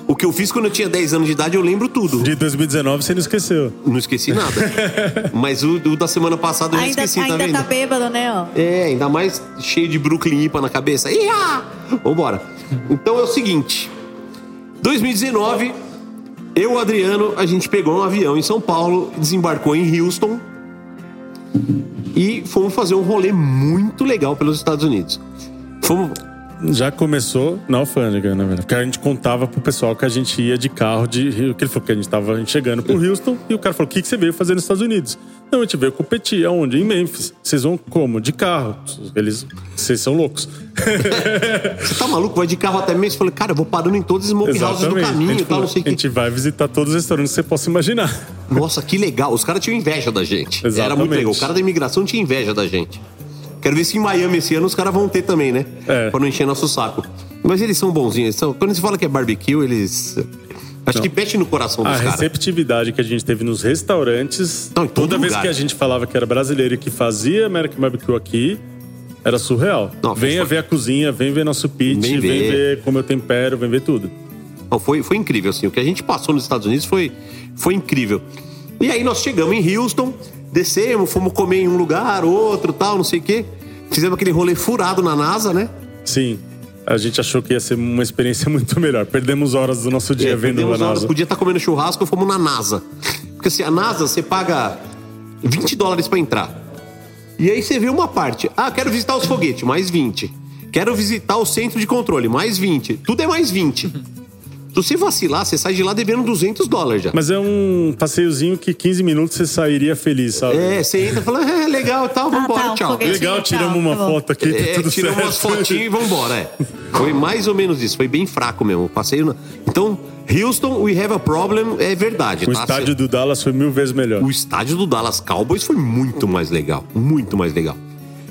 O que eu fiz quando eu tinha 10 anos de idade, eu lembro tudo. De 2019 você não esqueceu. Não esqueci nada. Mas o, o da semana passada eu Ainda, esqueci, tá ainda vendo? tá bêbado, né? Ó. É, ainda mais cheio de Brooklyn IPA na cabeça. Ia! Vambora. Então é o seguinte: 2019, eu e o Adriano, a gente pegou um avião em São Paulo, desembarcou em Houston e fomos fazer um rolê muito legal pelos Estados Unidos. Fomos. Já começou na alfândega, na verdade. Porque a gente contava pro pessoal que a gente ia de carro de Rio. Que ele falou que a gente tava chegando pro Houston e o cara falou: o que, que você veio fazer nos Estados Unidos? Não, a gente veio competir. Aonde? Em Memphis. Vocês vão como? De carro. Eles. Vocês são loucos. Você tá maluco? Vai de carro até mesmo? Eu falei, cara, eu vou parando em todos os smoke do caminho e tal, não sei o a que. gente vai visitar todos os restaurantes que você possa imaginar. Nossa, que legal. Os caras tinham inveja da gente. Era Exatamente. muito legal. O cara da imigração tinha inveja da gente. Quero ver se em Miami esse ano os caras vão ter também, né? É. Pra não encher nosso saco. Mas eles são bonzinhos. são- Quando se fala que é barbecue, eles. Acho Não. que pete no coração A dos caras. receptividade que a gente teve nos restaurantes, Não, toda vez lugar. que a gente falava que era brasileiro e que fazia American Barbecue aqui, era surreal. Não, venha foi- ver a cozinha, vem ver nosso pitch, Vem vem ver. ver. como eu tempero, vem ver tudo. Não, foi, foi incrível, assim. O que a gente passou nos Estados Unidos foi, foi incrível. E aí nós chegamos em Houston, descemos, fomos comer em um lugar, outro, tal, não sei o quê. Fizemos aquele rolê furado na NASA, né? Sim. A gente achou que ia ser uma experiência muito melhor. Perdemos horas do nosso dia É, vendo a perdemos horas, NASA. Podia estar comendo churrasco, fomos na NASA. Porque assim, a NASA você paga 20 dólares pra entrar. E aí você vê uma parte. Ah, quero visitar os foguetes, mais 20. Quero visitar o centro de controle, mais 20. Tudo é mais 20. Se você vacilar, você sai de lá devendo 200 dólares já. Mas é um passeiozinho que 15 minutos você sairia feliz, sabe? É, você entra e fala, é, legal, tal, vambora, tá, um tchau. Legal, tchau, tiramos uma tá foto aqui, tá É, tudo tiramos certo. umas fotinhas e vambora, é. Foi mais ou menos isso, foi bem fraco mesmo. Passei na... Então, Houston, we have a problem, é verdade, O tá? estádio do Dallas foi mil vezes melhor. O estádio do Dallas Cowboys foi muito mais legal. Muito mais legal.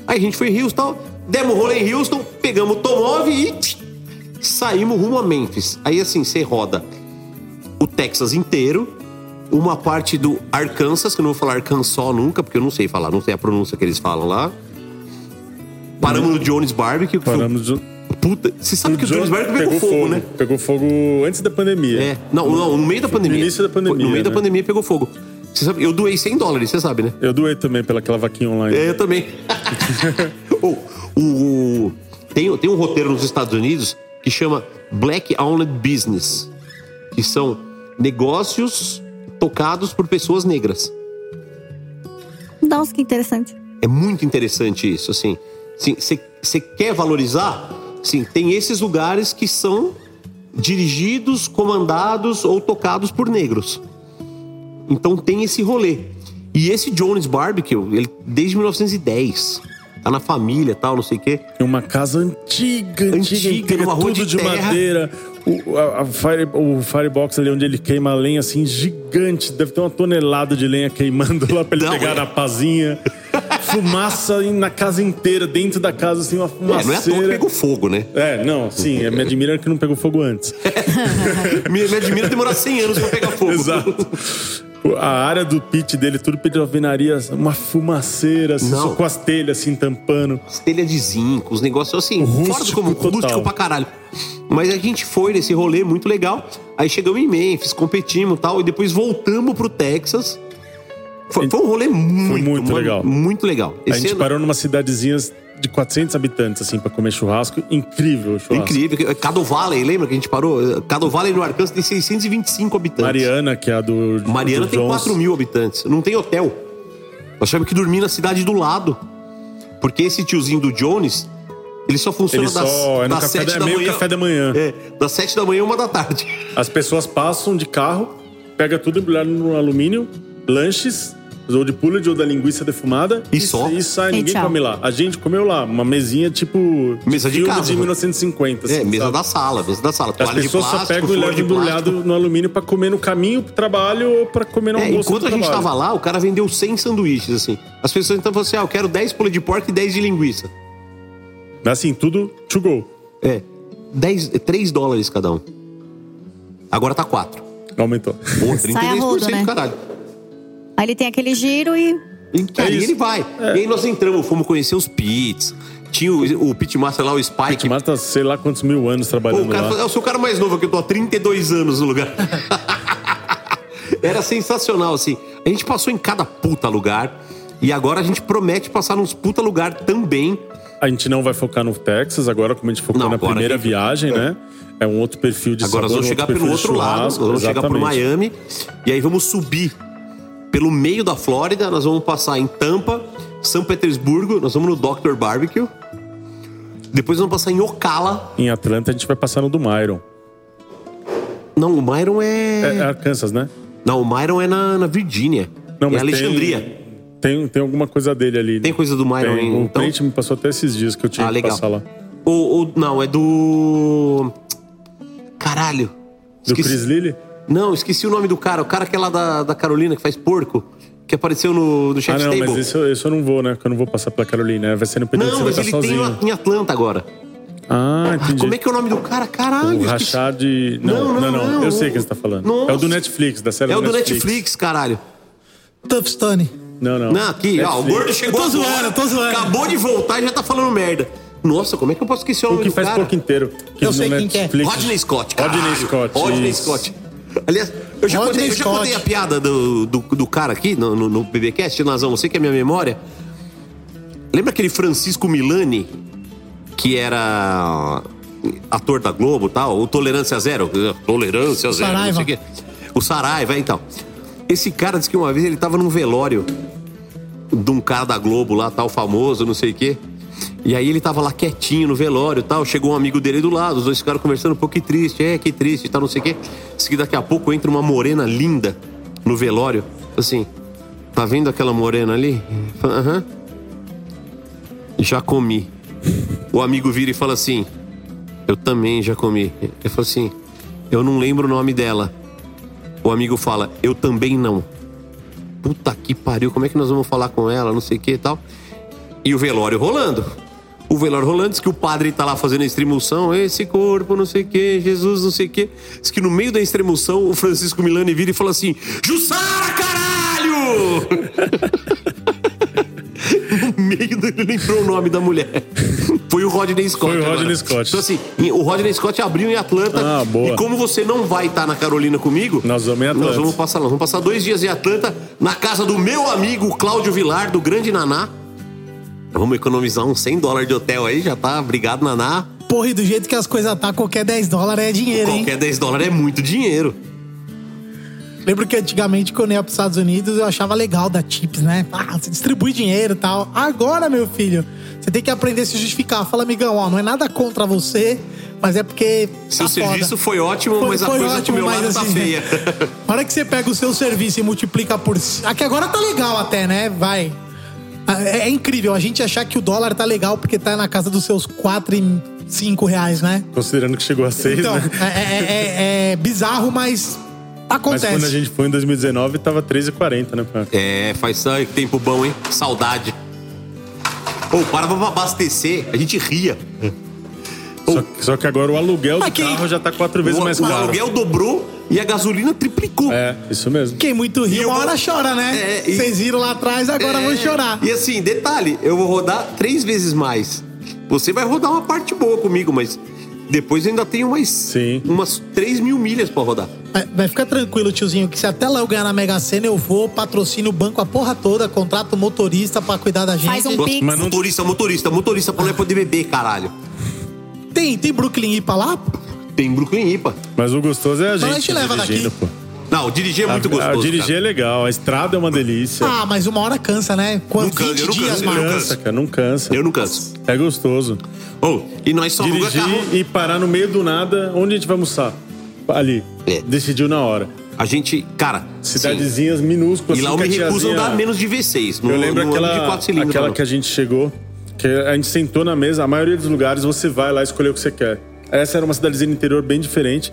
Aí a gente foi em Houston, demos um rolê em Houston, pegamos o Tomov e saímos rumo a Memphis. Aí assim, você roda o Texas inteiro, uma parte do Arkansas, que eu não vou falar Arkansas nunca, porque eu não sei falar, não sei a pronúncia que eles falam lá. Paramos no Jones Barbecue. Que Paramos foi... Puta, você sabe que o Jones Barbecue pegou, fogo, né? Pegou fogo antes da pandemia. É. Não, não, no meio da pandemia. No início da pandemia. No meio da né? pandemia pegou fogo. Você sabe, eu doei 100 dólares, você sabe, né? Eu doei também pelaquela vaquinha online. É, eu também. Oh, o, o- tem, tem um roteiro nos Estados Unidos que chama Black Owned Business, que são negócios tocados por pessoas negras. Nossa, que interessante. É muito interessante isso, assim. Você quer valorizar? Sim, tem esses lugares que são dirigidos, comandados ou tocados por negros. Então tem esse rolê. E esse Jones Barbecue, ele desde 1910. Tá na família tal, não sei o quê. É uma casa antiga, antiga, Antiga, numa rua tudo de de, madeira. O, a, a fire, o firebox ali onde ele queima a lenha, assim, gigante. Deve ter uma tonelada de lenha queimando lá pra ele Não, pegar é. na pazinha. Fumaça na casa inteira, dentro da casa, assim, uma É, não é à toa que pegou fogo, né? É, não, sim, é, me admira que não pegou fogo antes. me, me admira demorar 100 anos pra pegar fogo. Exato. A área do pit dele, tudo pit de alvenaria, uma fumaceira, assim, só com as telhas assim tampando. As telhas de zinco, os negócios assim, fora do Rústico comum, total. rústico pra caralho. Mas a gente foi nesse rolê muito legal. Aí chegamos em Memphis, competimos e tal, e depois voltamos pro Texas. Foi, foi um rolê muito, muito mano, legal. Muito legal. a Esse gente ano- parou numa cidadezinha de 400 habitantes, assim, pra comer churrasco. Incrível o churrasco. Incrível. Cado Valley, lembra que a gente parou? Cado Valley no Arkansas tem 625 habitantes. Mariana, que é a do. Mariana do tem Jones. 4 mil habitantes. Não tem hotel. Nós tivemos que dormir na cidade do lado. Porque esse tiozinho do Jones, ele só funciona Ele das, só é no das café 7 da, da meio manhã. café da manhã. É, das 7 da manhã uma da tarde. As pessoas passam de carro, pega tudo embrulhado no alumínio, lanches, ou de pulled ou da linguiça defumada. E só? E sai, E ninguém tchau. come lá. A gente comeu lá, uma mesinha tipo. Mesa de filme casa, de né? 1950. É, assim, mesa sabe? da sala, mesa da sala. As de pessoas plástico, só pegam e levam de plástico. embrulhado no alumínio pra comer no caminho pro trabalho ou pra comer no É, almoço. enquanto a gente trabalho. tava lá, o cara vendeu 100 sanduíches, assim. As pessoas então falaram assim: ah, eu quero 10 pulas de porco e 10 de linguiça. Assim, tudo to go. É, 10, 3 dólares cada um. Agora tá 4. Aumentou. Pô, 33%, Sai a rodo, né? caralho. Aí ele tem aquele giro e. E aí isso. ele vai. E aí nós entramos, fomos conhecer os pits. Tinha o, o pitmaster lá, o Spike. Mas tá sei lá quantos mil anos trabalhando o cara lá. eu sou o cara mais novo aqui, eu tô há 32 anos no lugar. Era sensacional, assim. A gente passou em cada puta lugar. E agora a gente promete passar nos puta lugar também. A gente não vai focar no Texas agora, como a gente focou Não, na primeira gente- viagem, né? É um outro perfil de Agora nós sabor, vamos um chegar outro pelo outro lado, nós vamos chegar por exatamente. Miami. E aí vamos subir pelo meio da Flórida. Nós vamos passar em Tampa, São Petersburgo. Nós vamos no Dr. Barbecue. Depois vamos passar em Ocala. Em Atlanta a gente vai passar no do Myron. Não, o Myron É, é. é Arkansas, né? Não, o Myron é na, na Virgínia. Não, é Alexandria. Tem, tem, tem alguma coisa dele ali. Tem coisa do Myron Tem. aí, O então? me passou até esses dias que eu tinha Ah, que legal. passar lá. O, o- não, é do. Caralho. Do Chris Lilly? Não, esqueci o nome do cara. O cara que é lá da, da Carolina, que faz porco. Que apareceu no, no Ah, Chef's não, Table. mas eu- esse eu não vou, né? Que eu não vou passar pela Carolina. Vai ser no período Não, que mas ele tem sozinho. uma- em Atlanta agora. Ah, entendi. Como é que é o nome do cara? Caralho. O esqueci. Rachad... Não, não, não, Eu sei quem você tá falando. Nossa. É o do Netflix, da série É o do Netflix. Netflix, caralho. Toughstone. Não, não. Não, aqui, ó, o Netflix. gordo chegou Eu tô zoando, eu tô zoando. Acabou de voltar e já tá falando merda. Nossa, como é que eu posso esquecer o O nome que do faz cara? pouco inteiro. Que Eu sei quem que é. Netflix- Rodney Scott, caralho. Rodney Scott. Rodney isso. Scott. Aliás, eu já, contei, eu já contei a piada do, do, do cara aqui no, no, no BBcast, Nazão, você que é minha memória. Lembra aquele Francisco Milani, que era ator da Globo e tal? O Tolerância Zero? Tolerância Zero, não sei Saraiva. o quê. O Saraiva, então. Esse cara disse que uma vez ele tava num velório de um cara da Globo lá, tal, famoso, não sei o quê. E aí ele tava lá quietinho no velório e tal. Chegou um amigo dele do lado, os dois ficaram conversando um pouco que triste. É, que triste e tal, não sei o quê. Que daqui a pouco entra uma morena linda no velório. Assim, tá vendo aquela morena ali? Aham. Já comi. O amigo vira e fala assim: Eu também já comi. Ele fala assim: Eu não lembro o nome dela. O amigo fala: Eu também não. Puta que pariu, como é que nós vamos falar com ela? Não sei o que e tal. E o velório rolando. O velório rolando, diz que o padre tá lá fazendo a extremoção, esse corpo, não sei o que, Jesus, não sei o que. Diz que no meio da extremoção, o Francisco Milani vira e fala assim: Jussara, caralho! no meio do ele lembrou o nome da mulher. Foi o Rodney Scott. Foi o agora. Rodney Scott. Então, assim, o Rodney Scott abriu em Atlanta. Ah, boa. E como você não vai estar na Carolina comigo, Nós vamos em Atlanta. nós vamos passar lá. Vamos passar dois dias em Atlanta, na casa do meu amigo Cláudio Vilar, do Grande Naná. Vamos economizar uns 100 dólares de hotel aí, já tá? Obrigado, Naná. Porra, e do jeito que as coisas tá, qualquer 10 dólares é dinheiro, hein? Qualquer 10 dólares é muito dinheiro. Lembro que antigamente, quando eu ia pros Estados Unidos, eu achava legal dar tips, né? Ah, você distribui dinheiro e tal. Agora, meu filho, você tem que aprender a se justificar. Fala, amigão, ó, não é nada contra você, mas é porque. Seu tá serviço foda. foi ótimo, Foi- mas a foi coisa ótimo, do meu lado tá assim, feia. Na hora que você pega o seu serviço e multiplica por. Aqui agora tá legal até, né? Vai. É, é incrível a gente achar que o dólar tá legal porque tá na casa dos seus 4 e 5 reais, né? Considerando que chegou a 6, Então, né? é, é- é- é bizarro, mas Mas acontece. quando a gente foi em 2019, tava 3,40, né? É, faz tempo bom, hein? Saudade. Ou parava pra abastecer, a gente ria. Só, só que agora o aluguel do Aqui- carro já tá quatro vezes o, mais o caro. aluguel dobrou e a gasolina triplicou. É, isso mesmo. Quem muito ri, uma vou- hora chora, né? É, e- Vocês viram lá atrás, agora vão chorar. E assim, detalhe, eu vou rodar três vezes mais. Você vai rodar uma parte boa comigo, mas depois eu ainda tenho mais Sim. umas 3 mil milhas pra rodar. Vai- Vai ficar tranquilo, tiozinho, que se até lá eu ganhar na Mega Sena, eu vou, patrocino o banco a porra toda, contrato motorista pra cuidar da gente. Faz um Nossa, pix. mas não- Motorista, motorista, motorista, pra não poder beber, caralho. Tem, tem Brooklyn IPA lá? Tem Brooklyn IPA. Mas o gostoso é a Então a gente, gente leva dirigindo, daqui. pô. Não, dirigir é muito a, gostoso. a dirigir cara. é legal, a estrada é uma delícia. Ah, mas uma hora cansa, né? Quanto? Não cansa, 20 eu não dias, canso, eu não cansa, cara, não cansa. Eu não canso. É gostoso. Oh, e nós só Dirigir carro. e parar no meio do nada, onde a gente vai almoçar? Ali. É. Decidiu na hora. A gente, cara. Cidadezinhas minúsculas. sim. E lá eu me assim, que a recuso a andar menos de V6. No, Eu lembro no aquela, quatro cilindros. aquela não. que a gente chegou, que a gente sentou na mesa, a maioria dos lugares você vai lá escolher o que você quer. Essa era uma cidadezinha interior bem diferente.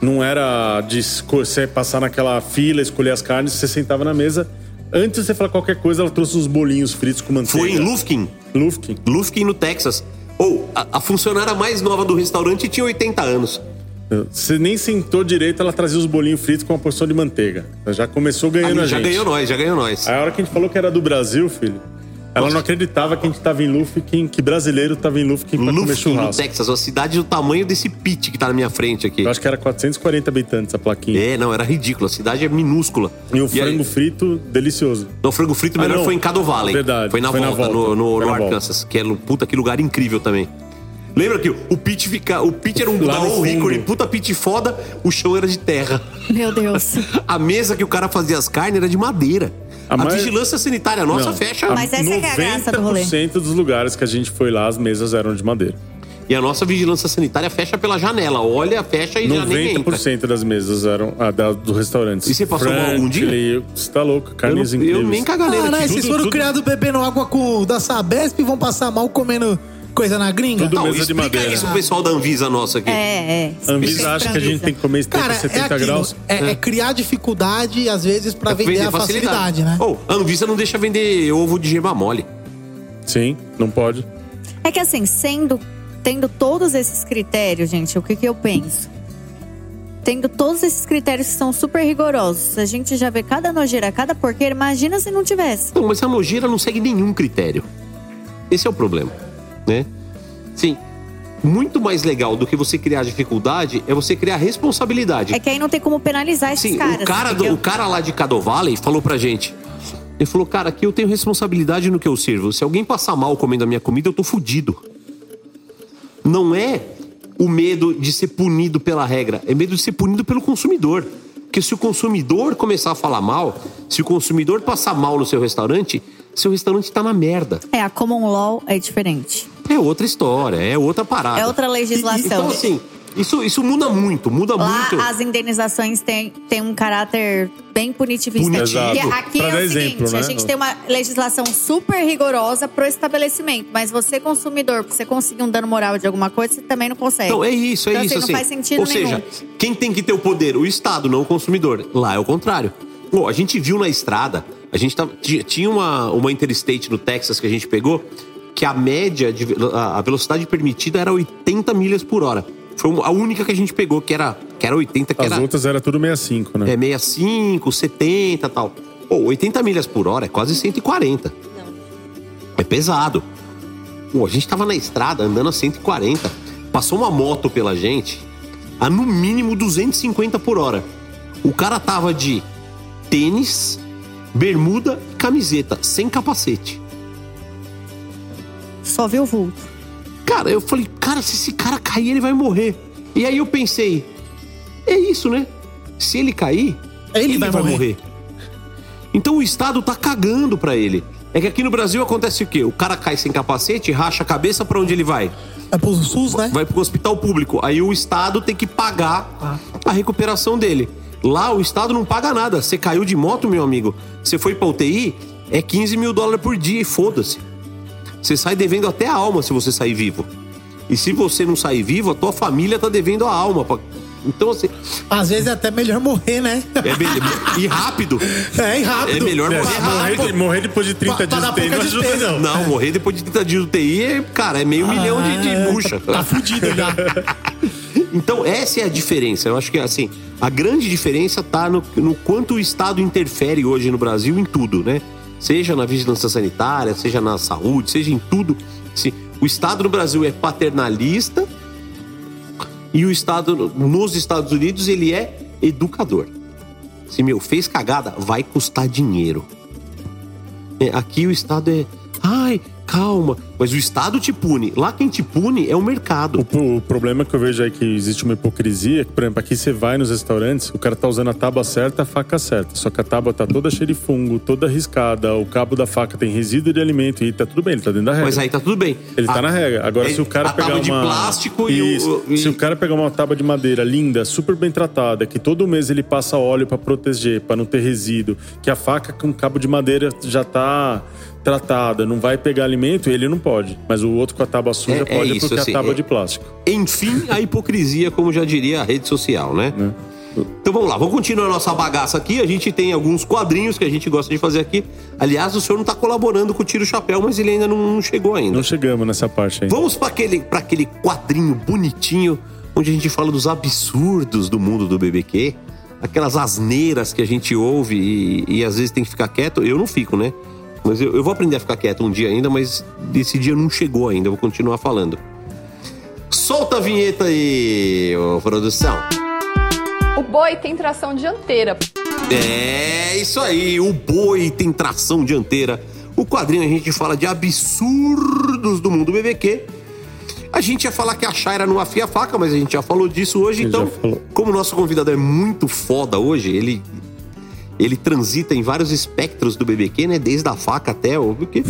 Não era de você passar naquela fila, escolher as carnes, você sentava na mesa. Antes de você falar qualquer coisa, ela trouxe uns bolinhos fritos com manteiga. Foi em Lufkin. Lufkin. Lufkin, no Texas. Ou, a, a funcionária mais nova do restaurante tinha 80 anos. Você nem sentou direito, ela trazia os bolinhos fritos com uma porção de manteiga. Já começou ganhando a já gente. ganhou nós, já ganhou nós. A hora que a gente falou que era do Brasil, filho, ela não acreditava que a gente tava em Lufkin, que brasileiro tava em Lufkin pra comer no churrasco. Texas, uma cidade do tamanho desse pit que tá na minha frente aqui. Eu acho que era 440 habitantes a plaquinha. É, não, era ridículo. A cidade é minúscula. E o aí- frango frito, delicioso. Não, o frango frito Ah, melhor não. foi em Caddo Valley. Verdade, Foi na foi na volta, volta. no, no, Foi no na volta. Arkansas, que é um puta que lugar incrível também. Lembra que o pit fica, o pit era um Lá no fundo. puta pit foda, o chão era de terra. Meu Deus. A mesa que o cara fazia as carnes era de madeira. A, A mais- vigilância sanitária nossa Não, fecha. a Mas essa é é a graça do rolê. 90% dos lugares que a gente foi lá, as mesas eram de madeira. E a nossa vigilância sanitária fecha pela janela. Olha, fecha e já nem entra. 90% das mesas eram ah, da, do restaurante. E você passou mal algum dia? Você tá louco, Eu, carnes não, incríveis. eu nem caganeira. Caralho, vocês foram criados bebendo água com, da Sabesp e vão passar mal comendo coisa na gringa? Tudo Não, mesa de explica madeira. isso pro pessoal da Anvisa nossa aqui. É, é. A Anvisa acha que a gente tem que comer steak Cara, a é 70 aquilo. graus. É, é criar dificuldade, às vezes, pra vender, a facilidade, né? Ou, a Anvisa não deixa vender ovo de gema mole. Sim, não pode. É que assim, sendo, tendo todos esses critérios, gente, o que, que eu penso? Tendo todos esses critérios que são super rigorosos, a gente já vê cada nojeira, cada porqueira, imagina se não tivesse. Não, mas a nojeira não segue nenhum critério. Esse é o problema, né? Sim, muito mais legal do que você criar dificuldade é você criar responsabilidade. É que aí não tem como penalizar esses Sim, caras. o cara, do- o cara lá de Caddo Valley falou pra gente. Ele falou, cara, aqui eu tenho responsabilidade no que eu sirvo. Se alguém passar mal comendo a minha comida, eu tô fudido. Não é o medo de ser punido pela regra, é medo de ser punido pelo consumidor. Porque se o consumidor começar a falar mal, se o consumidor passar mal no seu restaurante, seu restaurante tá na merda. É, a common law é diferente. É outra história, é outra parada. É outra legislação. Então, assim, isso, isso muda muito, muda Lá, muito. as indenizações têm, têm um caráter bem punitivista. Punitivo. E Exato. aqui Pra é dar o exemplo, seguinte, a né? gente tem uma legislação super rigorosa pro estabelecimento, mas você, consumidor, você conseguir um dano moral de alguma coisa, você também não consegue. Então, é isso, é Então, isso. assim, assim. Não faz sentido Ou nenhum. seja, quem tem que ter o poder? O Estado, não o consumidor. Lá é o contrário. Pô, a gente viu na estrada, a gente tava, tinha- uma, uma Interstate no Texas que a gente pegou, que a média, de, a velocidade permitida era 80 milhas por hora. Foi a única que a gente pegou, que era, que era 80, que As era outras era tudo 65, né? é 65, 70 tal. Pô, 80 milhas por hora é quase 140. É pesado. Pô, a gente tava na estrada andando a 140. Passou uma moto pela gente a no mínimo 250 por hora. O cara tava de tênis, bermuda e camiseta, sem capacete. Só viu o vulto. Cara, eu falei, cara, se esse cara cair, ele vai morrer. E aí eu pensei, é isso, né? Se ele cair, Ele vai morrer. Então o Estado tá cagando pra ele. É que aqui no Brasil acontece o quê? O cara cai sem capacete, racha a cabeça, pra onde ele vai? É pro SUS, né? Vai pro hospital público. Aí o Estado tem que pagar a recuperação dele. Lá o Estado não paga nada. Você caiu de moto, meu amigo. Você foi pra UTI, é 15 mil dólares por dia e foda-se. Você sai devendo até a alma se você sair vivo. E se você não sair vivo, a tua família tá devendo a alma. pra- Então, assim, Às vezes é até melhor morrer, né? é melhor. E rápido. É, e rápido. É melhor É, morrer morrer, rápido. de- morrer depois de 30 Pra- dias de TI não ajuda, despesa. não. Não, morrer depois de 30 dias de UTI, é, cara, é meio milhão de, de Ah, bucha. Tá fudido já. Então, essa é a diferença. Eu acho que, assim, a grande diferença tá no, no quanto o Estado interfere hoje no Brasil em tudo, né? Seja na vigilância sanitária, seja na saúde, seja em tudo. Assim, o Estado no Brasil é paternalista e o Estado nos Estados Unidos, ele é educador. Se, meu, fez cagada, vai custar dinheiro. É, aqui o Estado é... Ai, calma. Mas o Estado te pune. Lá quem te pune é o mercado. O, o problema que eu vejo aí que existe uma hipocrisia, que, por exemplo, aqui você vai nos restaurantes, o cara tá usando a tábua certa, a faca certa. Só que a tábua tá toda cheia de fungo, toda riscada, o cabo da faca tem resíduo de alimento e tá tudo bem, ele tá dentro da regra. Mas aí tá tudo bem. Ele tá A- na regra. Agora, é, se o cara a pegar tábua de uma. plástico e o- Isso. e- Se o cara pegar uma tábua de madeira linda, super bem tratada, que todo mês ele passa óleo pra proteger, pra não ter resíduo, que a faca com cabo de madeira já tá tratada, não vai pegar alimento, ele não pode. Mas o outro com a tábua suja É- é pode isso, porque assim, a tábua é- de plástico. Enfim, a hipocrisia, como já diria a rede social, né? Então vamos lá, vamos continuar a nossa bagaça aqui. A gente tem alguns quadrinhos que a gente gosta de fazer aqui. Aliás, o senhor não tá colaborando com o Tiro Chapéu, mas ele ainda não, não chegou ainda. Não chegamos nessa parte ainda. Vamos para aquele, pra aquele quadrinho bonitinho, onde a gente fala dos absurdos do mundo do BBQ. Aquelas asneiras que a gente ouve e, e às vezes tem que ficar quieto. Eu não fico, né? Mas eu, eu vou aprender a ficar quieto um dia ainda, mas esse dia não chegou ainda. Eu vou continuar falando. Solta a vinheta aí, ô, produção. O boi tem tração dianteira. É isso aí, o boi tem tração dianteira. O quadrinho a gente fala de absurdos do mundo BBQ. A gente ia falar que a Shaira não afia a faca, mas a gente já falou disso hoje. Então, como o nosso convidado é muito foda hoje, ele ele transita em vários espectros do BBQ, né? Desde a faca até o BBQ.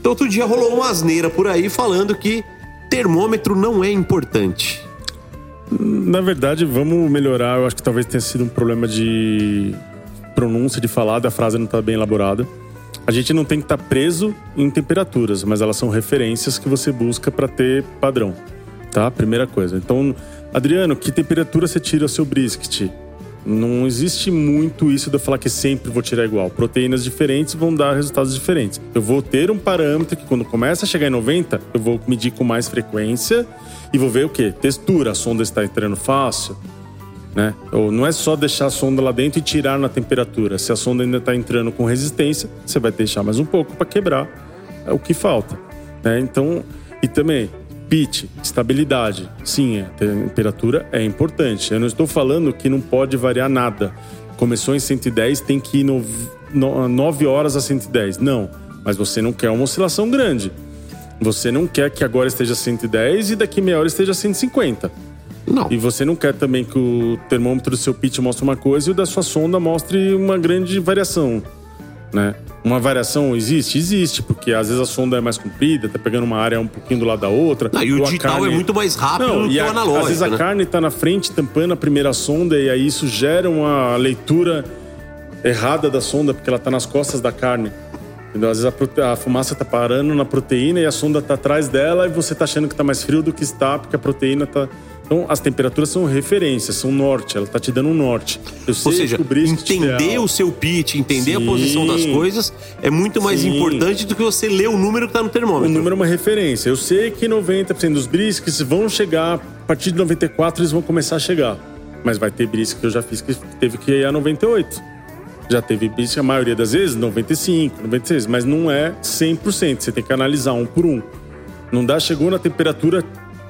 Então, outro dia rolou uma asneira por aí falando que termômetro não é importante. Na verdade, vamos melhorar. Eu acho que talvez tenha sido um problema de pronúncia, de falar, da frase não tá bem elaborada. A gente não tem que estar preso em temperaturas, mas elas são referências que você busca para ter padrão, tá? Primeira coisa. Então, Adriano, que temperatura você tira o seu brisket? Não existe muito isso de eu falar que sempre vou tirar igual. Proteínas diferentes vão dar resultados diferentes. Eu vou ter um parâmetro que quando começa a chegar em 90, eu vou medir com mais frequência e vou ver o quê? Textura, a sonda está entrando fácil, né? Ou não é só deixar a sonda lá dentro e tirar na temperatura. Se a sonda ainda está entrando com resistência, você vai deixar mais um pouco para quebrar é o que falta, né? Então, e também pitch, estabilidade. Sim, a temperatura é importante. Eu não estou falando que não pode variar nada. Começou em 110, tem que ir no, no, 9 horas a 110. Não, mas você não quer uma oscilação grande. Você não quer que agora esteja 110 e daqui meia hora esteja 150. Não. E você não quer também que o termômetro do seu pitch mostre uma coisa e o da sua sonda mostre uma grande variação, né? Uma variação existe? Existe, porque às vezes a sonda é mais comprida, tá pegando uma área um pouquinho do lado da outra. Ah, e o Ou a digital é muito mais rápido Não, do e que o analógico, Às vezes a né? carne tá na frente, tampando a primeira sonda, e aí isso gera uma leitura errada da sonda, porque ela tá nas costas da carne. Entendeu? Às vezes a, prote- a fumaça tá parando na proteína e a sonda tá atrás dela e você tá achando que tá mais frio do que está, porque a proteína tá. Então, as temperaturas são referências, são norte, ela tá te dando um norte. Eu sei Ou seja, o entender o seu pitch, entender a Sim. posição das coisas é muito mais Sim. importante do que você ler o número que tá no O termômetro. número é uma referência. Eu sei que 90% dos briskets vão chegar, a partir de 94 eles vão começar a chegar. Mas vai ter brisket que eu já fiz que teve que ir a 98. Já teve brisket, a maioria das vezes, 95, 96. Mas não é 100%. Você tem que analisar um por um. Não dá, chegou na temperatura,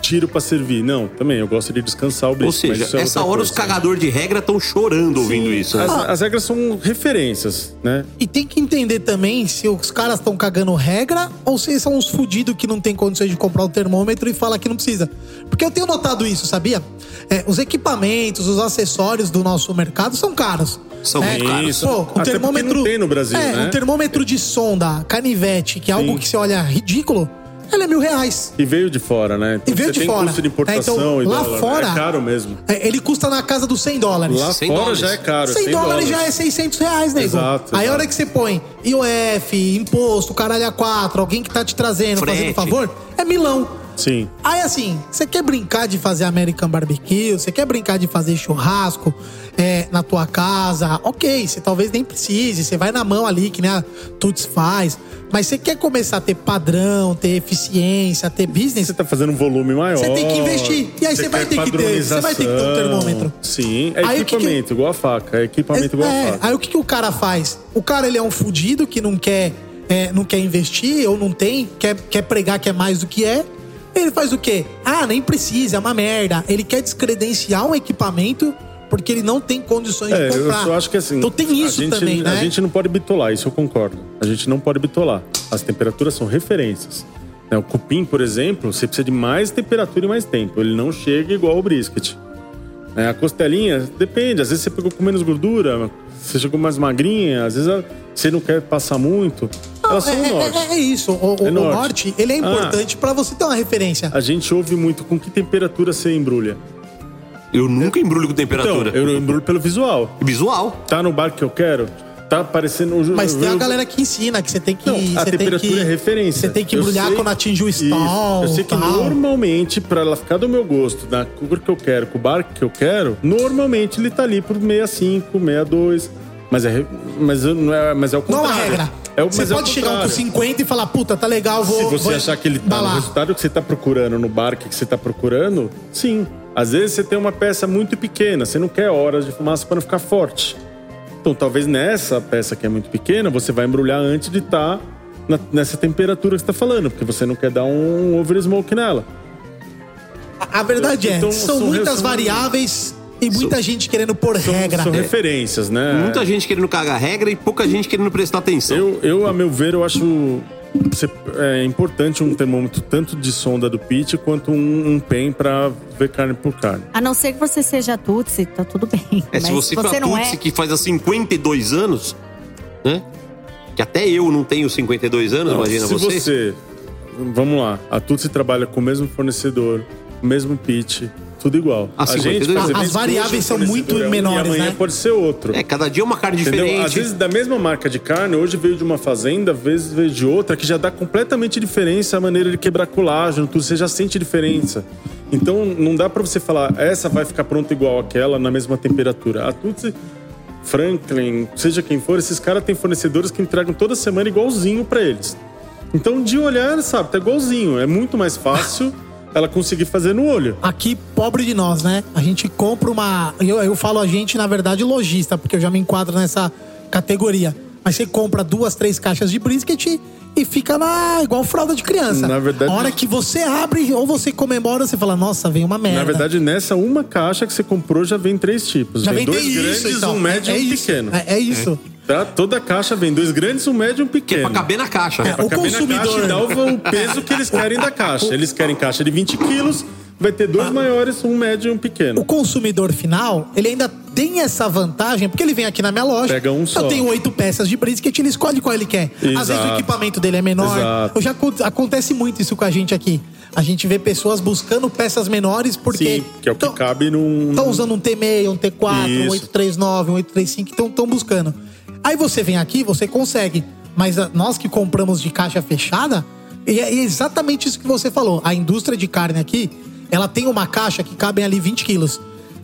tiro pra servir. Não, também, eu gosto de descansar o Ou brisket. mas seja, é essa hora os coisa. cagadores de regra estão chorando ouvindo isso. né? As, as regras são referências, né? E tem que entender também se os caras estão cagando regra ou se são uns fudidos que não tem condições de comprar um termômetro e fala que não precisa. Porque eu tenho notado isso, sabia? É, os equipamentos, os acessórios do nosso mercado são caros. São é, muito caros. Pô, o Até porque termômetro. não tem no Brasil, é, né? um termômetro de sonda, canivete, que é algo Sim. que você olha ridículo, ele é mil reais. E veio de fora, né? Então E veio você de tem fora. custo de importação É, então, e lá dólar. fora- É caro mesmo. É, Ele custa na casa dos 100 dólares. Lá 100 fora dólares. já é caro. 100 dólares já é 600 reais, nego. Exato, Aí a hora que você põe IOF, imposto, caralho a 4, alguém que tá te trazendo, Frete. fazendo favor, é milão. Sim. Aí assim, você quer brincar de fazer American Barbecue, você quer brincar de fazer churrasco é, na tua casa, ok, você talvez nem precise, você vai na mão ali, que nem a Tuts faz. Mas você quer começar a ter padrão, ter eficiência, ter business, Você tá fazendo um volume maior. Você tem que investir. E aí você vai ter que ter- você vai ter que ter um termômetro. Sim, é Aí o que que- equipamento, igual a faca. É equipamento igual a É, faca. aí o que, que o cara faz? O cara ele é um fudido que não quer, é, não quer investir ou não tem, quer, quer pregar que é mais do que é. Ele faz o quê? Ah, nem precisa, é uma merda. Ele quer descredenciar um equipamento porque ele não tem condições É, de eu comprar. só acho que assim. Então tem isso a gente, também, né? A gente não pode bitolar, isso eu concordo. A gente não pode bitolar. As temperaturas são referências. Né, O cupim, por exemplo, você precisa de mais temperatura e mais tempo. Ele não chega igual o brisket. É, a costelinha, depende. Às vezes você pegou com menos gordura, você chegou mais magrinha, às vezes você não quer passar muito. São é, norte. é- é isso. O, É o norte. norte, ele é Ah. importante pra você ter uma referência. A gente ouve muito com que temperatura você embrulha. Eu nunca embrulho com temperatura. Então, eu embrulho pelo visual. Visual. Tá no bar que eu quero? Tá aparecendo... Mas tem a galera que ensina que você tem que. Não, a você tem temperatura que, é referência. Você tem que embrulhar quando atinge o Isso. stall. Eu sei que tal. normalmente, pra ela ficar do meu gosto, na cor que eu quero, com o bar que eu quero, normalmente ele tá ali por 65, 62. Mas é, mas não é, mas é o Não é contrário. uma regra. É o, você é pode chegar com contrário. 50 e falar, puta, tá legal, vou. Se você vou achar que ele tá no resultado que você tá procurando, no bar que você tá procurando, sim. Às vezes você tem uma peça muito pequena, você não quer horas de fumaça para não ficar forte. Então talvez nessa peça que é muito pequena, você vai embrulhar antes de estar nessa temperatura que você tá falando, porque você não quer dar um over smoke nela. A verdade é, Então, são, são- muitas são- variáveis e muita gente querendo pôr regra. São referências, né? Muita gente querendo cagar regra e pouca gente querendo prestar atenção. Eu, eu, a meu ver, eu acho é importante um termômetro tanto de sonda do pit quanto um, um pen para ver carne por carne. A não ser que você seja Tutsi, tá tudo bem. É, se Mas você for Tutsi é. que faz há 52 anos, né? Que até eu não tenho 52 anos, Não, imagina se você. você. Vamos lá, a Tutsi trabalha com o mesmo fornecedor, o mesmo pitch, tudo igual. Ah, a 52 por As variáveis são muito é menores, E amanhã né? pode ser outro. É, cada dia é uma carne Entendeu? diferente. Às vezes da mesma marca de carne, hoje veio de uma fazenda, às vezes veio de outra, que já dá completamente diferença a maneira de quebrar colágeno, tudo, você já sente diferença. Então não dá pra você falar, essa vai ficar pronta igual aquela, na mesma temperatura. A Tutsi, Franklin, seja quem for, esses caras têm fornecedores que entregam toda semana igualzinho pra eles. Então de olhar, sabe, tá igualzinho. É muito mais fácil ela conseguir fazer no olho. Aqui, pobre de nós, né? A gente compra uma. Eu, eu falo a gente, na verdade, lojista, porque eu já me enquadro nessa categoria. Mas você compra duas, três caixas de brisket e fica na igual fralda de criança. Na verdade- A hora que você abre ou você comemora, você fala, nossa, vem uma merda. Na verdade, nessa uma caixa que você comprou já vem três tipos. Já vem vem dois isso, grandes, então. um médio É e um isso. pequeno. É- é isso. Tá? Toda caixa vem dois grandes, um médio e um pequeno. Pra caber na caixa. É, pra o caber na consumidor- caixa e o, peso que eles querem da caixa. Eles querem caixa de 20 quilos, vai ter dois maiores, um médio e um pequeno. O consumidor final, ele ainda tem essa vantagem, porque ele vem aqui na minha loja. Pega um só. Eu tenho oito peças de brisket, ele escolhe qual ele quer. Às vezes o Exato. equipamento dele é menor. Exato. Eu já acon- acontece muito isso com a gente aqui. A gente vê pessoas buscando peças menores porque Sim, que é o que cabe num. estão usando um T6, um T4, um Isso. 839, um 835, então estão buscando. Aí você vem aqui, você consegue. Mas nós que compramos de caixa fechada, e é exatamente isso que você falou. A indústria de carne aqui, ela tem uma caixa que cabem ali 20 quilos.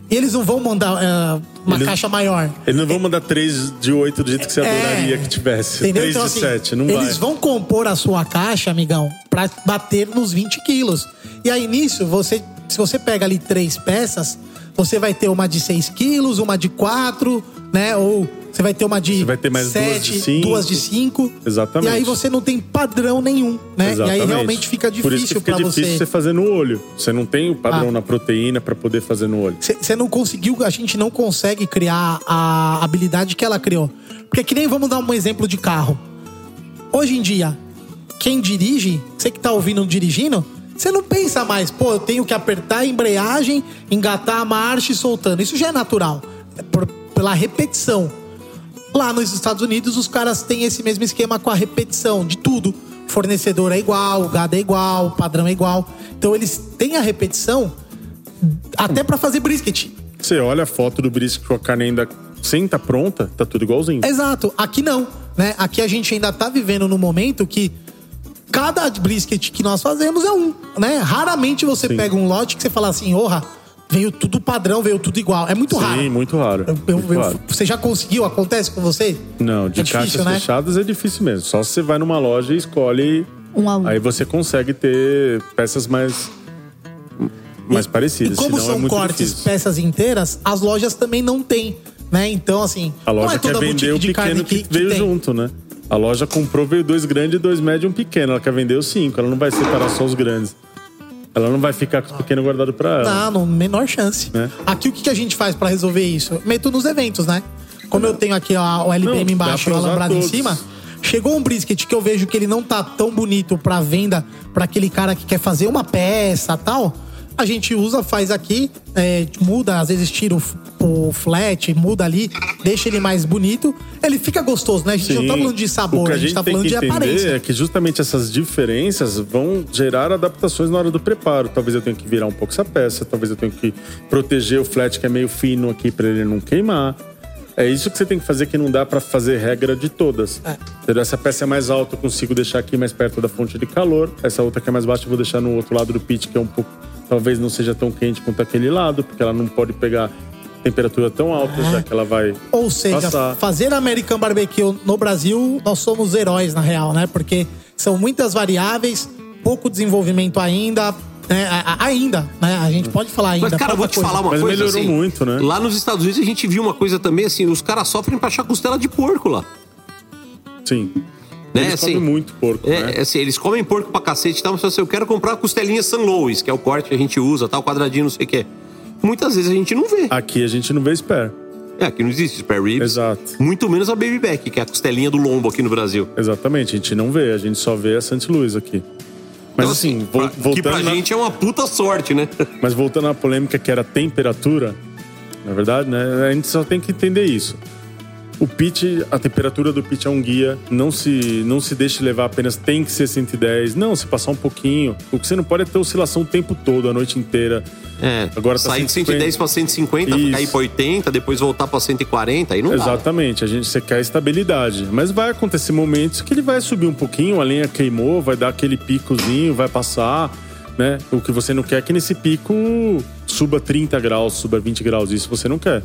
E eles não vão mandar ah, uma Eles- caixa maior. Eles não vão mandar três de oito do jeito que você adoraria que tivesse. É. Entendeu? Três Então, de assim, sete, não eles vai. vão compor a sua caixa, amigão, pra bater nos 20 quilos. E aí, nisso, você, se você pega ali três peças, você vai ter uma de 6 quilos, uma de 4, né? Ou você vai ter uma de Você vai ter mais duas de 7, cinco. duas de 5. Exatamente. E aí você não tem padrão nenhum, né? Exatamente. E aí realmente fica Por isso que difícil fica pra difícil você. você fazer no olho. Você não tem o padrão Ah. na proteína pra poder fazer no olho. Você não conseguiu, a gente não consegue criar a habilidade que ela criou. Porque que nem vamos dar um exemplo de carro. Hoje em dia, quem dirige, você que tá ouvindo dirigindo, você não pensa mais, pô, eu tenho que apertar a embreagem, engatar a marcha e soltando. Isso já é natural. É por- pela repetição. Lá nos Estados Unidos, os caras têm esse mesmo esquema com a repetição de tudo. Fornecedor é igual, gado é igual, padrão é igual. Então eles têm a repetição até pra fazer brisket. Você olha a foto do brisket com a carne ainda sem tá pronta, tá tudo igualzinho. Exato. Aqui não, né? Aqui a gente ainda tá vivendo num momento que cada brisket que nós fazemos é um, né? Raramente você Sim. pega um lote que você fala assim, orra, veio tudo padrão, veio tudo igual. É muito raro. Sim, muito raro. Eu- muito eu- raro. Você já conseguiu? Acontece com você? Não, de É difícil, caixas né? fechadas é difícil mesmo. Só se você vai numa loja e escolhe. Um a um. Aí você consegue ter peças mais. mais E parecidas. como senão é são muito cortes, difícil. peças inteiras, as lojas também não têm, né? Então, assim, A não loja é quer toda vender o pequeno que, que, veio tem. junto, né? A loja comprou, veio dois grandes e dois médios e um pequeno. Ela quer vender os cinco. Ela não vai separar só os grandes. Ela não vai ficar com os pequenos guardados pra ela. Não, não, menor chance. Né? Aqui o que que a gente faz pra resolver isso? Meto nos eventos, né? Como eu tenho aqui ó, o LBM Não, embaixo e o alambrado em todos. cima, chegou um brisket que eu vejo que ele não tá tão bonito pra venda pra aquele cara que quer fazer uma peça tal. A gente usa, faz aqui, é, muda, às vezes tira o, o flat, muda ali, deixa ele mais bonito. Ele fica gostoso, né? A gente não tá Sim. falando de sabor, que a gente, tá falando que de aparência. É que justamente essas diferenças vão gerar adaptações na hora do preparo. Talvez eu tenha que virar um pouco essa peça, talvez eu tenha que proteger o flat que é meio fino aqui para ele não queimar. É isso que você tem que fazer que não dá para fazer regra de todas. É. Essa peça é mais alta, eu consigo deixar aqui mais perto da fonte de calor. Essa outra que é mais baixa, eu vou deixar no outro lado do pit, que é um pouco. Talvez não seja tão quente quanto aquele lado, porque ela não pode pegar temperatura tão alta, É. já que ela vai. Ou seja, passar. fazer American Barbecue no Brasil, nós somos heróis, na real, né? Porque são muitas variáveis, pouco desenvolvimento ainda. Né? Ainda, né? A gente pode falar ainda. Mas, cara, eu vou te coisa. falar uma Mas coisa. melhorou assim, muito, né? Lá nos Estados Unidos a gente viu uma coisa também assim: os caras sofrem pra achar costela de porco lá. Sim. Né, Eles assim, comem muito porco, É, né? assim, eles comem porco pra cacete e tal, mas assim, eu quero comprar uma costelinha San Louis, que é o corte que a gente usa, tal, quadradinho, não sei o que. Muitas vezes a gente não vê. Aqui a gente não vê spare. É, aqui não existe spare ribs. Exato. Muito menos a baby back, que é a costelinha do lombo aqui no Brasil. Exatamente, a gente não vê, a gente só vê a St. Louis aqui. Mas Então, assim, assim, pra- voltando que pra na- gente é uma puta sorte, né? Mas voltando à polêmica que era a temperatura, na verdade, né? A gente só tem que entender isso. O pitch, a temperatura do pitch é um guia. Não se, não se deixe levar apenas tem que ser 110. Não, se passar um pouquinho. O que você não pode é ter oscilação o tempo todo, a noite inteira. É, Agora tá sair de 110 pra 150, Isso. cair pra 80, depois voltar pra 140, aí não dá. Exatamente, a gente você quer estabilidade. Mas vai acontecer momentos que ele vai subir um pouquinho, a lenha queimou, vai dar aquele picozinho, vai passar, né? O que você não quer é que nesse pico suba 30 graus, suba 20 graus, isso você não quer.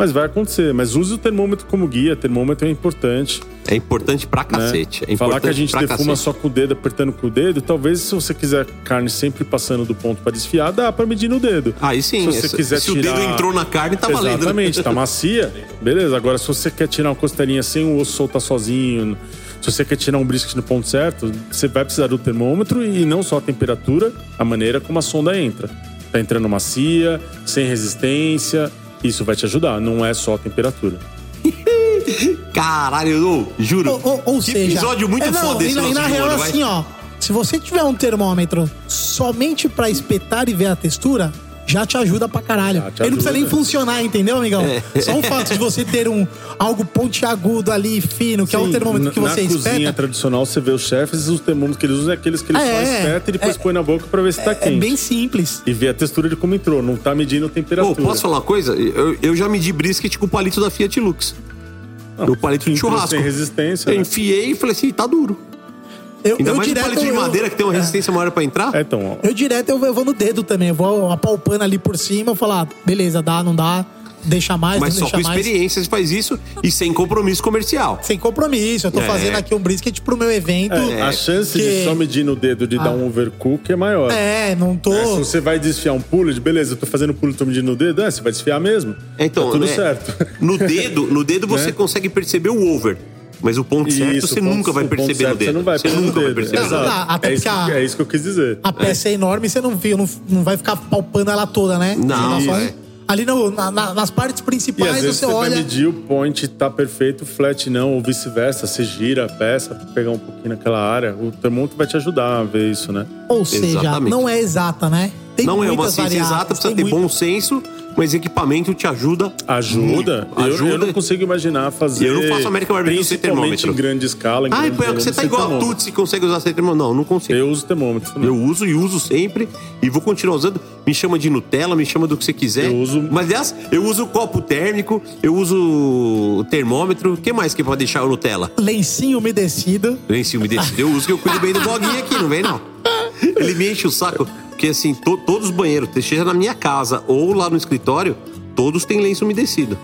Mas vai acontecer. Mas use o termômetro como guia, termômetro é importante. É importante pra né? cacete. É Falar importante que a gente defuma cacete. só com o dedo, apertando com o dedo, talvez se você quiser carne sempre passando do ponto para desfiar, dá para medir no dedo. Aí sim, se você esse- quiser se o tirar... dedo entrou na carne, tá valendo. Exatamente, tá macia, beleza. Agora, se você quer tirar uma costelinha sem o osso soltar sozinho, se você quer tirar um brisket no ponto certo, você vai precisar do termômetro e não só a temperatura, a maneira como a sonda entra. Tá entrando macia, sem resistência, isso vai te ajudar, não é só a temperatura. Caralho, eu juro. Ou, ou- ou que seja, episódio muito é, não, foda esse e, na- e na real, olho, vai. assim, ó. Se você tiver um termômetro somente pra espetar e ver a textura, já te ajuda pra caralho. Ele não precisa nem funcionar, entendeu, amigão? É. Só o fato de você ter um algo pontiagudo ali, fino, que é o Sim, termômetro que você Na cozinha espeta. tradicional, você vê os chefes, os termômetros que eles usam é aqueles que eles só é, espetam e depois é. põe na boca pra ver se tá É quente. bem simples. E ver a textura de como entrou, não tá medindo temperatura. Pô, posso falar uma coisa? Eu, eu já medi brisket com o palito da Fiat Lux. o palito de churrasco. sem resistência, Eu né? enfiei e falei assim, tá duro. Eu, Ainda eu mais direto, palito de eu- madeira que tem uma é. resistência maior pra entrar. É, então, ó. Eu direto eu, eu vou no dedo também. Eu vou apalpando ali por cima, eu falo, ah, beleza, dá, não dá, deixa mais, Mas não só com deixa mais. experiência você faz isso e sem compromisso comercial. Sem compromisso. Eu tô É. fazendo aqui um brisket pro meu evento. É, a chance que- de só medir no dedo de dar Ah. um overcook é maior. É, não tô. É, se você vai desfiar um pulo, de beleza, eu tô fazendo pulo, tô medindo no dedo, é, você vai desfiar mesmo. Então, tá tudo né, certo. No dedo, no dedo você Né? consegue perceber o over. Mas o ponto certo Isso, você ponto- nunca vai perceber no certo dedo. Você não vai no nunca vai perceber. Exato. Não, até é, isso, a- é isso que eu quis dizer. A peça é enorme, você não viu, não, não vai ficar palpando ela toda, né? Não, Você só um- é. Ali no- na- na- nas partes E principais às vezes você você vai olha. medir o point tá perfeito, flat não, ou vice-versa. Você gira a peça pra pegar um pouquinho naquela área. O termômetro vai te ajudar a ver isso, né? Ou seja, Exatamente. não é exata, né? Tem não é uma ciência variáveis, exata, precisa ter muito- bom senso, mas equipamento te ajuda. Ajuda? Eu, Ajuda. eu não consigo imaginar fazer. Eu não faço American Barbecue sem Principalmente termômetro. em grande escala. Em Ai, grande Panhoca, volume, você tá igual a termômetro. Tutsi, consegue usar sem termômetro? Não, não consigo. Eu uso termômetro. também. Eu uso e uso sempre e vou continuar usando. Me chama de Nutella, me chama do que você quiser. Eu uso- Mas, aliás, eu uso copo térmico, eu uso o termômetro. O que mais que pode deixar o Nutella? Lencinho umedecido. Lencinho umedecido. Eu uso que eu cuido bem do boguinho aqui, não vem não. Ele me enche o saco. Porque assim, to- todos os banheiros, seja na minha casa ou lá no escritório, todos têm lenço umedecido.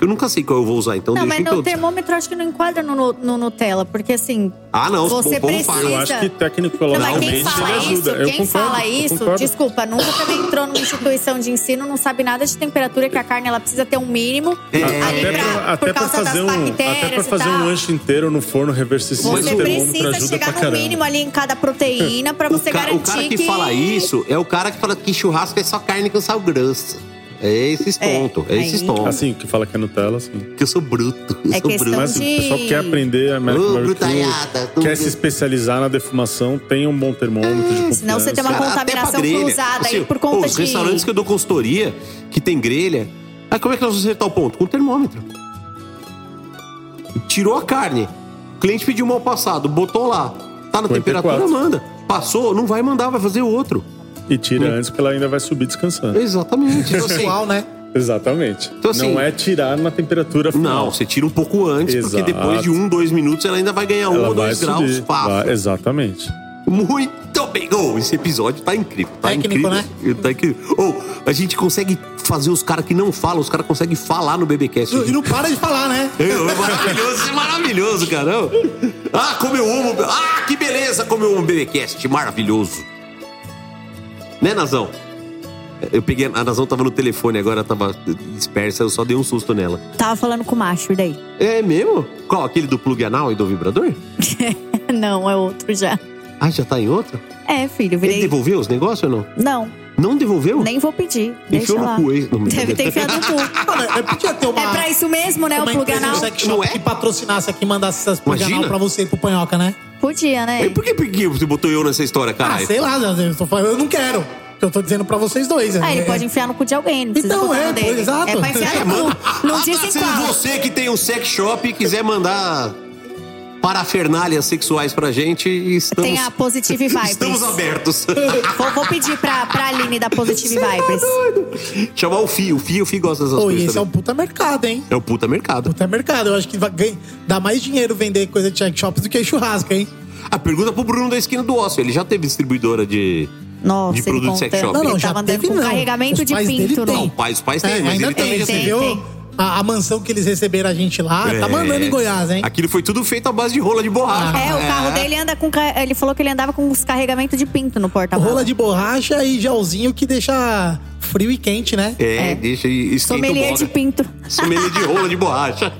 Eu nunca sei qual eu vou usar, então Não, deixa mas em no todos. termômetro eu acho que não enquadra no, no, Nutella, porque assim. Ah, não, Você povo fala. precisa. Eu acho que Não, tecnicamente mas quem fala ajuda. isso, Eu quem concordo, fala isso, desculpa, nunca também entrou numa instituição de ensino, não sabe nada de temperatura, que a carne ela precisa ter um mínimo É. ali Até pra, pra, até pra causa fazer das um, bactérias até pra fazer um lanche inteiro no forno reversível, Você o termômetro precisa ajuda chegar no caramba. mínimo ali em cada proteína pra O, você garantir o cara que, fala isso é o cara que fala que churrasco é só carne com sal grosso. É esses tontos, é, esses aí- tontos. Assim, que fala que é Nutella, assim. Que eu sou bruto. eu É sou bruto. Mas de- o pessoal quer aprender a American Barbecue, quer se especializar na defumação, tem um bom termômetro de confiança. senão você tem uma Cara, contaminação cruzada aí Assim, por conta os de- restaurantes que eu dou consultoria, que tem grelha. Aí como é que nós vamos acertar o ponto? Com termômetro. Tirou a carne. O cliente pediu mal passado, botou lá. Tá na 54. temperatura, manda. Passou, não vai mandar, vai fazer outro. E tira antes, porque ela ainda vai subir descansando. Exatamente. Então, assim, Pessoal, né? Exatamente. Então, assim- não é tirar na temperatura final. não, você tira um pouco antes, porque Exato. depois de um, dois minutos ela ainda vai ganhar um Ela ou vai dois graus. subir. Pá. Vai, exatamente. Muito bem. Oh, esse episódio tá incrível. Tá Técnico, incrível. Tá incrível. Oh, a gente consegue fazer os caras que não falam, os caras conseguem falar no BBcast. E não para de falar, né? É, é maravilhoso, é maravilhoso, caramba. Ah, como eu amo. Ah, que beleza, como eu amo o BBcast. Maravilhoso. Né, Nazão? Eu peguei. A Nazão tava no telefone agora, tava dispersa, eu só dei um susto nela. Tava falando com o macho, e daí? É mesmo? Qual? Aquele do plug anal e do vibrador? não, é outro já. Ah, já tá em outro? É, filho, Ele virei. devolveu os negócios ou não? Não, Não devolveu? nem vou pedir. Enfiou no lá. cu, hein? Não, Deve ter enfiado no cu. Mano, é, podia ter uma. É pra isso mesmo, né? O uma plug empresa anal. de sex Não shop é? que patrocinasse aqui, mandasse essas plug Imagina. anal pra você e pro Panhoca, né? Podia, né? E por que, por que você botou eu nessa história, Ah, caralho? sei lá, eu, tô falando, eu não quero. Eu tô dizendo pra vocês dois. Ah, ele É- pode enfiar no cu de alguém, não precisa Então, botar é, no dele. pois, exato. É pra enfiar É, no cu. Não Ah, disse tá, se qual. você que tem um sex shop e quiser mandar parafernálias sexuais pra gente, estamos... Tem a Positive Vibes. Estamos abertos. Vou, vou pedir pra, pra Aline da Positive Vibes. Chamar o Fio. O Fio, o Fio gosta dessas e coisas esse é um também. puta mercado, hein? É o puta mercado. Puta mercado. Eu acho que vai ganhar, dá mais dinheiro vender coisa de sex shops do que churrasco, hein? A pergunta pro Bruno da esquina do ócio. Ele já teve distribuidora de, Nossa, de produto sex shop? Não, não, Ele já tava andando teve com não. carregamento Os de pinto, têm. não. Não, pai, os pais têm, É, mas ele tem. também já Você tem, viu tem. A, a mansão que eles receberam a gente lá? Tá É. mandando em Goiás, hein? Aquilo foi tudo feito à base de rola de borracha. É, o carro dele anda com. Ele falou que ele andava com os carregamentos de pinto no porta-malas. Rola de borracha e gelzinho que deixa frio e quente, né? É, deixa e esquenta Sommelier de pinto. Sommelier de rola de borracha.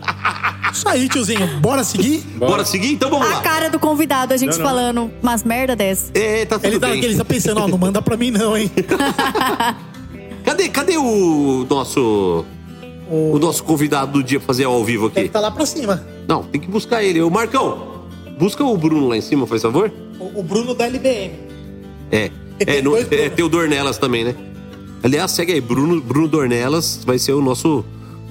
Isso aí, tiozinho. Bora seguir? Bora seguir? Então vamos A lá. cara do convidado, a gente Não, não. falando umas merda dessa. É, tá tudo Ele tá, bem. ele tá pensando, ó, não manda pra mim não, hein? Cadê, cadê o nosso... O nosso convidado do dia fazer ao vivo Ele aqui? tá lá pra cima. Não, tem que buscar ele. Ô, Marcão, busca o Bruno lá em cima, faz favor. O, o Bruno da LBM. É. É, no, é tem o Dornelas também, né? Aliás, segue aí, Bruno, Bruno Dornelas vai ser o nosso.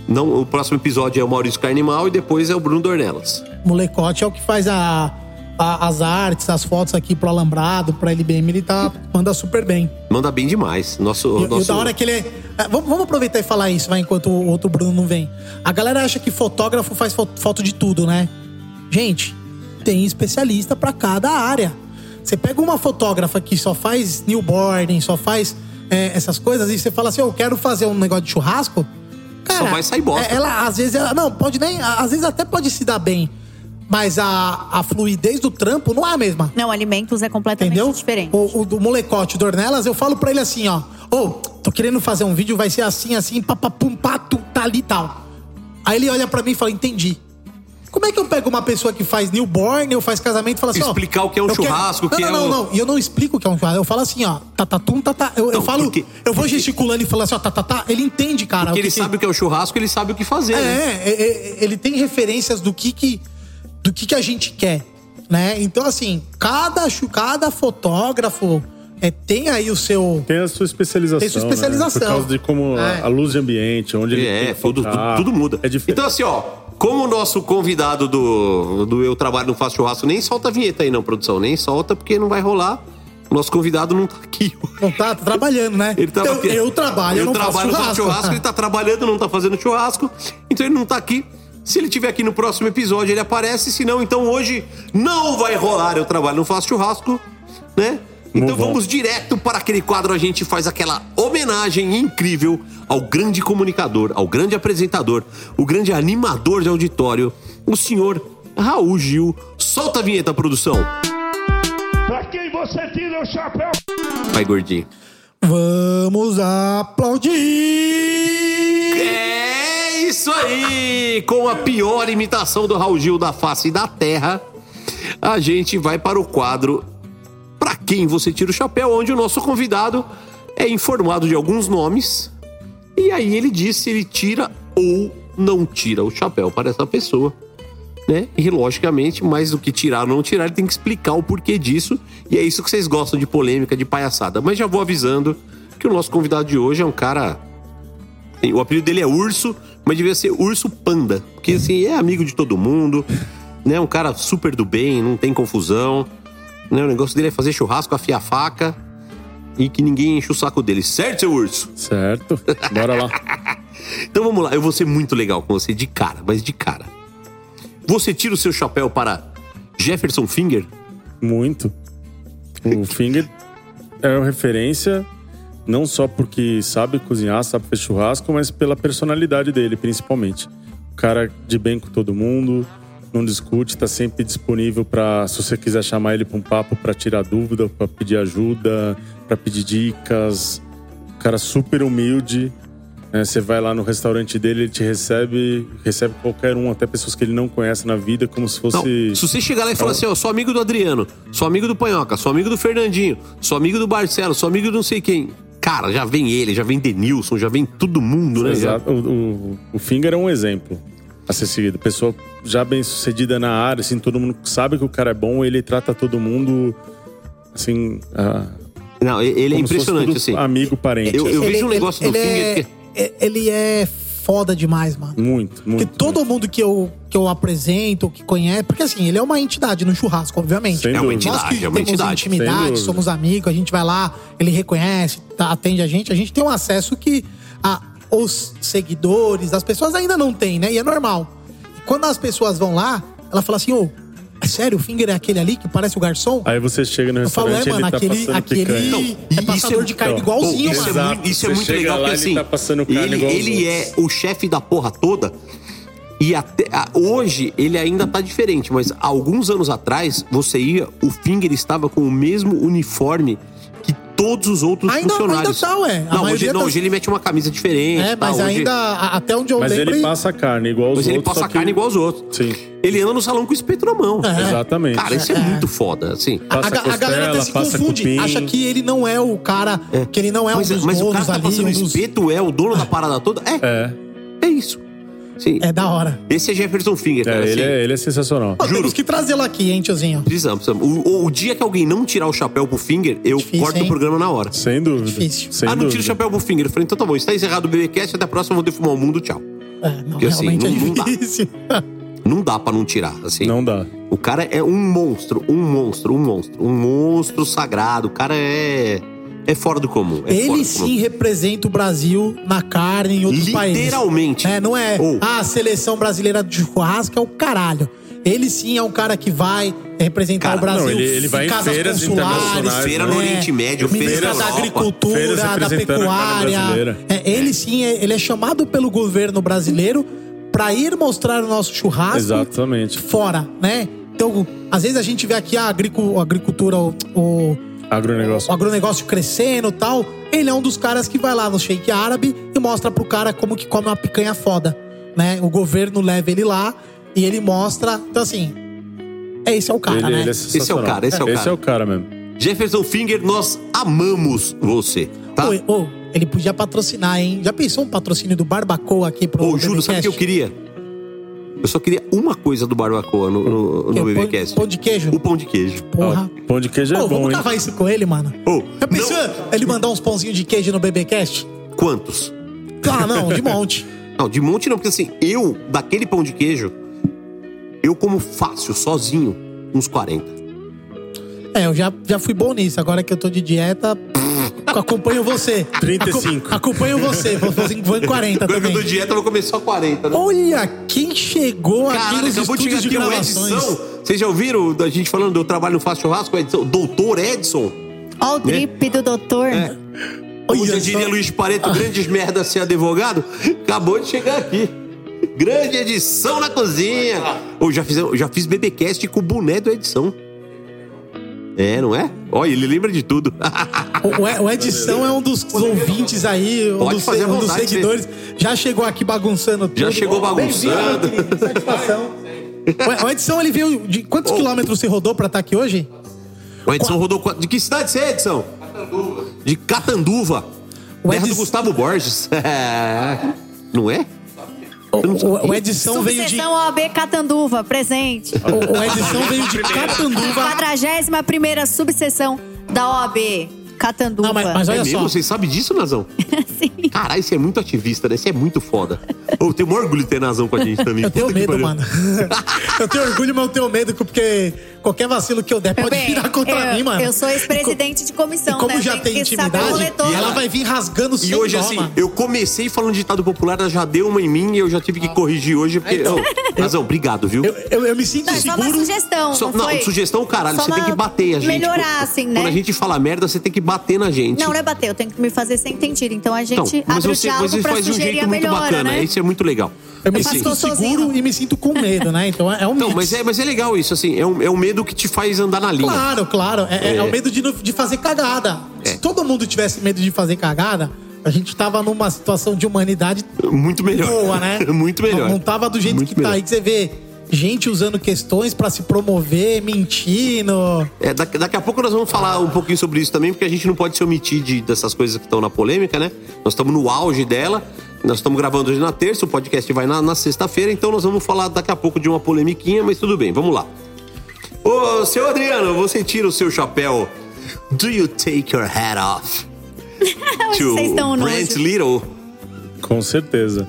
Não, o próximo episódio é o Maurício Carnimal e depois é o Bruno Dornelas. Molecote é o que faz a, a- as artes, as fotos aqui pro Alambrado, pra LBM, ele tá, manda super bem. Manda bem demais. Nosso, E, e nosso... da hora que ele é. é, Vamos, vamos aproveitar e falar isso, vai, enquanto o outro Bruno não vem. A galera acha que fotógrafo faz fo- foto de tudo, né? Gente, tem especialista pra cada área. Você pega uma fotógrafa que só faz newborn, só faz é, essas coisas, e você fala assim: eu quero fazer um negócio de churrasco. Cara, Só vai sair bosta. é- Ela, às vezes, ela. Não, pode nem. Às vezes até pode se dar bem. Mas a, a fluidez do trampo não é a mesma. Não, alimentos é completamente Entendeu? diferente. O, o do molecote do Ornelas, eu falo pra ele assim, ó. Ô, tô querendo fazer um vídeo, vai ser assim, assim, papapum, pato, tá ali e tal. Aí ele olha pra mim e fala, entendi. Como é que eu pego uma pessoa que faz newborn ou faz casamento e fala assim, ó... Explicar o que é um eu quero- churrasco, o não, que não, é não, não. E eu não explico o que é um churrasco. Eu falo assim, ó, tatatum, tatá. Eu, eu Não, falo, porque- eu vou gesticulando e falando assim, ó, tatatá. Ele entende, cara. Porque o que ele que- sabe o que é o churrasco, ele sabe o que fazer. é, né? é, é, ele tem referências do que que, do que que a gente quer, né? Então, assim, cada, cada fotógrafo é, tem aí o seu... Tem a sua especialização. Tem sua especialização. Né? Por causa de como a- É. a, luz de ambiente, onde ele É, tem que tudo, tudo, tudo muda. É diferente. Então, assim, ó, como o nosso convidado do, do Eu Trabalho Não Faço Churrasco, nem solta a vinheta aí, não, produção. Nem solta, porque não vai rolar. O nosso convidado não tá aqui. Não tá, tá trabalhando, né? Ele eu, aqui. eu trabalho, eu, não trabalho, faço não churrasco. faço churrasco. Ele tá trabalhando, não tá fazendo churrasco. Então ele não tá aqui. Se ele tiver aqui no próximo episódio, ele aparece. Se não, então hoje não vai rolar. Eu trabalho, não faço churrasco, né? Então vamos direto para aquele quadro. A gente faz aquela homenagem incrível ao grande comunicador, ao grande apresentador, o grande animador de auditório, o senhor Raul Gil. Solta a vinheta, produção. Pra quem você tira o chapéu? Vai, gordinho. Vamos aplaudir! É isso aí! Com a pior imitação do Raul Gil da face da terra, a gente vai para o quadro Pra quem você tira o chapéu, onde o nosso convidado é informado de alguns nomes e aí ele diz se ele tira ou não tira o chapéu para essa pessoa. Né? E logicamente, mais do que tirar ou não tirar, ele tem que explicar o porquê disso. E é isso que vocês gostam de polêmica, de palhaçada. Mas já vou avisando que o nosso convidado de hoje é um cara O apelido dele é Urso, mas devia ser Urso Panda. Porque, assim, é amigo de todo mundo, né? Um cara super do bem, não tem confusão. Né? O negócio dele é fazer churrasco, afiar faca e que ninguém enche o saco dele. Certo, seu Urso? Certo. Bora lá. Então vamos lá, eu vou ser muito legal com você de cara, mas de cara. Você tira o seu chapéu para Jefferson Finger? Muito. O Finger é uma referência não só porque sabe cozinhar, sabe fazer churrasco, mas pela personalidade dele, principalmente. O cara de bem com todo mundo, não discute, tá sempre disponível para se você quiser chamar ele para um papo para tirar dúvida, para pedir ajuda, para pedir dicas. O cara super humilde. né? Você vai lá no restaurante dele, ele te recebe, recebe qualquer um, até pessoas que ele não conhece na vida, como se fosse. Não, se você chegar lá e falar assim, ó, sou amigo do Adriano, sou amigo do Panhoca, sou amigo do Fernandinho, sou amigo do Barcelo, sou amigo do não sei quem. Cara, já vem ele, já vem Denilson, já vem todo mundo, né? Exato. O, o, o Finger é um exemplo a ser seguido. Pessoa já bem sucedida na área, assim, todo mundo sabe que o cara é bom, ele trata todo mundo assim. ah, Não, ele é impressionante, assim. Amigo, parente. Eu, eu vejo um negócio do ele Finger é, que... é- Ele é foda demais, mano. Muito, muito. Porque todo mundo que eu, que eu apresento, que conhece. Porque assim, ele é uma entidade no churrasco, obviamente. Sem É uma Nós entidade, que é uma temos entidade. Intimidade, somos amigos, a gente vai lá, ele reconhece, tá- atende a gente, a gente tem um acesso que a, os seguidores, as pessoas ainda não têm, né? E é normal. E quando as pessoas vão lá, ela fala assim, ô, é sério, o Finger é aquele ali que parece o garçom? Aí você chega no Eu falo, restaurante é, mano, ele tá aquele- passando aquele picanha. é passador de carne igualzinho, isso mano. É muito, isso é muito legal, lá, porque ele assim, tá passando carne ele, ele é o chefe da porra toda. E até a- hoje ele ainda tá diferente, mas alguns anos atrás, você ia, o Finger estava com o mesmo uniforme todos os outros Ainda- funcionários. ainda tá, ué. A Não, hoje, não, tá- hoje ele mete uma camisa diferente. É, tá, mas hoje- ainda, a- até onde eu Mas lembro... ele passa carne igual os Mas outros. ele passa só que- carne igual os outros. Sim. Ele anda no salão com o espeto na mão. Exatamente. Cara, isso é, muito foda, assim. A, a- a galera até se confunde, acha que ele não é o cara, que ele não é mas, um dos mas o cara tá ali, passando um dos... espeto, é o dono da parada toda? É. É. É isso. Sim. É da hora. Esse é Jefferson Finger, cara. É, ele, assim. é, ele é sensacional. Pô, temos que trazê-lo aqui, hein, tiozinho? Precisamos, precisamos. O, o- dia que alguém não tirar o chapéu pro Finger, eu corto hein? o programa na hora. Sem dúvida. Difícil. Sem ah, não tira o chapéu pro Finger. Eu falei, então tá bom, está encerrado o BBcast, até a próxima, eu vou defumar o mundo, tchau. É, não, Porque assim, realmente não- é não dá. difícil. Não dá pra não tirar, assim. Não dá. O cara é um monstro, um monstro, um monstro. Um monstro sagrado. O cara é... É fora do comum. É fora Ele do comum. sim representa o Brasil na carne em outros países. Literalmente. É, não é, Ou- ah, a seleção brasileira de churrasco é o caralho. Ele sim é um cara que vai representar Cara, o Brasil não, ele- ele vai em casas feiras consulares, internacionais, Feira no né? Oriente Médio, feira Ministra na da Europa. Agricultura, Feiras da Pecuária. É, ele sim, é, ele é chamado pelo governo brasileiro para ir mostrar o nosso churrasco Exatamente. fora, né? Então, às vezes a gente vê aqui a agricultura, o, o, Agronegócio. o agronegócio crescendo e tal. Ele é um dos caras que vai lá no Sheik Árabe e mostra pro cara como que come uma picanha foda, né? O governo leva ele lá e ele mostra. Então, assim, é esse é o cara, Ele, né? ele é Esse é o cara, esse é o Esse cara. é o cara mesmo. Jefferson Finger, nós amamos você, tá? Ô, ô, ele podia patrocinar, hein? Já pensou um patrocínio do Barbacoa aqui pro Ô, Júlio, sabe o que eu queria? Eu só queria uma coisa do Barbacoa no, no, no Pão- BBcast. Pão de queijo? O pão de queijo. Porra. Pão de queijo é Ô, bom, vamos hein? cavar isso com ele, mano. Ô, Já pensou ele mandar uns pãozinhos de queijo no BBcast? quantos? Ah, não, de monte. Não, de monte não, porque assim, eu, daquele pão de queijo, eu como fácil, sozinho, uns 40. É, eu já, já fui bom nisso. Agora que eu tô de dieta, acompanho você. 35. Aco- acompanho você. Vou, vou em- vou em 40 Agora eu também. tô dieta, eu vou comer só 40, né? Olha quem chegou aqui Caralho, nos acabou de chegar estúdios de aqui o gravações. Edson. Vocês já ouviram a gente falando do trabalho no Fácil Churrasco? Edson, doutor Edson. Ó o drip do doutor. É. Como Olha já diria só. Luiz Pareto, grandes merda ser advogado, acabou de chegar aqui. Grande edição na cozinha. Ou já, fizemos- já fiz BBcast com o boné do edição. É, não é? Olha, ele lembra de tudo. O, o- Edição é um dos ouvintes aí, um, Pode dos, fazer um dos seguidores. Já chegou aqui bagunçando tudo. Já chegou bagunçando. querido, Satisfação. O Edição, ele veio. De quantos quilômetros você rodou pra estar aqui hoje? O Edson rodou. De que cidade você é, Edson? De Catanduva. O Terra do Edson- Gustavo Borges. É. Não é? O, o- Edição veio de. Subseção OAB Catanduva, presente. O, o Edição veio de Catanduva. 41 subseção da OAB Catanduva. Não, mas, mas é olha mesmo? só. Vocês sabem disso, Nazão? Sim. Caralho, você é muito ativista, né? Você é muito foda. Eu tenho orgulho de ter Nazão com a gente também. Eu tenho Puta medo, mano. eu tenho orgulho, mas eu tenho medo, porque qualquer vacilo que eu der pode Bem, virar contra eu, mim, mano. Eu sou ex-presidente de comissão, E como né? já Tem tem o intimidade, e ela vai vir rasgando E sem hoje, dó, assim, mano. eu comecei falando ditado popular, ela já deu uma em mim e eu já tive que corrigir hoje, porque. Então, Ô, Nazão, obrigado, viu? Eu, eu, eu me sinto Não, é só uma seguro. sugestão, Só- não, sugestão, caralho, Só você tem que bater a gente. Melhorar, assim, né? Quando a gente fala merda, você tem que bater na gente. Não, não é bater, eu tenho que me fazer sem entendido. Então a Então, gente mas abre o você, diálogo mas você pra faz de um sugerir jeito a muito melhora, bacana. né? Isso é muito legal. Eu me sinto seguro e me sinto com medo, né? Então é, é um Não, mix. mas é, mas é legal isso, assim. É um, é um medo que te faz andar na linha. Claro, claro. É, é- é É. o medo de, não- de fazer cagada. É. Se todo mundo tivesse medo de fazer cagada, a gente tava numa situação de humanidade Muito melhor. boa, né? Muito melhor. Não, não tava do jeito Muito que tá melhor. aí, que você vê gente usando questões pra se promover, mentindo. É, daqui, daqui a pouco nós vamos falar um pouquinho sobre isso também, porque a gente não pode se omitir de, dessas coisas que estão na polêmica, né? Nós estamos no auge dela. Nós estamos gravando hoje na terça, o podcast vai na, na sexta-feira, então nós vamos falar daqui a pouco de uma polemiquinha, mas tudo bem, vamos lá. Ô, seu Adriano, você tira o seu chapéu. Do you take your hat off? Estão Brent nojo. Little. Com certeza.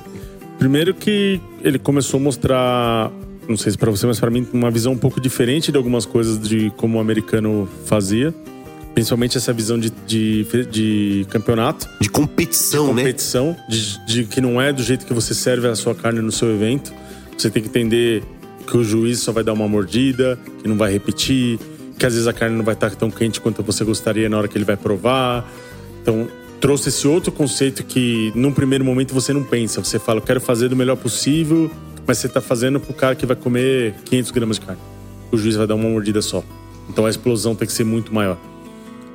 Primeiro que ele começou a mostrar, não sei se pra você, mas pra mim, uma visão um pouco diferente de algumas coisas de como o americano fazia. Principalmente essa visão de, de, de campeonato. De competição, né? competição, de, de que não é do jeito que você serve a sua carne no seu evento. Você tem que entender que o juiz só vai dar uma mordida, que não vai repetir, que às vezes a carne não vai estar tão quente quanto você gostaria na hora que ele vai provar. Então, trouxe esse outro conceito que num primeiro momento você não pensa. Você fala, eu quero fazer do melhor possível, mas você está fazendo pro cara que vai comer 500 gramas de carne. O juiz vai dar uma mordida só. Então a explosão tem que ser muito maior.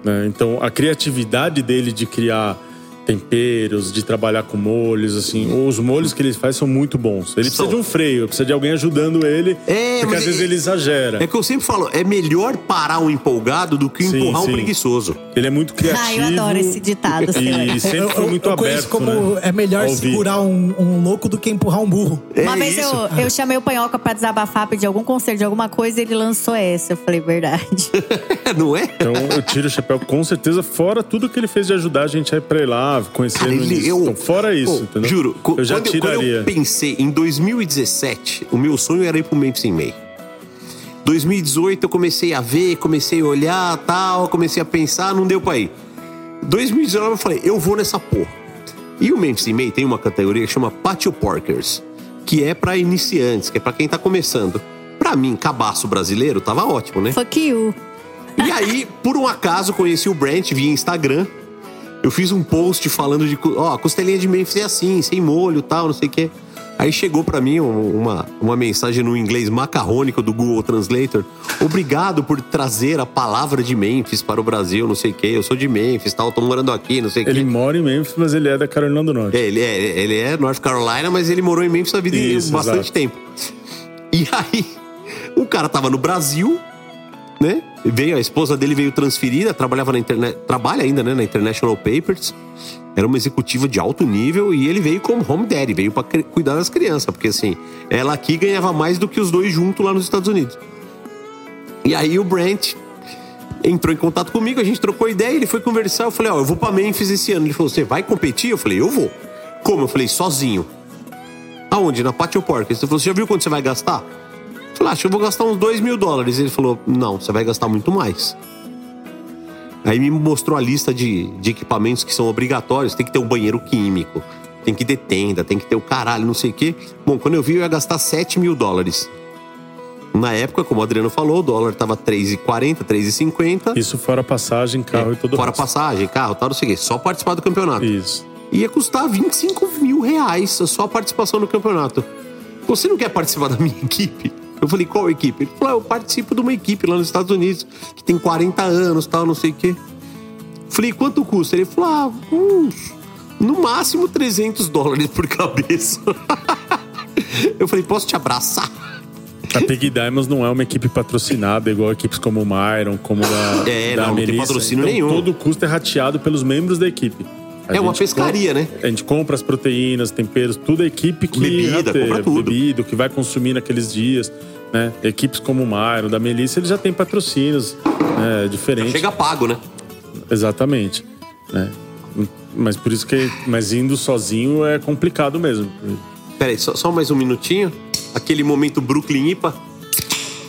né? Então a criatividade dele de criar temperos, de trabalhar com molhos, assim. Os molhos que ele faz são muito bons. Ele precisa São. de um freio, precisa de alguém ajudando ele, É, porque às vezes ele- exagera. É que eu sempre falo, é melhor parar um empolgado do que Sim, empurrar um sim. preguiçoso. Ele é muito criativo. Ah, eu adoro esse ditado. E sempre Eu- foi eu- muito eu conheço aberto, como né? é melhor segurar um, um louco do que empurrar um burro. Uma vez eu, eu chamei o Panhoca pra desabafar, pedir algum conselho de alguma coisa e ele lançou essa. Eu falei, verdade. Não é? Então eu tiro o chapéu com certeza, fora tudo que ele fez de ajudar a gente a ir pra ir lá, conhecer no ele, eu, Então, fora isso, entendeu? Juro, eu já quando, eu- quando tiraria. eu pensei em 2017, o meu sonho era ir pro Memphis em May. 2018 eu comecei a ver, comecei a olhar, tal, comecei a pensar, não deu pra ir. 2019 eu falei, eu vou nessa porra. E o Memphis em May tem uma categoria que chama Patio Porkers, que é pra iniciantes, que é pra quem tá começando. Pra mim, cabaço brasileiro, tava ótimo, né? Fuck you. E aí, por um acaso, conheci o Brent via Instagram. Eu fiz um post falando de, ó, a costelinha de Memphis é assim, sem molho tal, não sei o quê. Aí chegou pra mim um- uma, uma mensagem no inglês macarrônico do Google Translator. Obrigado por trazer a palavra de Memphis para o Brasil, não sei o quê. Eu sou de Memphis, tal, tô morando aqui, não sei o quê. Ele mora em Memphis, mas ele é da Carolina do Norte. É, ele é, ele é North Carolina, mas ele morou em Memphis a vida Isso, bastante exato. tempo. E aí, o cara tava no Brasil, né? Veio, a esposa dele veio transferida, trabalhava na internet, trabalha ainda, né, na International Papers. Era uma executiva de alto nível e ele veio como home daddy, veio pra cri- cuidar das crianças, porque assim, ela aqui ganhava mais do que os dois juntos lá nos Estados Unidos. E aí o Brent entrou em contato comigo, a gente trocou ideia, ele foi conversar, eu falei, ó, eu vou pra Memphis esse ano. Ele falou, você vai competir? Eu falei, eu vou. Como? Eu falei, sozinho. Aonde? Na Patio Porkers. Ele falou, você já viu quanto você vai gastar? Falei, acho que eu vou gastar uns 2 mil dólares. Ele falou, não, você vai gastar muito mais. Aí me mostrou a lista de, de equipamentos que são obrigatórios. Tem que ter um banheiro químico, tem que ter tenda, tem que ter o caralho, não sei o quê. Bom, quando eu vi, eu ia gastar 7 mil dólares. Na época, como o Adriano falou, o dólar tava 3,40, 3,50. Isso fora passagem, carro e tudo Fora resto. passagem, carro, tal, não sei o quê. Só participar do campeonato. Isso. Ia custar 25 mil reais só a participação no campeonato. Você não quer participar da minha equipe? Eu falei, qual equipe? Ele falou, ah, eu participo de uma equipe lá nos Estados Unidos, que tem 40 anos, tal, não sei o quê. Falei, quanto custa? Ele falou, ah, uns, no máximo 300 dólares por cabeça. Eu falei, posso te abraçar? A Pig Diamonds não é uma equipe patrocinada, igual equipes como o Myron, como da, É, da não, não tem Melissa. patrocínio então, nenhum. Todo o custo é rateado pelos membros da equipe. A É uma pescaria, compra- né? A gente compra as proteínas, temperos, tudo a equipe que Bebida, rateia, compra tudo. bebida, o que vai consumir naqueles dias. Né? Equipes como o Myron, da Melissa, eles já têm patrocínios né, diferentes. Chega pago, né? Exatamente. Né? Mas por isso que. Mas indo sozinho é complicado mesmo. Peraí, só, só mais um minutinho. Aquele momento Brooklyn IPA.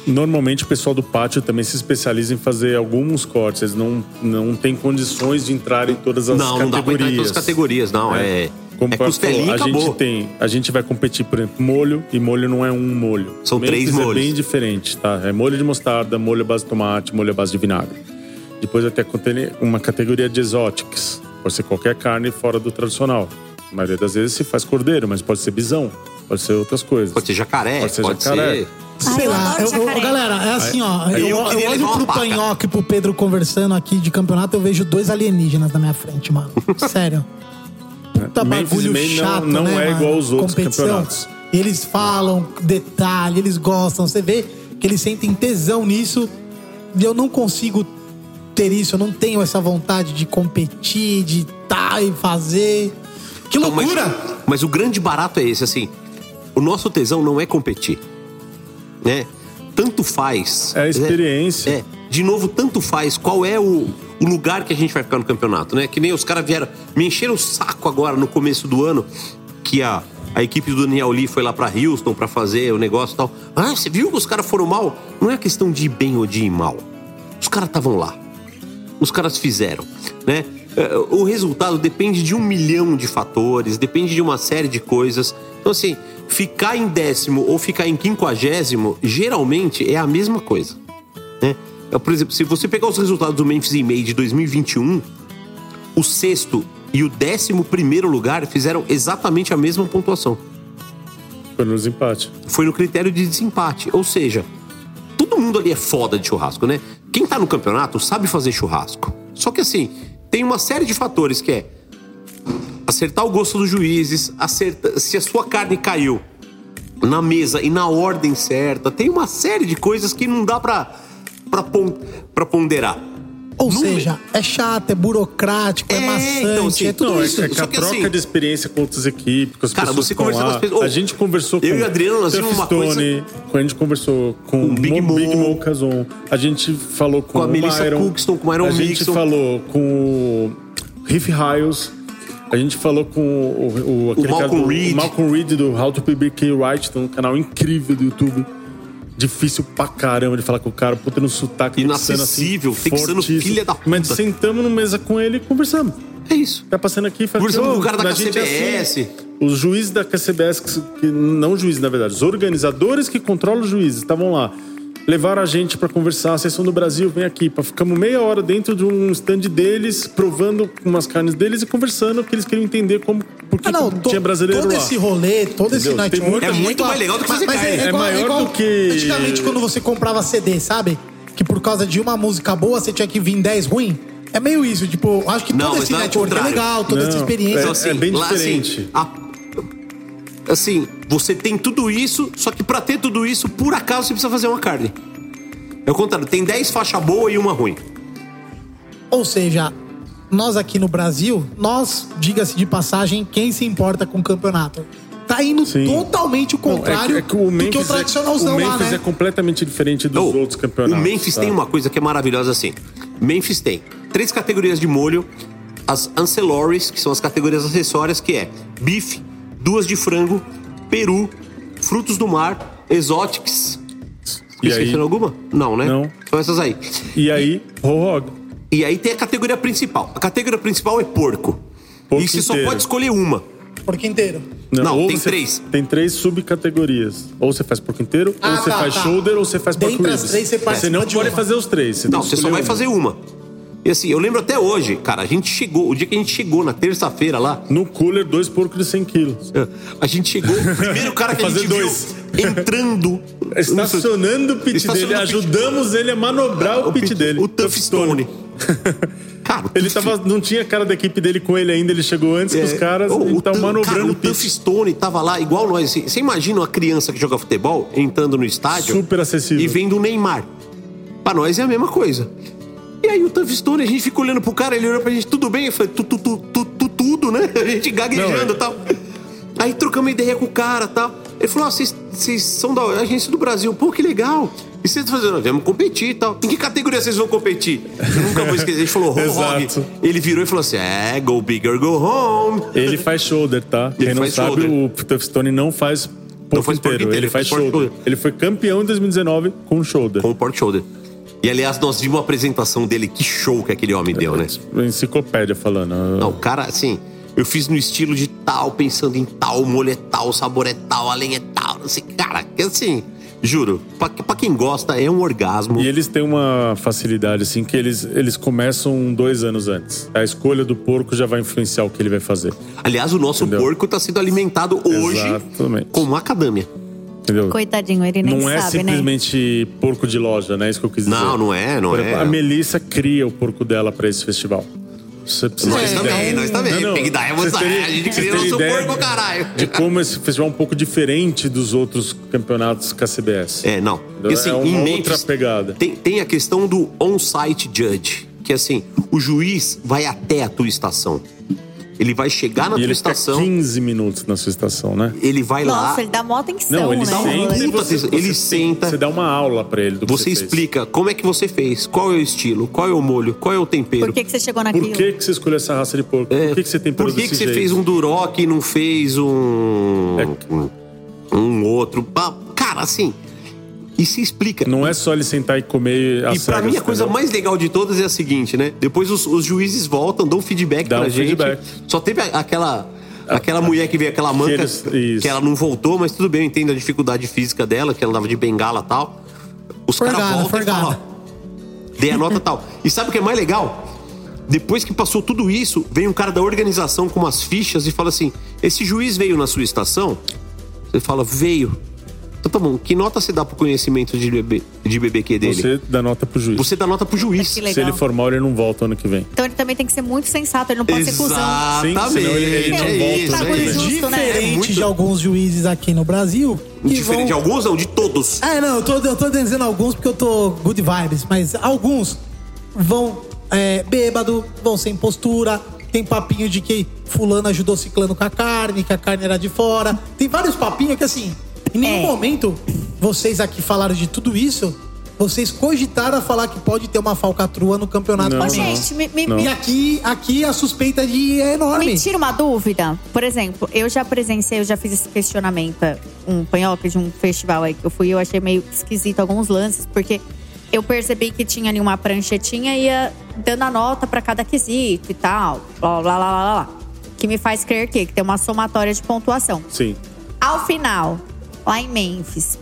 Normalmente o pessoal do pátio também se especializa em fazer alguns cortes. Eles não, não têm condições de entrar em todas as Não, não dá pra entrar em todas as categorias, não. É, Como é o Paulo costelinha falou, a acabou. gente tem, a gente vai competir, por exemplo, molho e molho não é um molho. São três molhos. É bem diferente, tá? É molho de mostarda, molho à base de tomate, molho à base de vinagre. Depois até contém uma categoria de exóticos. Pode ser qualquer carne fora do tradicional. A maioria das vezes se faz cordeiro, mas pode ser bisão, pode ser outras coisas. Pode ser jacaré, pode ser pode jacaré. ser- Sei lá, eu- eu- galera, é assim, ó. Eu, eu eu olho pro. Panhoca e pro Pedro conversando aqui de campeonato, eu vejo dois alienígenas na minha frente, mano. Sério. Puta Memphis bagulho May não- chato, não né, é mano? igual aos outros Competição. campeonatos. Eles falam detalhe, eles gostam. Você vê que eles sentem tesão nisso. E eu não consigo ter isso. Eu não tenho essa vontade de competir, de estar e fazer. Que Então, mas- loucura! Mas, o grande barato é esse, assim. O nosso tesão não é competir. Né? Tanto faz. É a experiência. É, de novo, tanto faz qual é o, o lugar que a gente vai ficar no campeonato, né? Que nem os caras vieram. Me encheram o saco agora no começo do ano que a, a equipe do Daniel Lee foi lá pra Houston pra fazer o negócio e tal. Ah, você viu que os caras foram mal? Não é questão de ir bem ou de ir mal. Os caras estavam lá. Os caras fizeram, né? É, O resultado depende de um milhão de fatores, depende de uma série de coisas. Então, assim, ficar em décimo ou ficar em quinquagésimo, geralmente é a mesma coisa. Né? É, Por exemplo, se você pegar os resultados do Memphis em May de 2021, o sexto e o décimo primeiro lugar fizeram exatamente a mesma pontuação. Foi no desempate. Foi no critério de desempate. Ou seja, todo mundo ali é foda de churrasco, né? Quem tá no campeonato sabe fazer churrasco. Só que assim, tem uma série de fatores que é acertar o gosto dos juízes, acerta, se a sua carne caiu na mesa e na ordem certa, tem uma série de coisas que não dá pra, pra, pon, pra ponderar. Ou seja, é chato, é burocrático, é, maçante, então, assim, é tudo Não, é, isso. é que a troca assim- de experiência com outras equipes, com as Cara, pessoas você que estão conversar com lá. as pessoas- A gente conversou eu com e o Adriano, nós vimos uma Stone, A gente conversou com, Com o Big Mo. Big Mo Kazon. A gente falou com, Com a o Melissa Myron. Cookson, com o Myron A gente Mixon. falou com o Riff Hiles. A gente falou com o, o, aquele Malcolm cara do- Reed. o Malcolm Reed do How to PBK Right, tem um canal incrível do YouTube. Difícil pra caramba de falar com o cara, puta no sotaque. Inacessível, texano, assim, fortíssimo. filha da puta. Mas sentamos na mesa com ele e conversamos. É isso. Tá passando aqui, faz Conversamos com o cara da é KCBS. assim. Os juízes da KCBS, que não juízes, na verdade, os organizadores que controlam os juízes, estavam lá. Levaram a gente pra conversar, a sessão do Brasil, vem aqui. Pra, ficamos meia hora dentro de um stand deles, provando umas carnes deles e conversando, porque eles queriam entender como, por que Ah, não, que to- tinha brasileiro todo lá. esse rolê, todo esse Entendeu? Tem network. muita- É muito mais legal do que mas- fazer mas carne. É igual- maior igual do que- Antigamente, quando você comprava CD, sabe? Que por causa de uma música boa, você tinha que vir 10 ruim. É meio isso, tipo, acho que Não, todo mas esse é o network é legal, toda essa Não, experiência. Então, assim, lá, assim, a- assim, você tem tudo isso, só que pra ter tudo isso, por acaso você precisa fazer uma carne. É o contrário, tem 10 faixa boa e uma ruim. Ou seja, nós aqui no Brasil, nós, diga-se de passagem, quem se importa com o campeonato? Tá indo totalmente o contrário Não, é que- é que o do que o Memphis, é, tradicionalzão o lá, Memphis né? é completamente diferente dos outros O campeonatos. Memphis tá? tem uma coisa que é maravilhosa assim. Memphis tem três categorias de molho, as ancillaries, que são as categorias acessórias, que é bife, duas de frango, peru, frutos do mar, exotics. E Esquecendo alguma? Não, né? Não. São essas aí. E aí, Rohog. E aí tem a categoria principal. A categoria principal é porco. Porco e você só inteiro. pode escolher uma. Porco inteiro. Não, ou tem três. Tem três subcategorias. Ou você faz porco inteiro, Ah, ou você tá, faz tá. shoulder, ou você faz porco Dentre as ribs. três, você Você não de pode uma. fazer os três. Você Não, você só vai uma. fazer uma. E assim, eu lembro até hoje, cara, a gente chegou, o dia que a gente chegou, na terça-feira lá. No cooler, dois porcos de 100 quilos. A gente chegou, o primeiro cara que a gente dois. viu entrando. Estacionando o pit Estacionando dele, o pit. ajudamos ele a manobrar o, pit, dele. O Tuff Stone. Cara, Ele tava, não tinha cara da equipe dele com ele ainda, ele chegou antes que os caras Ô, e o Tuff- manobrando cara, o o pit. Tuff Stone tava lá igual nós. Você imagina uma criança que joga futebol entrando no estádio Super acessível. e vendo o Neymar. Pra nós é a mesma coisa. E aí o Tuff Stone, a gente fica olhando pro cara, ele olhou pra gente, tudo bem? Eu falei, tu, tu, tu, tu, tu, tudo, né? A gente gaguejando Não, e é. tal. Aí trocamos ideia com o cara e tal. Ele falou, ah, vocês vocês são da agência do Brasil. Pô, que legal. E vocês estão fazendo? Vamos competir e tal. Em que categoria vocês vão competir? Eu nunca vou esquecer. Ele falou. Exato. Ele virou e falou assim, é, go big or go home. Ele faz shoulder, tá? Ele Quem não faz sabe, shoulder. o Tuff Stone não faz porco faz porco inteiro, inteiro, ele faz porco shoulder. shoulder. Ele foi campeão em 2019 com shoulder. Com o pork shoulder. E aliás, nós vimos uma apresentação dele, que show que aquele homem deu, né? Enciclopédia falando. Não, o cara, assim, eu fiz no estilo de tal, pensando em tal, o molho é tal, o sabor é tal, a lenha é tal, não sei, cara, que assim, juro, pra, pra quem gosta, é um orgasmo. E eles têm uma facilidade, assim, que eles, eles começam dois anos antes. A escolha do porco já vai influenciar o que ele vai fazer. Aliás, o nosso porco tá sendo alimentado hoje Exatamente. com macadâmia. Entendeu? Coitadinho, ele nem não é sabe, né? simplesmente porco de loja, né? Isso que eu quis dizer. Não, não é, não é. exemplo, A Melissa cria o porco dela pra esse festival. Você precisa Nós também, ideia. nós também. Não, não. Big Diamonds, Vocês terem- a gente cria nosso porco, caralho. De como esse festival é um pouco diferente dos outros campeonatos KCBS. É, não. Entendeu? E assim, é uma em outra Memphis, pegada. Tem, tem a questão do on-site judge, que assim, o juiz vai até a tua estação. Ele vai chegar na E tua ele fica estação, 15 minutos na sua estação, né? ele vai lá, Nossa, ele dá mó atenção, Não, ele né? senta e Puta você, você Ele tem- senta. Você dá uma aula pra ele do que você você fez. explica como é que você fez, qual é o estilo, qual é o molho, qual é o tempero. Por que, que você chegou naquilo? Por que, que você escolheu essa raça de porco? Por que, que você É, Por que, desse que você jeito? fez um duroc e não fez um. um, um outro? Cara, assim. E se explica. Não é só ele sentar e comer as E pra mim a coisa mais legal de todas é a seguinte, né? Depois os, os juízes voltam, dão feedback Dá pra um gente. feedback. Só teve a- aquela. Aquela mulher que veio, aquela manca, eles- que ela não voltou, mas tudo bem, eu entendo a dificuldade física dela, que ela andava de bengala e tal. Os caras Forgada, voltam e falam, ó, dei a nota tal. E sabe o que é mais legal? Depois que passou tudo isso, vem um cara da organização com umas fichas e fala assim: esse juiz veio na sua estação? Você fala, veio. Então tá bom, que nota você dá pro conhecimento de, BB, de BBQ dele? Você dá nota pro juiz. Você dá nota pro juiz. Que legal. Se ele for mal, ele não volta ano que vem. Então ele também tem que ser muito sensato, ele não pode ser cuzão. Exatamente. Sim, senão ele- ele não é volta, isso, é justo, né? Diferente de alguns juízes aqui no Brasil. Diferente de vão- alguns, não, de todos. É, não, eu tô, eu tô dizendo alguns porque eu tô good vibes, mas alguns vão é, bêbado, vão sem postura, tem papinho de que fulano ajudou ciclano com a carne, que a carne era de fora. Tem vários papinhos que assim, em nenhum É. momento vocês aqui falaram de tudo isso, vocês cogitaram a falar que pode ter uma falcatrua no campeonato Não, gente, me, me, Não. E aqui, aqui a suspeita de é enorme. me tira uma dúvida. Por exemplo, eu já presenciei, eu já fiz esse questionamento, um panhoca de um festival aí que eu fui, eu achei meio esquisito alguns lances, porque eu percebi que tinha ali uma pranchetinha e ia dando a nota pra cada quesito e tal, blá, blá, blá, blá, blá, blá. Que me faz crer que, que tem uma somatória de pontuação. Sim. Ao final, lá em Memphis,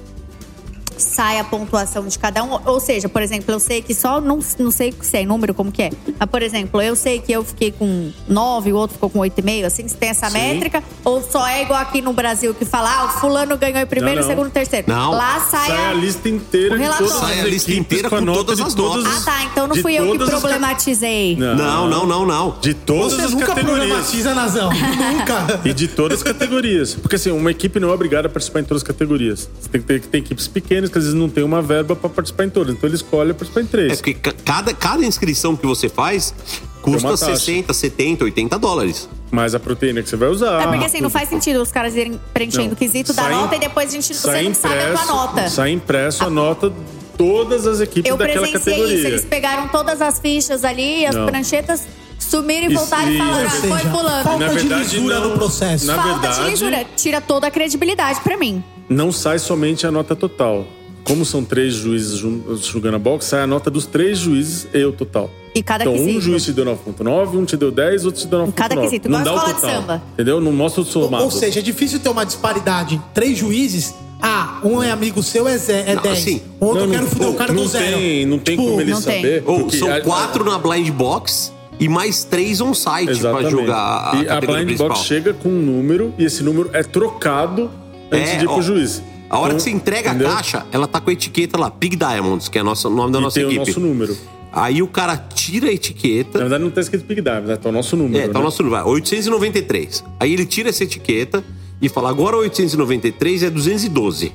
sai a pontuação de cada um. Ou seja, por exemplo, eu sei que só. Não, não sei se é número, como que é. Mas, por exemplo, eu sei que eu fiquei com 9, o outro ficou com 8,5. Assim, se tem essa Sim. métrica. Ou só é igual aqui no Brasil que fala, ah, o fulano ganhou em primeiro, Não, não. segundo, terceiro. Não. Lá sai, Sai a. a lista inteira o de relatório. todas as Sai a lista inteira com com todas de as notas. Ah, tá. Então não fui eu que as problematizei. Não, não, não, não. De todas Você as nunca categorias. problematiza, Nazão. nunca. E de todas as categorias. Porque assim, uma equipe não é obrigada a participar em todas as categorias. Você tem que ter, tem equipes pequenas que às vezes não tem uma verba pra participar em todas. Então ele escolhe participar em É três. porque ca- cada, cada inscrição que você faz custa uma taxa. 60, 70, 80 dólares. Mas a proteína que você vai usar. É porque assim, não faz sentido os caras irem preenchendo Não. o quesito da Sai- nota e depois a gente você sai não sabe a tua nota. Sai impresso a nota de todas as equipes Eu daquela presenciei categoria. isso. Eles pegaram todas as fichas ali, as Não. pranchetas, sumiram e voltaram e falaram, ah, foi fulano. falta Na de verdade, lisura não. no processo. Na Falta verdade, de lisura. Tira toda a credibilidade pra mim. Não sai somente a nota total. Como são três juízes julgando a box, sai a nota dos três juízes e o total. E cada então, quesito. um juiz te deu 9.9, um te deu 10, outro te deu 9.9. cada quesito, Não igual dá o escola de total. samba. Entendeu? Não mostra o somado. Ou seja, é difícil ter uma disparidade. Três juízes. Ah, um é amigo seu, é, zé- é Não, 10. assim, o outro não, eu quero fuder o cara não do zero. tem- não tem Tipo, como ele não tem. saber. Ou porque são a- quatro na blind box e mais três on-site pra Exatamente. jogar a, e a blind principal. box chega com um número e esse número é trocado antes É, de ir pro ó, juiz. A hora Então, que você entrega entendeu? a caixa, ela tá com a etiqueta lá, Big Diamonds, que é o nome da E nossa tem equipe. o nosso número. Aí o cara tira a etiqueta. Na verdade, não tá escrito Big Diamond, né? Tá o nosso número. É, tá o né? nosso número, vai, 893. Aí ele tira essa etiqueta e fala: agora 893 é 212.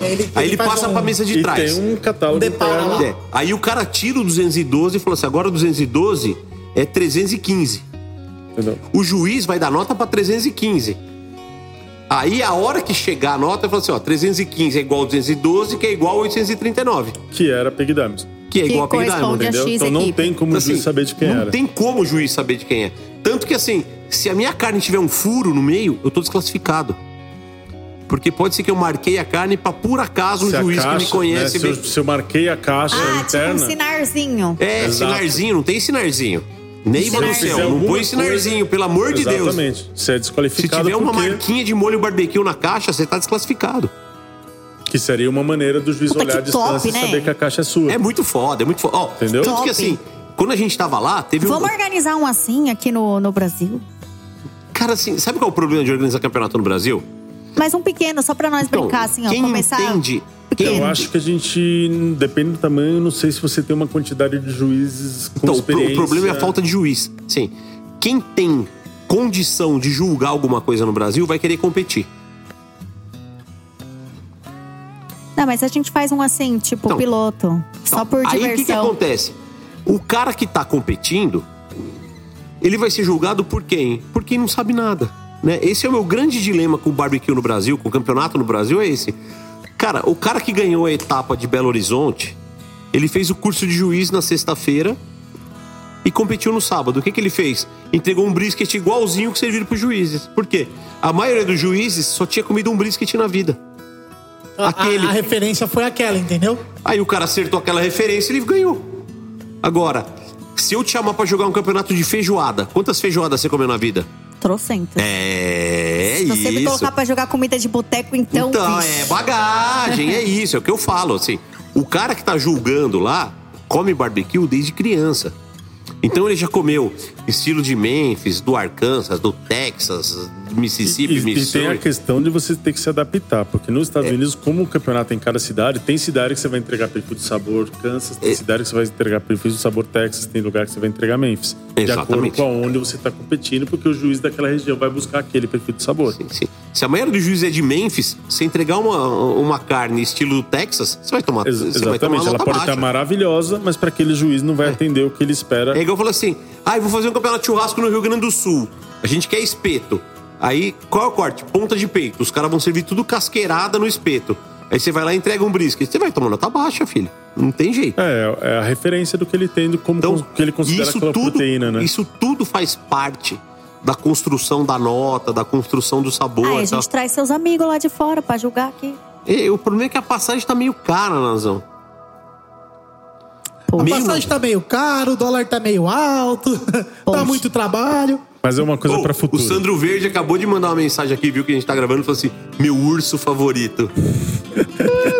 Ele, Aí ele passa um- pra mesa de E trás. tem um catálogo Depara. É. Aí o cara tira o 212 e fala assim: agora o 212 é 315. Entendeu? O juiz vai dar nota pra 315. Aí a hora que chegar a nota, fala assim: ó, 315 é igual a 212, que é igual a 839. Que era Big Diamond. Que é Que igual a corresponde Diamond. a Entendeu? Então não equipe. tem como Então, o juiz assim, saber de quem não era. tem como o juiz saber de quem é. Tanto que assim, se a minha carne tiver um furo no meio, eu tô desclassificado. Porque pode ser que eu marquei a carne pra por acaso um Se juiz caixa, que me conhece né, se, eu, se eu marquei a caixa Ah, interna. tipo um sinarzinho. É, Exato. sinarzinho, não tem sinarzinho. Neiva Se no fizer céu, não põe sinarzinho, pelo amor de Deus. Exatamente. Você é Se desqualificado tiver uma porque... marquinha de molho barbecue na caixa, você tá desclassificado. Que seria uma maneira do juiz Puta, olhar a distância né? e saber que a caixa é sua. É muito foda, é muito foda. Ó, Entendeu? Tanto Top. que assim, quando a gente tava lá, teve Vamos um. organizar um assim aqui no, no Brasil? Cara, assim, sabe qual é o problema de organizar campeonato no Brasil? Mas um pequeno, só pra nós Então, brincar assim, ó. quem Começar. entende- pequeno. Eu acho que a gente, depende do tamanho, não sei se você tem uma quantidade de juízes com Então, o pro- o experiência. problema é a falta de juiz. Sim. Quem tem condição de julgar alguma coisa no Brasil vai querer competir. Não, mas a gente faz um assim, tipo, Então, piloto. Só por Aí o que, que diversão. acontece? O cara que tá competindo, ele vai ser julgado por quem? Por quem não sabe nada. Né? Esse é o meu grande dilema com o barbecue no Brasil, com o campeonato no Brasil, é esse. Cara, o cara que ganhou a etapa de Belo Horizonte, ele fez o curso de juiz na sexta-feira e competiu no sábado. O que, que ele fez? Entregou um brisket igualzinho que serviram pros juízes. Por quê? A maioria dos juízes só tinha comido um brisket na vida. A, a- Aquele. a referência foi aquela, entendeu? Aí o cara acertou aquela referência e ele ganhou. Agora, se eu te chamar pra jogar um campeonato de feijoada, quantas feijoadas você comeu na vida? Trocentas. É, Se você me isso. colocar pra jogar comida de boteco, então. Então, vixe. é bagagem, é isso, é o que eu falo, assim. O cara que tá julgando lá come barbecue desde criança. Então ele já comeu estilo de Memphis, do Arkansas, do Texas, Mississippi, E, e tem a Missouri. questão de você ter que se adaptar, porque nos É. Estados Unidos, como o campeonato é em cada cidade, tem cidade que você vai entregar perfil de sabor Kansas, É. tem cidade que você vai entregar perfil de sabor Texas, tem lugar que você vai entregar Memphis. De acordo Exatamente. com aonde você está competindo, porque o juiz daquela região vai buscar aquele perfil de sabor. Sim, sim. Se a maioria do juiz é de Memphis, você entregar uma, uma carne estilo Texas, você vai tomar, Ex- você vai tomar exatamente, ela pode estar maravilhosa, mas para aquele juiz não vai atender o que ele espera. É igual eu falo assim: ah, eu vou fazer um campeonato de churrasco no Rio Grande do Sul. A gente quer espeto. Aí, qual é o corte? Ponta de peito. Os caras vão servir tudo casqueirada no espeto. Aí você vai lá e entrega um brisket. Você vai tomar nota baixa, filho. Não tem jeito. É, é a referência do que ele tem, do como Então, que ele considera aquela proteína, né? Isso tudo faz parte da construção da nota, da construção do sabor. Aí a tal. gente traz seus amigos lá de fora pra julgar aqui. E o problema é que a passagem tá meio cara, Nazão. A Mesmo- passagem tá meio caro, o dólar tá meio alto, tá muito trabalho. Mas é uma coisa Ô, pra futuro. O Sandro Verde acabou de mandar uma mensagem aqui, viu, que a gente tá gravando, e falou assim: meu urso favorito.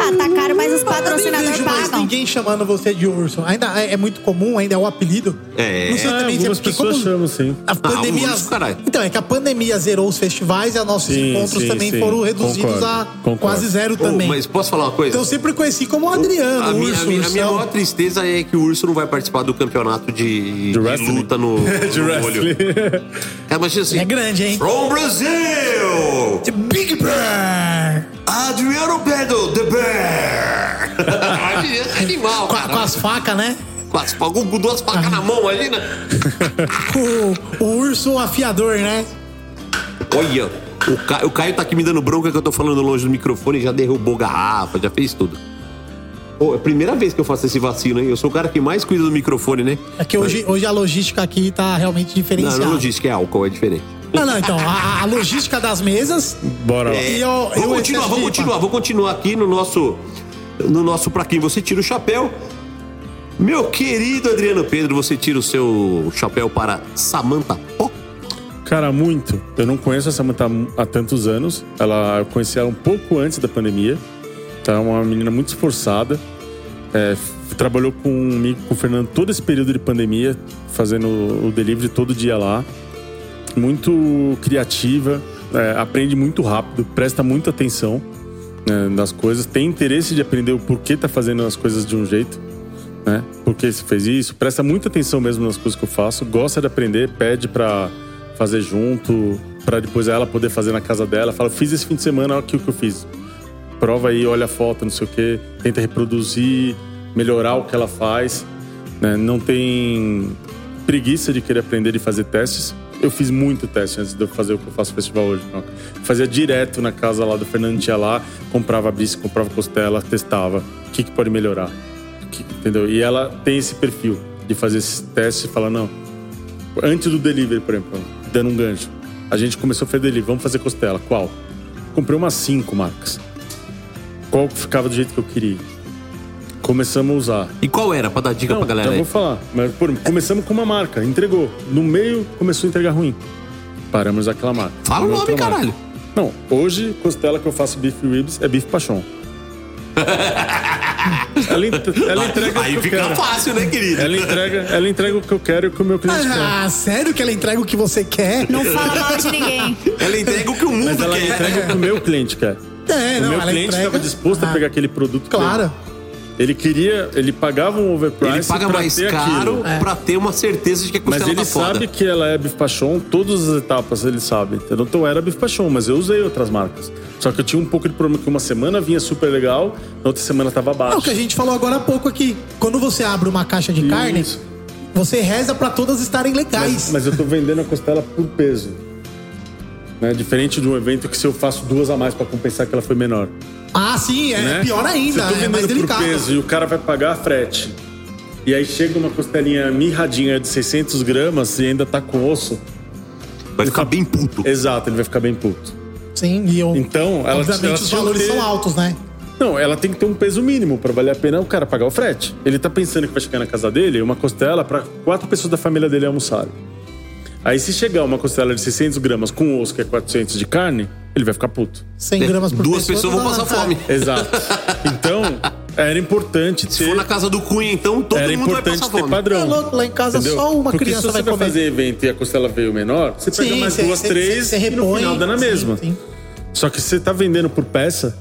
Ah, Eu nem patrocinadores vejo mais pagam. ninguém chamando você de urso. Ainda é, é muito comum, ainda é o apelido. É. Não sei Ah, também se é algumas porque pessoas como chamam, sim. a pandemia. urso, caralho. então, é que a pandemia zerou os festivais e os nossos Sim, encontros sim, também sim. foram reduzidos Concordo, a concordo. quase zero também. mas posso falar uma coisa? Então eu sempre conheci como Adriano, a, minha, urso, a, minha, a minha maior tristeza é que o urso não vai participar do campeonato de, de luta no, de no wrestling. olho. É, mas assim, É grande, hein? From Brazil! The Big Bear! Adriano Pedro, The Bear! é animal, Com, cara. com as facas, né? Com, as, com duas facas na mão, imagina. O, o urso afiador, né? Olha, o, Ca... o Caio tá aqui me dando bronca que eu tô falando longe do microfone, já derrubou garrafa, já fez tudo. Ô, é a primeira vez que eu faço esse vacilo, hein? Eu sou o cara que mais cuida do microfone, né? É que hoje, hoje a logística aqui tá realmente Não, diferenciada. não logística, é álcool, é diferente. Não, não, então, a, a logística das mesas. Bora lá. E eu, Vamos eu continuar, vamos continuar, vou continuar aqui no nosso. No nosso pra quem você tira o chapéu. Meu querido Adriano Pedro, você tira o seu chapéu para Samantha Pó. Cara, muito. Eu não conheço a Samantha há tantos anos. Ela, eu conheci ela um pouco antes da pandemia. Tá é uma menina muito esforçada. É, trabalhou comigo, com o Fernando, todo esse período de pandemia, fazendo o delivery todo dia lá. Muito criativa, é, aprende muito rápido, presta muita atenção né, nas coisas, tem interesse de aprender o porquê tá fazendo as coisas de um jeito né? Por que você fez isso? Presta muita atenção mesmo nas coisas que eu faço. Gosta de aprender, pede pra fazer junto, pra depois ela poder fazer na casa dela. Fala, fiz esse fim de semana, olha aqui o que eu fiz. Prova aí, olha a foto, não sei o quê. Tenta reproduzir, melhorar o que ela faz. né? Não tem preguiça de querer aprender e fazer testes. Eu fiz muito teste antes de eu fazer o que eu faço no festival hoje. Não. Fazia direto na casa lá do Fernando, ia lá, comprava bice, comprava costela, testava. O que, que pode melhorar? que- entendeu? E ela tem esse perfil de fazer esses testes e falar, não, antes do delivery, por exemplo, dando um gancho, a gente começou a fazer delivery, vamos fazer costela, qual? Comprei umas cinco marcas. Qual ficava do jeito que eu queria? Começamos a usar. E qual era, pra dar dica Não, pra galera já aí? vou falar. Mas por, começamos com uma marca, entregou. No meio, começou a entregar ruim. Paramos aquela marca. Fala o nome, outra marca. caralho. Não, hoje, costela que eu faço beef ribs é beef paixão. ela, ent- ela entrega Aí o que eu fica quero. fácil, né, querido? Ela entrega, ela entrega o que eu quero e o que o meu cliente quer. Ah, sério que ela entrega o que você quer? Não fala mal de ninguém. Ela entrega o que o mundo Mas ela quer. entrega o que o meu cliente quer. É, o não, meu ela cliente entrega- estava disposto a Ah. pegar aquele produto. Claro. dele. Ele queria, ele pagava um overprice Ele paga pra mais ter caro aquilo. pra ter uma certeza de que a Mas costela ele tá foda. sabe que ela é bife paixão, todas as etapas ele sabe. entendeu? Então era bife paixão, mas eu usei outras marcas. Só que eu tinha um pouco de problema que uma semana vinha super legal, na outra semana tava É o baixo. que a gente falou agora há pouco aqui. Quando você abre uma caixa de carne, Isso. você reza pra todas estarem legais. Mas, mas eu tô vendendo a costela por peso. Né? Diferente de um evento que se eu faço duas a mais pra compensar que ela foi menor. Ah, sim, é né? pior ainda. Se eu tô É mais delicado. peso e o cara vai pagar frete. E aí chega uma costelinha mirradinha de 600 gramas e ainda tá com osso. Vai ficar bem puto. Exato, ele vai ficar bem puto. Sim, e eu. Então, ela obviamente ela os valores ter- são altos, né? Não, ela tem que ter um peso mínimo pra valer a pena o cara pagar o frete. Ele tá pensando que vai chegar na casa dele uma costela pra quatro pessoas da família dele almoçarem. Aí se chegar uma costela de 600 gramas com osso, que é 400 de carne, ele vai ficar puto. 100 gramas por Duas pessoa, pessoas vão passar fome. Exato. Então, Era importante ter. Se for na casa do Cunha, então todo Era mundo vai importante passar ter fome. padrão. É louco, lá em casa Entendeu? só uma Porque criança se você vai vai comer. fazer evento e a costela veio menor, você pega Sim, mais cê- duas, cê- três cê e no repõe, final dá na sim, mesma. sim. Só que se você tá vendendo por peça,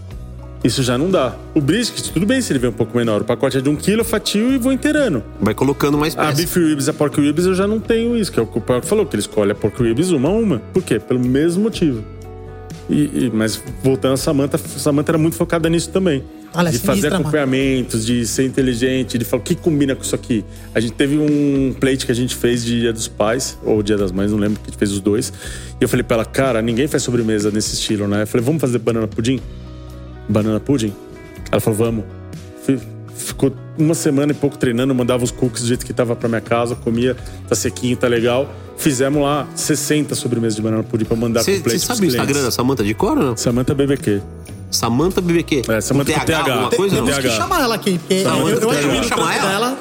isso já não dá. O brisket, tudo bem se ele vem um pouco menor. O pacote é de um quilo, eu fatio e vou inteirando. Vai colocando mais A peça. beef ribs e a pork ribs eu já não tenho isso, que é o que o Paulo falou, que ele escolhe a pork ribs uma a uma. Por quê? Pelo mesmo motivo. E, e- mas voltando a Samantha, Samantha era muito focada nisso também. É de fazer sinistra, mano. acompanhamentos, de ser inteligente, de falar o que combina com isso aqui. A gente teve um plate que a gente fez de Dia dos Pais, ou Dia das Mães, não lembro, que a gente fez os dois. E eu falei pra ela, cara, ninguém faz sobremesa nesse estilo, né? Eu falei, vamos fazer banana pudim? Banana pudim? Ela falou, vamos. Fi- Ficou uma semana e pouco treinando, mandava os cookies do jeito que tava pra minha casa, comia, tá sequinho, tá legal. Fizemos lá 60 sobremesas de banana pudim pra mandar Você pro plate você sabe o Instagram da. Samanta de cor ou não? Samanta BBQ. Samanta BBQ. É, Samantha Com TH. Tem- coisa? Temos que chamar ela aqui, porque Samanta eu, eu tem admiro que o chamar ela?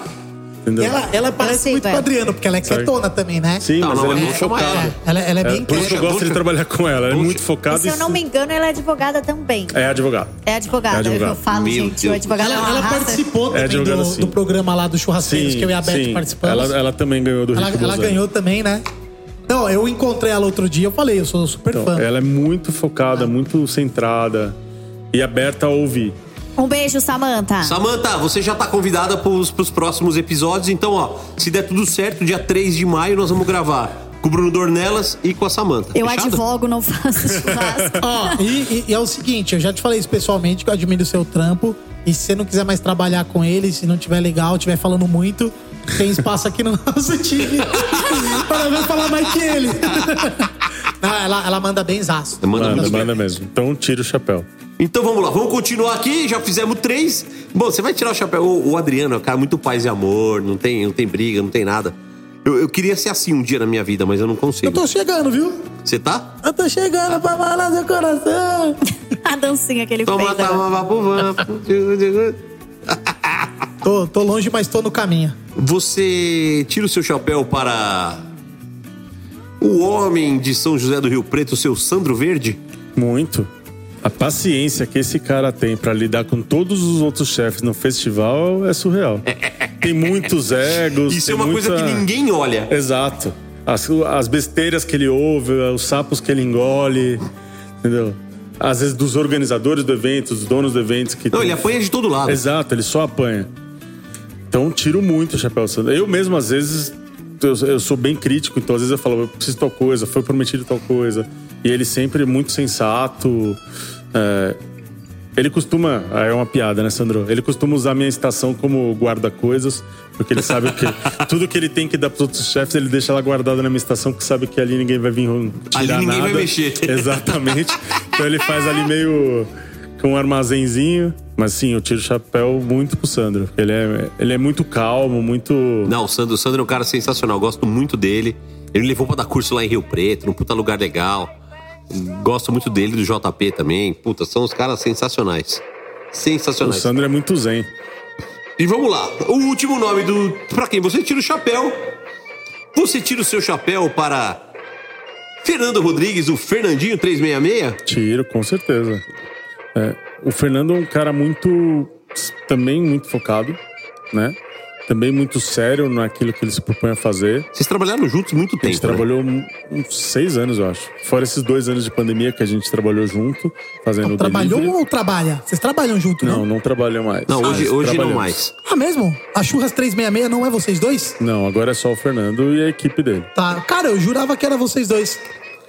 Entendeu? Ela, ela parece sei, muito com o Adriano, porque ela é Sabe? quietona também, né? Sim, Não, mas não, ela é é, muito focada. ela. Ela, ela é bem Por isso que eu gosto de trabalhar com ela. Ela é muito E focada se eu não me engano, ela é advogada também. É advogada. É advogada. É advogada. Eu falo, Meu gente, Deus. o advogado é Ela, ela participou É também advogada, do, sim. do programa lá dos churrasqueiros, que eu e a Beth sim. participamos. Ela, ela também ganhou do Ela, Rick ela ganhou também, né? Não, eu encontrei ela outro dia, eu falei, eu sou super Então, fã. ela é muito focada, muito centrada e aberta a ouvir. Um beijo, Samanta. Samanta, você já tá convidada pros, pros próximos episódios, então, ó, se der tudo certo, dia 3 de maio nós vamos gravar com o Bruno Dornelas e com a Samanta. Eu Fechado? advogo, não faço churrasco. Ó, e, e- e é o seguinte, eu já te falei isso pessoalmente, que eu admiro o seu trampo. E se você não quiser mais trabalhar com ele, se não tiver legal, tiver falando muito, tem espaço aqui no nosso time para ver falar mais que ele. Não, ela, ela manda bem zaço. Manda, Manda, manda. mesmo. Então tira o chapéu. Então vamos lá, vamos continuar aqui, já fizemos três. Bom, você vai tirar o chapéu. O, o Adriano é um cara muito paz e amor, não tem, não tem briga, não tem nada. Eu, eu queria ser assim um dia na minha vida, mas eu não Eu consigo. tô chegando, viu? Você tá? Eu tô chegando pra falar seu coração. A dancinha que ele Toma, fez. toma, vapo, vapo. Tô, tô longe, mas tô no caminho. Você tira o seu chapéu para o homem de São José do Rio Preto, o seu Sandro Verde? Muito. A paciência que esse cara tem pra lidar com todos os outros chefes no festival é surreal. Tem muitos egos. Isso tem é uma coisa muita- que ninguém olha. Exato. As, as besteiras que ele ouve, os sapos que ele engole, entendeu? Às vezes dos organizadores do evento, dos donos do evento que Não, tem- ele apanha de todo lado. Exato, ele só apanha. Então tiro muito o chapéu Sandro. Eu mesmo, às vezes, eu, eu sou bem crítico, então às vezes eu falo, eu preciso de tal coisa, foi prometido tal coisa. E ele sempre muito sensato. é, ele costuma. ah, É uma piada, né, Sandro? Ele costuma usar a minha estação como guarda-coisas, porque ele sabe que tudo que ele tem que dar pros outros chefes, ele deixa lá guardado na minha estação, porque sabe que ali ninguém vai vir tirar Ali ninguém nada. vai mexer. Exatamente. Então ele faz ali meio com um armazenzinho. Mas sim, eu tiro o chapéu muito pro Sandro. Ele é, ele é muito calmo, muito. Não, o Sandro, o Sandro é um cara sensacional, gosto muito dele. Ele me levou pra dar curso lá em Rio Preto, num puta lugar legal. Gosto muito dele, do JP também. Puta, são os caras sensacionais. O Sensacionais. Sandro é muito zen. E vamos lá. O último nome do. Pra quem você tira o chapéu? Você tira o seu chapéu para. Fernando Rodrigues, o Fernandinho 366? Tiro, com certeza. É, o Fernando é um cara muito. também muito focado, né? Também muito sério naquilo que ele se propõe a fazer. Vocês trabalharam juntos muito A gente tempo. né? trabalhou uns seis anos, eu acho. Fora esses dois anos de pandemia que a gente trabalhou junto, fazendo o Trabalhou delivery. ou trabalha? Vocês trabalham junto, não? Não, não trabalham mais. Não, hoje, hoje não mais. Ah, mesmo? A Churras 366 não é vocês dois? Não, agora é só o Fernando e a equipe dele. Tá. Cara, eu jurava que era vocês dois.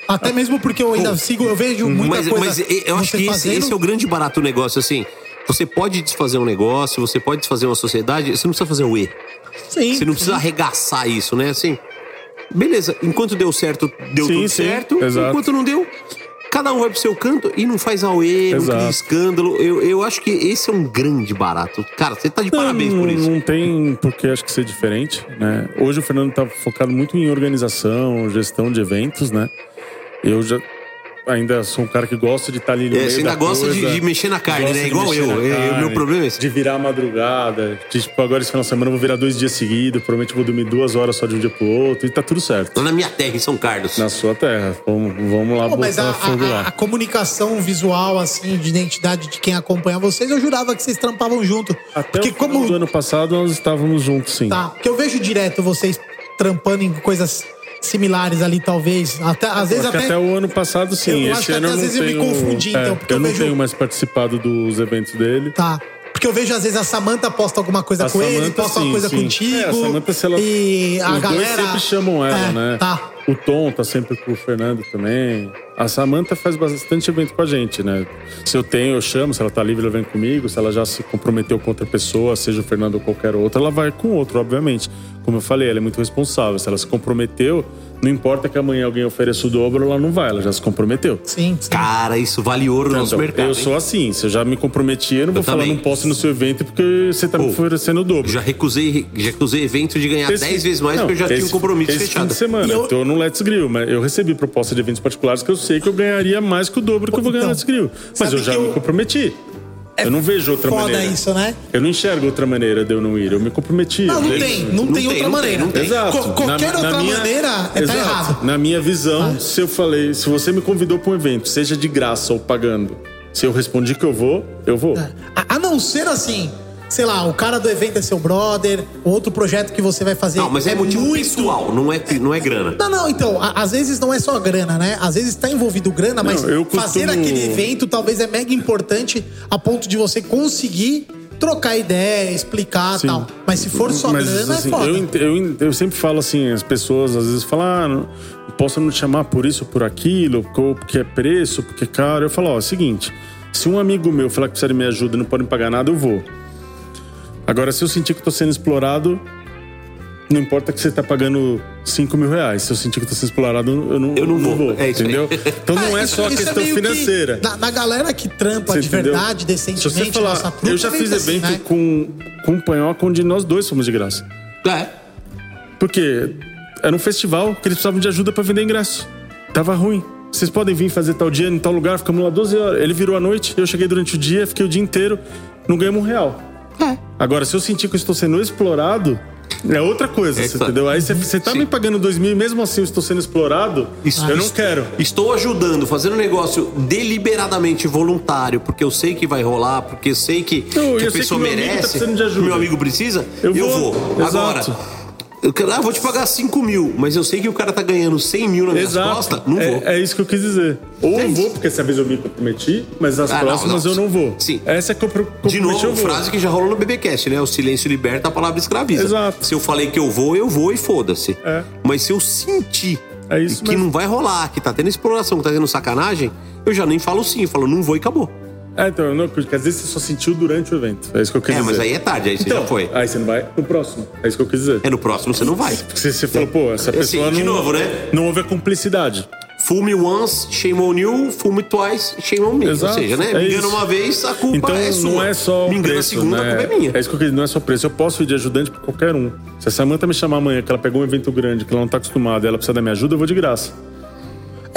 Até mesmo porque eu ainda sigo, eu vejo muita Mas, coisa. mas eu acho que esse, fazendo. esse é o grande barato do negócio, assim. Você pode desfazer um negócio, você pode desfazer uma sociedade, você não precisa fazer o E. Sim, Você não precisa arregaçar isso, né? Assim, beleza, enquanto deu certo, deu Sim, tudo sim, certo. exato. Enquanto não deu, cada um vai pro seu canto e não faz não Exato. cria escândalo. Eu, eu acho que esse é um grande barato. Cara, você tá de parabéns não, por isso. Não tem por que acho que ser diferente, né? Hoje o Fernando tá focado muito em organização, gestão de eventos, né? Eu já ainda sou um cara que gosta de estar ali no É, meio você ainda da gosta de- coisa. de mexer na carne, né? de Igual eu. É, o carne, meu problema é esse. De virar a madrugada. De, tipo, agora esse final de semana eu vou virar dois dias seguidos. Provavelmente vou dormir duas horas só de um dia pro outro. E tá tudo certo. Lá na minha terra, em São Carlos. Na sua terra. Vamos, vamos lá Pô, mas botar a, fogo a- lá. a comunicação visual, assim, de identidade de quem acompanha vocês, eu jurava que vocês trampavam junto. Até Porque o final como. do ano passado nós estávamos juntos, sim. Tá, porque eu vejo direto vocês trampando em coisas similares ali, talvez. Até, às vezes até. até o ano passado, sim. Eu acho Esse que ano até eu às vezes eu me tenho... confundi, é, então, porque eu eu não vejo- tenho mais participado dos eventos dele. Tá. Porque eu vejo, às vezes, a Samanta posta alguma coisa A com ele, Samantha, posta uma sim, coisa sim. contigo. É, a Samantha, se ela- E a Os galera. dois sempre chamam ela, É, né? Tá. O Tom tá sempre com o Fernando também. A Samantha faz bastante evento com a gente, né? Se eu tenho, eu chamo. Se ela tá livre, ela vem comigo. Se ela já se comprometeu com outra pessoa, seja o Fernando ou qualquer outra, ela vai com outro, obviamente. Como eu falei, ela é muito responsável. Se ela se comprometeu, não importa que amanhã alguém ofereça o dobro, ela não vai. Ela já se comprometeu. Sim, Cara, isso vale ouro no nosso Então, mercado. eu hein? sou assim. Se eu já me comprometi, eu não vou falar, também. não posso ir no seu evento porque você tá me Pô, oferecendo o dobro. Já recusei, já recusei evento de ganhar Esse- 10 vezes mais não, porque eu já tinha um esse- compromisso esse fechado. Fim de semana, eu... tô no Let's Grill, mas eu recebi proposta de eventos particulares que eu sei que eu ganharia mais que o dobro que eu vou ganhar no Let's Grill. Mas eu já que me eu- comprometi. eu não vejo outra foda maneira. isso, né? Eu não enxergo outra maneira de eu não ir. Eu me comprometi. Não, não Eu- tem, não tem outra maneira. Exato. Co- qualquer outra maneira é tá Exato. errado. Na minha visão, se eu falei, se você me convidou para um evento, seja de graça ou pagando, se eu respondi que eu vou, eu vou. A, a não ser assim, sei lá, o cara do evento é seu brother, outro projeto que você vai fazer. Não, mas é motivo pessoal, não é, não é grana. Não, não, então, a- às vezes não é só grana, né? Às vezes tá envolvido grana, mas Não, eu costumo- fazer aquele evento talvez é mega importante a ponto de você conseguir trocar ideia, explicar e Sim. tal. Mas se for só Mas, grana, assim, é foda. eu, eu, eu sempre falo assim, as pessoas às vezes falam, ah, não, posso não te chamar por isso ou por aquilo, ou porque é preço, porque é caro. Eu falo, ó, é o seguinte, se um amigo meu falar que precisa de minha ajuda e não pode me pagar nada, eu vou. Agora, se eu sentir que eu tô sendo explorado, não importa que você tá pagando 5 mil reais. Se eu sentir que eu tô sendo explorado, eu não, eu não vou. É entendeu? Então não é Isso- só a isso questão que- financeira. na, na galera que trampa Você de entendeu? verdade, Se decentemente, você falar, nossa trupe, eu já é fiz que assim, evento né? com, com o Panhoca onde nós dois fomos de graça. É. Porque era um festival que eles precisavam de ajuda pra vender ingresso. Tava ruim. Vocês podem vir fazer tal dia em tal lugar, ficamos lá 12 horas. Ele virou à noite, eu cheguei durante o dia, fiquei o dia inteiro, não ganhamos um real. Agora, se eu sentir que eu estou sendo explorado, é outra coisa, Essa- entendeu? Aí você, tá me pagando dois mil e mesmo assim eu estou sendo explorado, eu não quero. Estou ajudando, fazendo um negócio deliberadamente voluntário, porque eu sei que vai rolar, porque eu sei que, Eu- que eu a pessoa que meu amigo tá merece. ajuda. Meu amigo precisa, Eu eu, vou, vou. Agora. Eu, quero- ah, vou te pagar 5 mil, mas eu sei que o cara tá ganhando 100 mil na minha costa, não é, vou. É isso que eu quis dizer. Ou eu vou, porque essa vez eu me comprometi, mas as Ah, não, próximas não. eu não vou. Sim. Essa é que eu pro- De novo, eu frase que já rolou no BBcast, né? O silêncio liberta, a palavra escraviza. Exato. Se eu falei que eu vou, eu vou e foda-se. É. Mas se eu sentir isso que mesmo. não vai rolar, que tá tendo exploração, que tá tendo sacanagem, eu já nem falo sim, eu falo não vou e acabou. É, então, não, porque às vezes você só sentiu durante o evento. É isso que eu quis É, dizer. mas aí é tarde, aí você então, já foi. Aí você não vai no próximo. É isso que eu quis dizer. É no próximo você não vai. Porque você, você falou, pô, essa Assim, pessoa de não. novo, né? Não houve a cumplicidade. Fool me once, shame on you. Fool me twice, shame on me. Exato, Ou seja, né? é Me engana uma vez, a culpa Então é sua. não é só Me engana preço, a segunda, né? a culpa é minha. É isso que eu quis dizer, não é só preço. Eu posso ir de ajudante pra qualquer um. Se a Samanta me chamar amanhã que ela pegou um evento grande, que ela não tá acostumada e ela precisa da minha ajuda, eu vou de graça.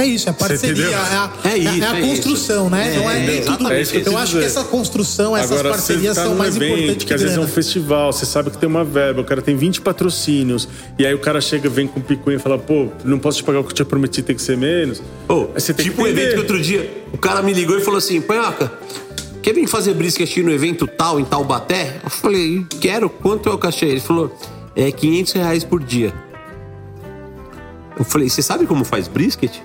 É isso, é parceria, é a, É é isso, é a é construção, isso. né? não é É, nem tudo. exatamente, é isso que eu eu acho que essa construção, essas Agora, parcerias tá são mais evento, importantes que que às vezes é um festival, você sabe que tem uma verba, o cara tem 20 patrocínios, e aí o cara chega, vem com picuinha e fala, pô, não posso te pagar o que eu te prometi, tem que ser menos. Tem tipo que um evento que outro dia, o cara me ligou e falou assim, Panhoca, quer vir fazer brisket no evento tal, em Taubaté? Eu falei, quero, quanto é o cachê? Ele falou, é 500 reais por dia. Eu falei, você sabe como faz brisket?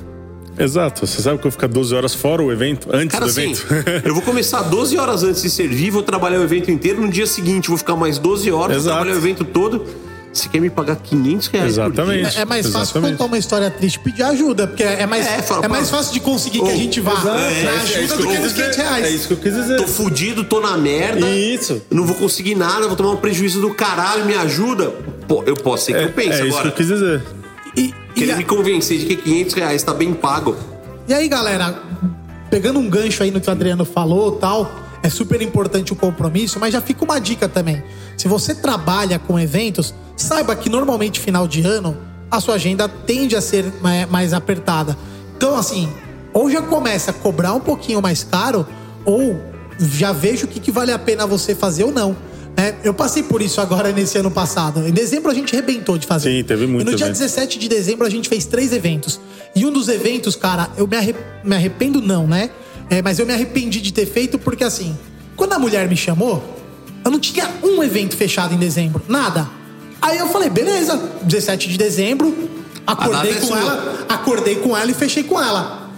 Exato, você sabe que eu vou ficar 12 horas fora o evento, antes Cara, do assim, evento. eu vou começar 12 horas antes de servir, vou trabalhar o evento inteiro, no dia seguinte vou ficar mais 12 horas, Exato. vou trabalhar o evento todo. Você quer me pagar 500 reais por Exatamente. dia? É, é mais fácil Exatamente. contar uma história triste e pedir ajuda, porque é mais, É, é, fala, mais fala. fácil de conseguir que a gente vá na é, é ajuda isso do que que eu nos quis 500 dizer. reais. É isso que eu quis dizer. Tô fudido, tô na merda. Isso. Não vou conseguir nada, vou tomar um prejuízo do caralho, me ajuda. Pô, eu posso ser que É, eu pense é isso que agora. eu quis dizer. E, Querer a- me convencer de que 500 reais tá bem pago. e aí, galera, pegando um gancho aí no que o Adriano falou tal, é super importante o compromisso, mas já fica uma dica também. Se você trabalha com eventos, saiba que normalmente final de ano a sua agenda tende a ser mais apertada. Então, assim, ou já começa a cobrar um pouquinho mais caro, ou já vejo o que, que vale a pena você fazer ou não. Né? eu passei por isso agora nesse ano passado. Em dezembro a gente arrebentou de fazer. Sim, teve muito E no dia evento. 17 de dezembro a gente fez três eventos. E um dos eventos, cara, eu me, arre- me arrependo não, né? É, mas eu me arrependi de ter feito porque assim, quando a mulher me chamou, eu não tinha um evento fechado em dezembro, nada. Aí eu falei, beleza, 17 de dezembro, acordei é com sua. ela, acordei com ela e fechei com ela.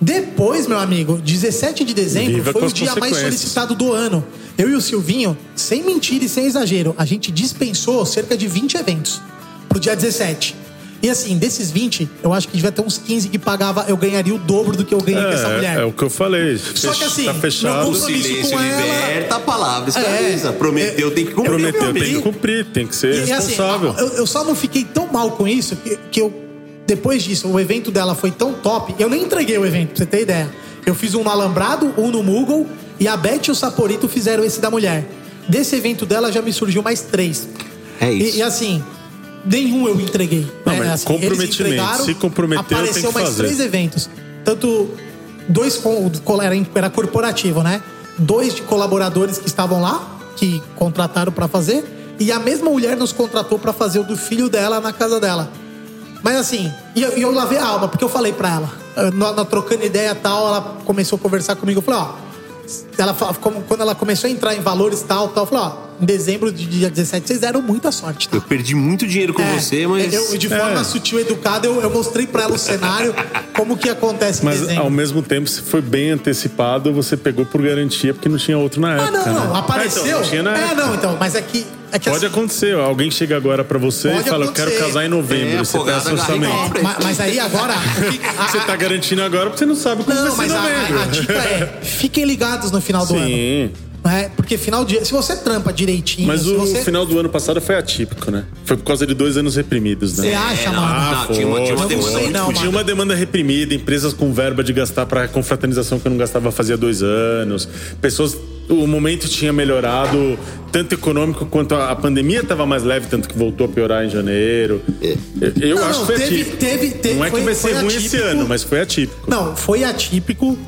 Depois, meu amigo, 17 de dezembro Viva foi o dia mais solicitado do ano. Eu e o Silvinho, sem mentira e sem exagero, a gente dispensou cerca de 20 eventos pro dia 17. E assim, desses 20, eu acho que devia ter uns 15 que pagava, eu ganharia o dobro do que eu ganhei com essa mulher. É, é o que eu falei. Só que assim, tá fechado. no O silêncio liberta a palavra, É. escraviza. Prometeu, tem que cumprir. Prometeu, tem que cumprir, tem que ser E, assim, responsável. eu, eu só não fiquei tão mal com isso que, que eu. Depois disso, o evento dela foi tão top. Eu nem entreguei o evento, pra você ter ideia. Eu fiz um no Alambrado, um no Moogle, e a Beth e o Saporito fizeram esse da mulher. Desse evento dela já me surgiu mais três. É E, e assim, nenhum eu entreguei. Não, né? mas Assim, eles comprometimento. entregaram, Se comprometeu, tem Apareceu que mais fazer. três eventos. Tanto dois com, era, era corporativo, né? Dois de colaboradores que estavam lá, que contrataram pra fazer, e a mesma mulher nos contratou pra fazer o do filho dela na casa dela. Mas assim, e eu, e eu lavei a alma, porque eu falei pra ela, eh, na, na trocando ideia e tal, ela começou a conversar comigo, eu falei, ó, ela, como- quando ela começou a entrar em valores tal, tal, eu falei, ó, dezembro de dia 17 vocês deram muita sorte, tá? Eu perdi muito dinheiro com É, você, mas. eu, de forma É. sutil e educada, eu, eu mostrei pra ela o cenário, como que acontece Mas dezembro. ao mesmo tempo, se foi bem antecipado, você pegou por garantia, porque não tinha outro na Ah, época. não, não, né? apareceu. Ah, então, não tinha na é, época. não, então, mas é que. É que Pode assim, acontecer, alguém chega agora pra você e fala, eu quero acontecer. casar em novembro, É, você na orçamento. mas, mas aí agora. Você tá garantindo agora porque você não sabe como Não, vai mas ser a, novembro. a- a dica é: fiquem ligados no final do ano. Sim. É, porque final de se você trampa direitinho, Mas o você final do ano passado foi atípico, né? Foi por causa de dois anos reprimidos, né? Você acha, mano? Ah, Não, tinha uma- tinha uma demanda muito Tinha forte. uma demanda reprimida, empresas com verba de gastar para confraternização que eu não gastava fazia dois anos. Pessoas. O momento tinha melhorado, tanto econômico quanto a, a pandemia estava mais leve, tanto que voltou a piorar em janeiro. Eu, eu Não, acho não, que foi teve- atípico. teve- teve- não é que vai ser ruim esse atípico. ano, mas foi atípico. Não, foi atípico,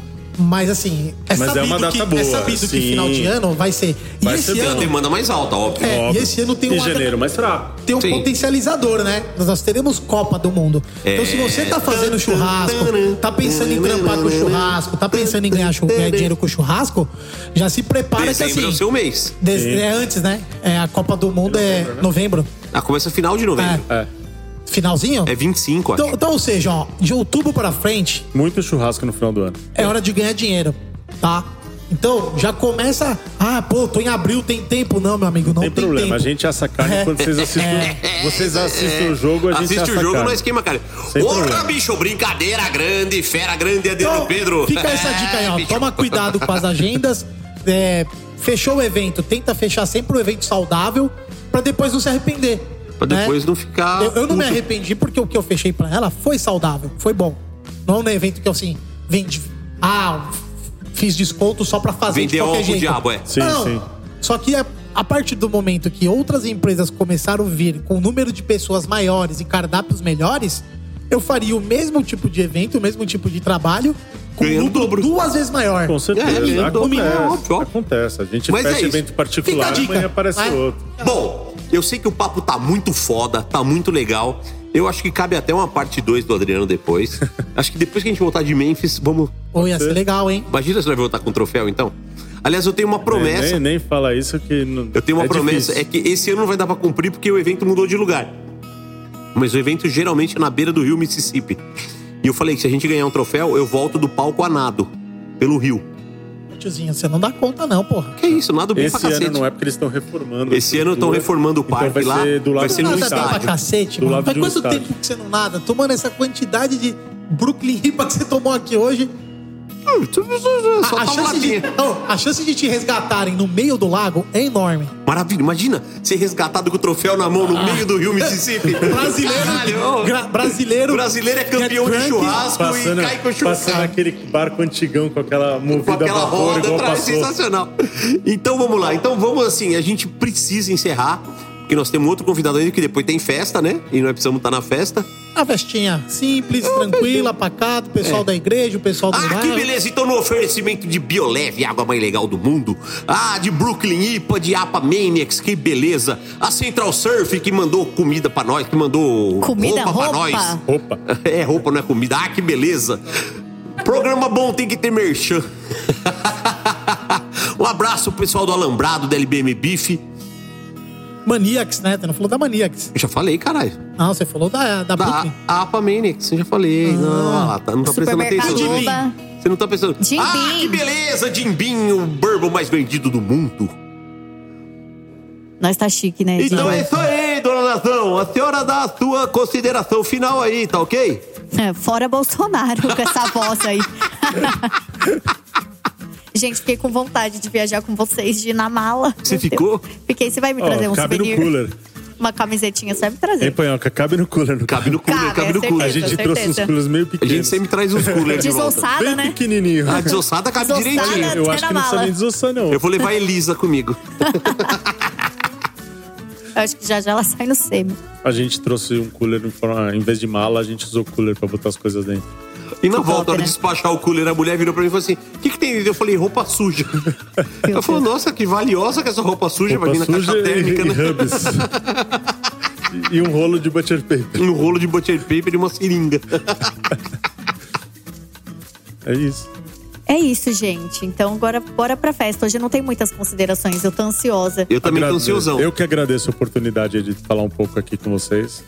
mas assim, é Mas é sabido, uma data que, boa, é sabido que sim. final de ano vai ser. E Vai esse ser ano a demanda mais alta, óbvio. É, Óbvio. e esse ano tem Em um janeiro mais fraco. tem um Sim. potencializador, né? Nós teremos Copa do Mundo. Então, se você tá fazendo churrasco, tá pensando em trampar com churrasco, tá pensando em ganhar, chu- ganhar dinheiro com churrasco, já se prepara que Dezembro é o assim. seu mês. des- é antes, né? É, a Copa do Mundo é novembro. Ah, começa final de novembro. É. Finalzinho? É 25, acho. Então, então, ou seja, ó, de outubro pra frente, Muito churrasco no final do ano. é hora de ganhar dinheiro, tá? Então, já começa. Ah, pô, tô em abril, tem tempo? Não, meu amigo, não Tem tem, problema, tempo. a gente assa carne É. quando vocês assistem, vocês assistem o jogo, a gente Assiste assa o jogo, carne. nós queima, cara. Porra, bicho, brincadeira grande, fera grande, é dedo Então, Pedro. Fica essa dica aí, ó. bicho. Toma cuidado com as agendas. É, fechou o evento, tenta fechar sempre um evento saudável pra depois não se arrepender. Pra né? depois não ficar. Eu, eu não me arrependi porque o que eu fechei pra ela foi saudável, foi bom. Não é um evento que eu assim, vendi. Ah, fiz desconto só pra fazer de Vendeu qualquer algo pro jeito. diabo, é. Sim, não. sim. Só que a, a partir do momento que outras empresas começaram a vir com número de pessoas maiores e cardápios melhores, eu faria o mesmo tipo de evento, o mesmo tipo de trabalho, com um dobro. duas vezes maior. Com certeza. É, acontece, é acontece. A gente Mas é fecha isso. evento particular, amanhã aparece outro. Bom, eu sei que o papo tá muito foda, tá muito legal. Eu acho que cabe até uma parte 2 do Adriano depois. acho que depois que a gente voltar de Memphis, vamos. Ou ia ser legal, hein? Imagina se vai voltar com troféu, então. Aliás, eu tenho uma promessa. Nem, nem fala isso que. Não, Eu tenho uma é promessa, difícil. é que esse ano não vai dar pra cumprir porque o evento mudou de lugar. Mas o evento geralmente é na beira do rio Mississippi. E eu falei que se a gente ganhar um troféu, eu volto do palco a nado, pelo rio. Tiozinho, você não dá conta, não, porra. Que isso, nado bem Esse pra cacete. ano não é porque eles estão reformando. Esse ano estão reformando o Então parque vai lá, Ser do lado vai ser no nada bem pra estádio. cacete, Do mano. lado Faz de um quanto estádio. tempo que você não nada? Tomando essa quantidade de Brooklyn Ripa que você tomou aqui hoje. Só A, a tá chance de, a chance de te resgatarem no meio do lago é enorme. Maravilha, imagina ser resgatado com o troféu na mão no meio do rio Mississippi. Brasileiro, Caralho, gra- brasileiro, brasileiro é campeão get de churrasco Passando, e cai com passando churrasco. aquele barco antigão com aquela movida Com aquela vapor roda igual sensacional. Então vamos lá. Então vamos assim, a gente precisa encerrar. Que nós temos outro convidado ainda que depois tem festa, né? E nós precisamos estar na festa. A festinha simples, tranquila, pacato, o pessoal É. da igreja, o pessoal do Ah, bairro. que beleza! Então, no oferecimento de Bioleve, água mais legal do mundo. Ah, de Brooklyn IPA, de APA Maniacs, que beleza. A Central Surf, que mandou comida pra nós, que mandou Comida, roupa, pra roupa. nós. Opa. É, roupa não é comida. Ah, que beleza. Programa bom tem que ter merchan. um abraço pro pessoal do Alambrado, da LBM Bife. Maniacs, né? Você não falou da Maniacs. Eu já falei, caralho. Não, você falou da, da Da Brooklyn. APA Maniacs, eu já falei. não, lá, tá, não tá prestando atenção. Oba. Você não tá pensando. Jim ah, Beam. que beleza, Jim Beam, o bourbon mais vendido do mundo. Nós tá chique, né? Então Jim? é isso aí, dona Nazão. A senhora dá a sua consideração final aí, tá ok? É, fora Bolsonaro com essa voz aí. Gente, fiquei com vontade de viajar com vocês, de ir na mala. Você ficou? Fiquei, você vai me trazer um cabe no souvenir? cooler. Uma camisetinha, você vai me trazer. Hein, Panhoca? Cabe no cooler. No Cabe no cooler, Cabe, cabe, é no cooler. A gente certeza, trouxe uns coolers meio A pequenos. gente sempre traz os coolers de volta. Desossada, Bem né? pequenininho. A desossada cabe Desossada. direitinho. Eu acho que não precisa nem desossar, não. Eu vou levar a Elisa comigo. Eu acho que já já ela sai no semi. A gente trouxe um cooler em, forma, em vez de mala, a gente usou cooler pra botar as coisas dentro. E na volta, na hora né? de despachar o cooler, a mulher virou pra mim e falou assim: O que, que tem? Eu falei: roupa suja. Ela falou: Nossa, que valiosa que essa roupa suja vai vir na Roupa suja caixa térmica, e, e né? hubs. e, e um rolo de butcher paper. Um rolo de butcher paper e uma seringa. É isso. É isso, gente. Então agora bora pra festa. Hoje não tem muitas considerações, eu tô ansiosa. Eu também tô Agradeço. ansiosão. Eu que agradeço a oportunidade de falar um pouco aqui com vocês.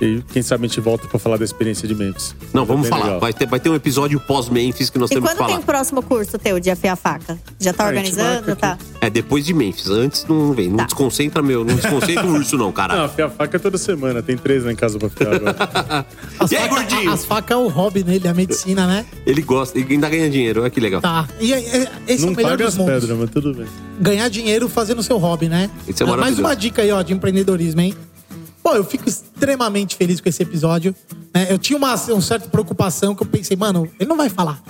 E quem sabe a gente volta pra falar da experiência de Memphis. Não, vamos Bem falar. legal. Vai ter, vai ter um episódio pós-Memphis que nós E temos que quando tem falar. o próximo curso teu de afiar a faca? Já tá Ah, a organizando? Tá. É depois de Memphis. Antes não vem. Não Tá. desconcentra, meu. Não desconcentra o urso, não, Não, cara. afiar faca é toda semana. Tem três lá em casa pra afiar agora. As E aí, facas- gordinho? As facas é o hobby dele, a medicina, né? Ele gosta. Ele ainda ganha dinheiro. Olha que legal. Tá. E é- é- esse é Não o melhor paga dos as mundos. pedras, mas tudo bem. Ganhar dinheiro fazendo seu hobby, né? Isso é Ah, Mais maravilhoso. uma dica aí, ó, de empreendedorismo, hein? Bom, eu fico extremamente feliz com esse episódio. né? Eu tinha uma, uma certa preocupação que eu pensei, mano, ele não vai falar.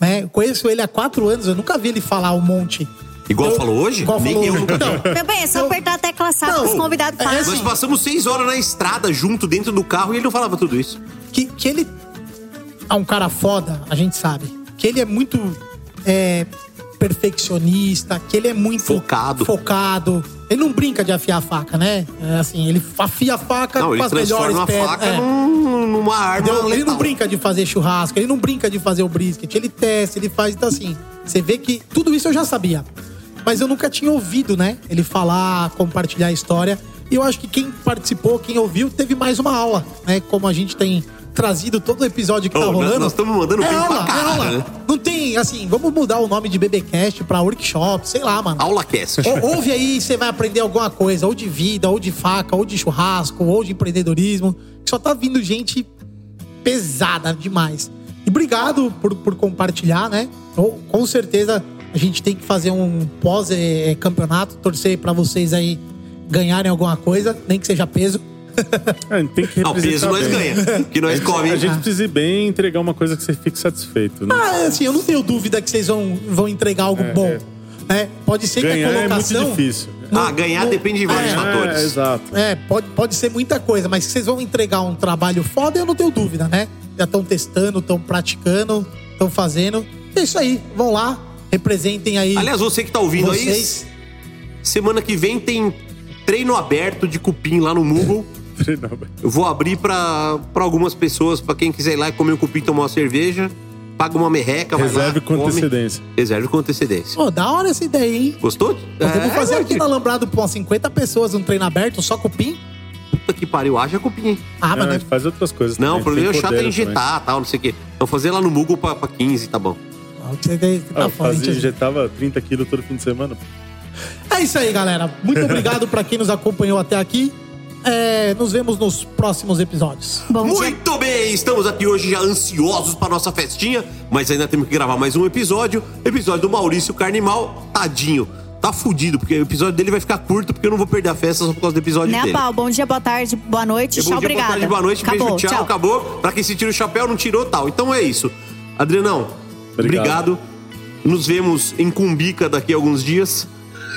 Né? Eu conheço ele há quatro anos, eu nunca vi ele falar um monte. Igual Eu- falou hoje? Igual Nem falou eu hoje. Então, Meu bem, é só apertar a tecla SAP Não, que os convidados é fazem. assim, Nós passamos seis horas na estrada junto, dentro do carro, e ele não falava tudo isso. que, que ele é um cara foda, a gente sabe. Que ele é muito é, perfeccionista, que ele é muito Focado. focado. Ele não brinca de afiar a faca, né? É assim, ele afia a faca Não, com ele as melhores pedras. faca é. num- numa arma Entendeu? Ele não brinca de fazer churrasco, ele não brinca de fazer o brisket, ele testa, ele faz. Então, assim, você vê que tudo isso eu já sabia. Mas eu nunca tinha ouvido, né? Ele falar, compartilhar a história. E eu acho que quem participou, quem ouviu, teve mais uma aula, né? Como a gente tem trazido todo o episódio que Ô, tá rolando. nós estamos mandando é bem pra aula, é aula. né? Não tem, assim, vamos mudar o nome de BBcast pra workshop, sei lá, mano. Aula cast. Ou- ouve aí, você vai aprender alguma coisa, ou de vida, ou de faca, ou de churrasco, ou de empreendedorismo. Só tá vindo gente pesada demais. E obrigado por, por compartilhar, né? Com certeza a gente tem que fazer um pós-campeonato, torcer pra vocês aí ganharem alguma coisa, nem que seja peso. É, tem que Não, peso nós bem. ganha. Que nós A gente- come. A gente precisa ir bem e entregar uma coisa que você fique satisfeito. Né? Ah, assim, eu não tenho dúvida que vocês vão, vão entregar algo É, bom. né? Pode ser Ganhar que a é muito colocação. difícil. Ah, ganhar depende de vários é, fatores. É, exato. É, pode, pode ser muita coisa, mas que vocês vão entregar um trabalho foda, eu não tenho dúvida, né? Já estão testando, estão praticando, estão fazendo. É isso aí, vão lá, representem aí. Aliás, você que tá ouvindo vocês. aí, semana que vem tem treino aberto de cupim lá no Google. Eu vou abrir pra, pra algumas pessoas, pra quem quiser ir lá e comer um cupim, tomar uma cerveja, paga uma merreca, vai Reserve lá, com come. antecedência. Reserve com antecedência. Pô, da hora essa ideia, hein? Gostou? Podemos É, fazer aqui gordinho. no Alambrado com umas 50 pessoas, um treino aberto, só cupim? Puta que pariu, haja cupim, hein? Ah, mas a não, gente faz outras coisas Não, o problema é chato é injetar, tal, não sei o quê. Então fazer lá no Google pra, pra 15, tá bom. você tem- tá Ah, fora, fazia, gente. injetava 30 quilos todo fim de semana. É isso aí, galera. Muito obrigado pra quem nos acompanhou até aqui. É, nos vemos nos próximos episódios. Bom dia. Muito bem, estamos aqui hoje já ansiosos para nossa festinha, mas ainda temos que gravar mais um episódio. Episódio do Maurício Carnimal, tadinho. Tá fudido, porque o episódio dele vai ficar curto, porque eu não vou perder a festa só por causa do episódio Né, dele. pau? Bom dia, boa tarde, boa noite. É tchau, dia, obrigada. boa tarde, boa noite, acabou, beijo, tchau, acabou. Pra quem se tira o chapéu, não tirou, tal. Então é isso. Adrianão, obrigado. Obrigado. Nos vemos em Cumbica daqui a alguns dias.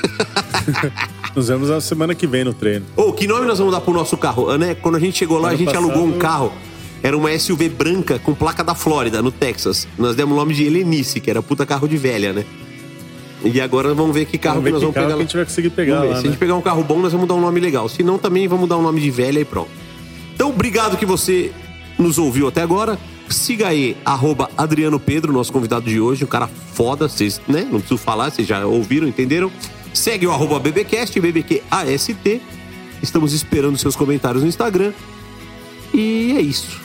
Nos vemos na semana que vem no treino. Ô, que nome nós vamos dar pro nosso carro? Né? Quando a gente chegou lá, a Ano gente passado- alugou um carro. Era uma SUV branca com placa da Flórida, no Texas. Nós demos o nome de Helenice, que era puta carro de velha, né? E agora vamos ver que carro Vamos ver que nós que vamos carro pegar. que a gente vai conseguir pegar lá, Se a gente né? pegar um carro bom, nós vamos dar um nome legal. Se não, também vamos dar um nome de velha e pronto. Então, obrigado que você nos ouviu até agora. Siga aí, arroba Adriano Pedro, nosso convidado de hoje. Um cara foda, vocês, né? Não preciso falar, vocês já ouviram, entenderam? Segue o arroba BBcast, BBQAST. Estamos esperando seus comentários no Instagram. E é isso,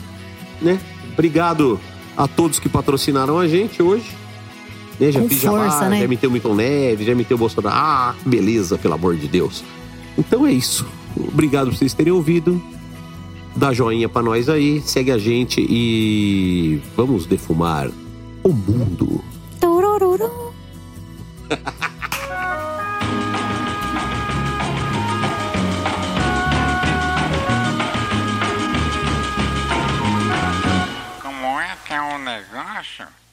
né? Obrigado a todos que patrocinaram a gente hoje. Né? Já Com fiz força, jabá, né? já meteu Milton Neves, já meteu Bolsonaro. Ah, beleza, pelo amor de Deus. Então é isso. Obrigado por vocês terem ouvido. Dá joinha pra nós aí, segue a gente e vamos defumar o mundo. Turururu. passion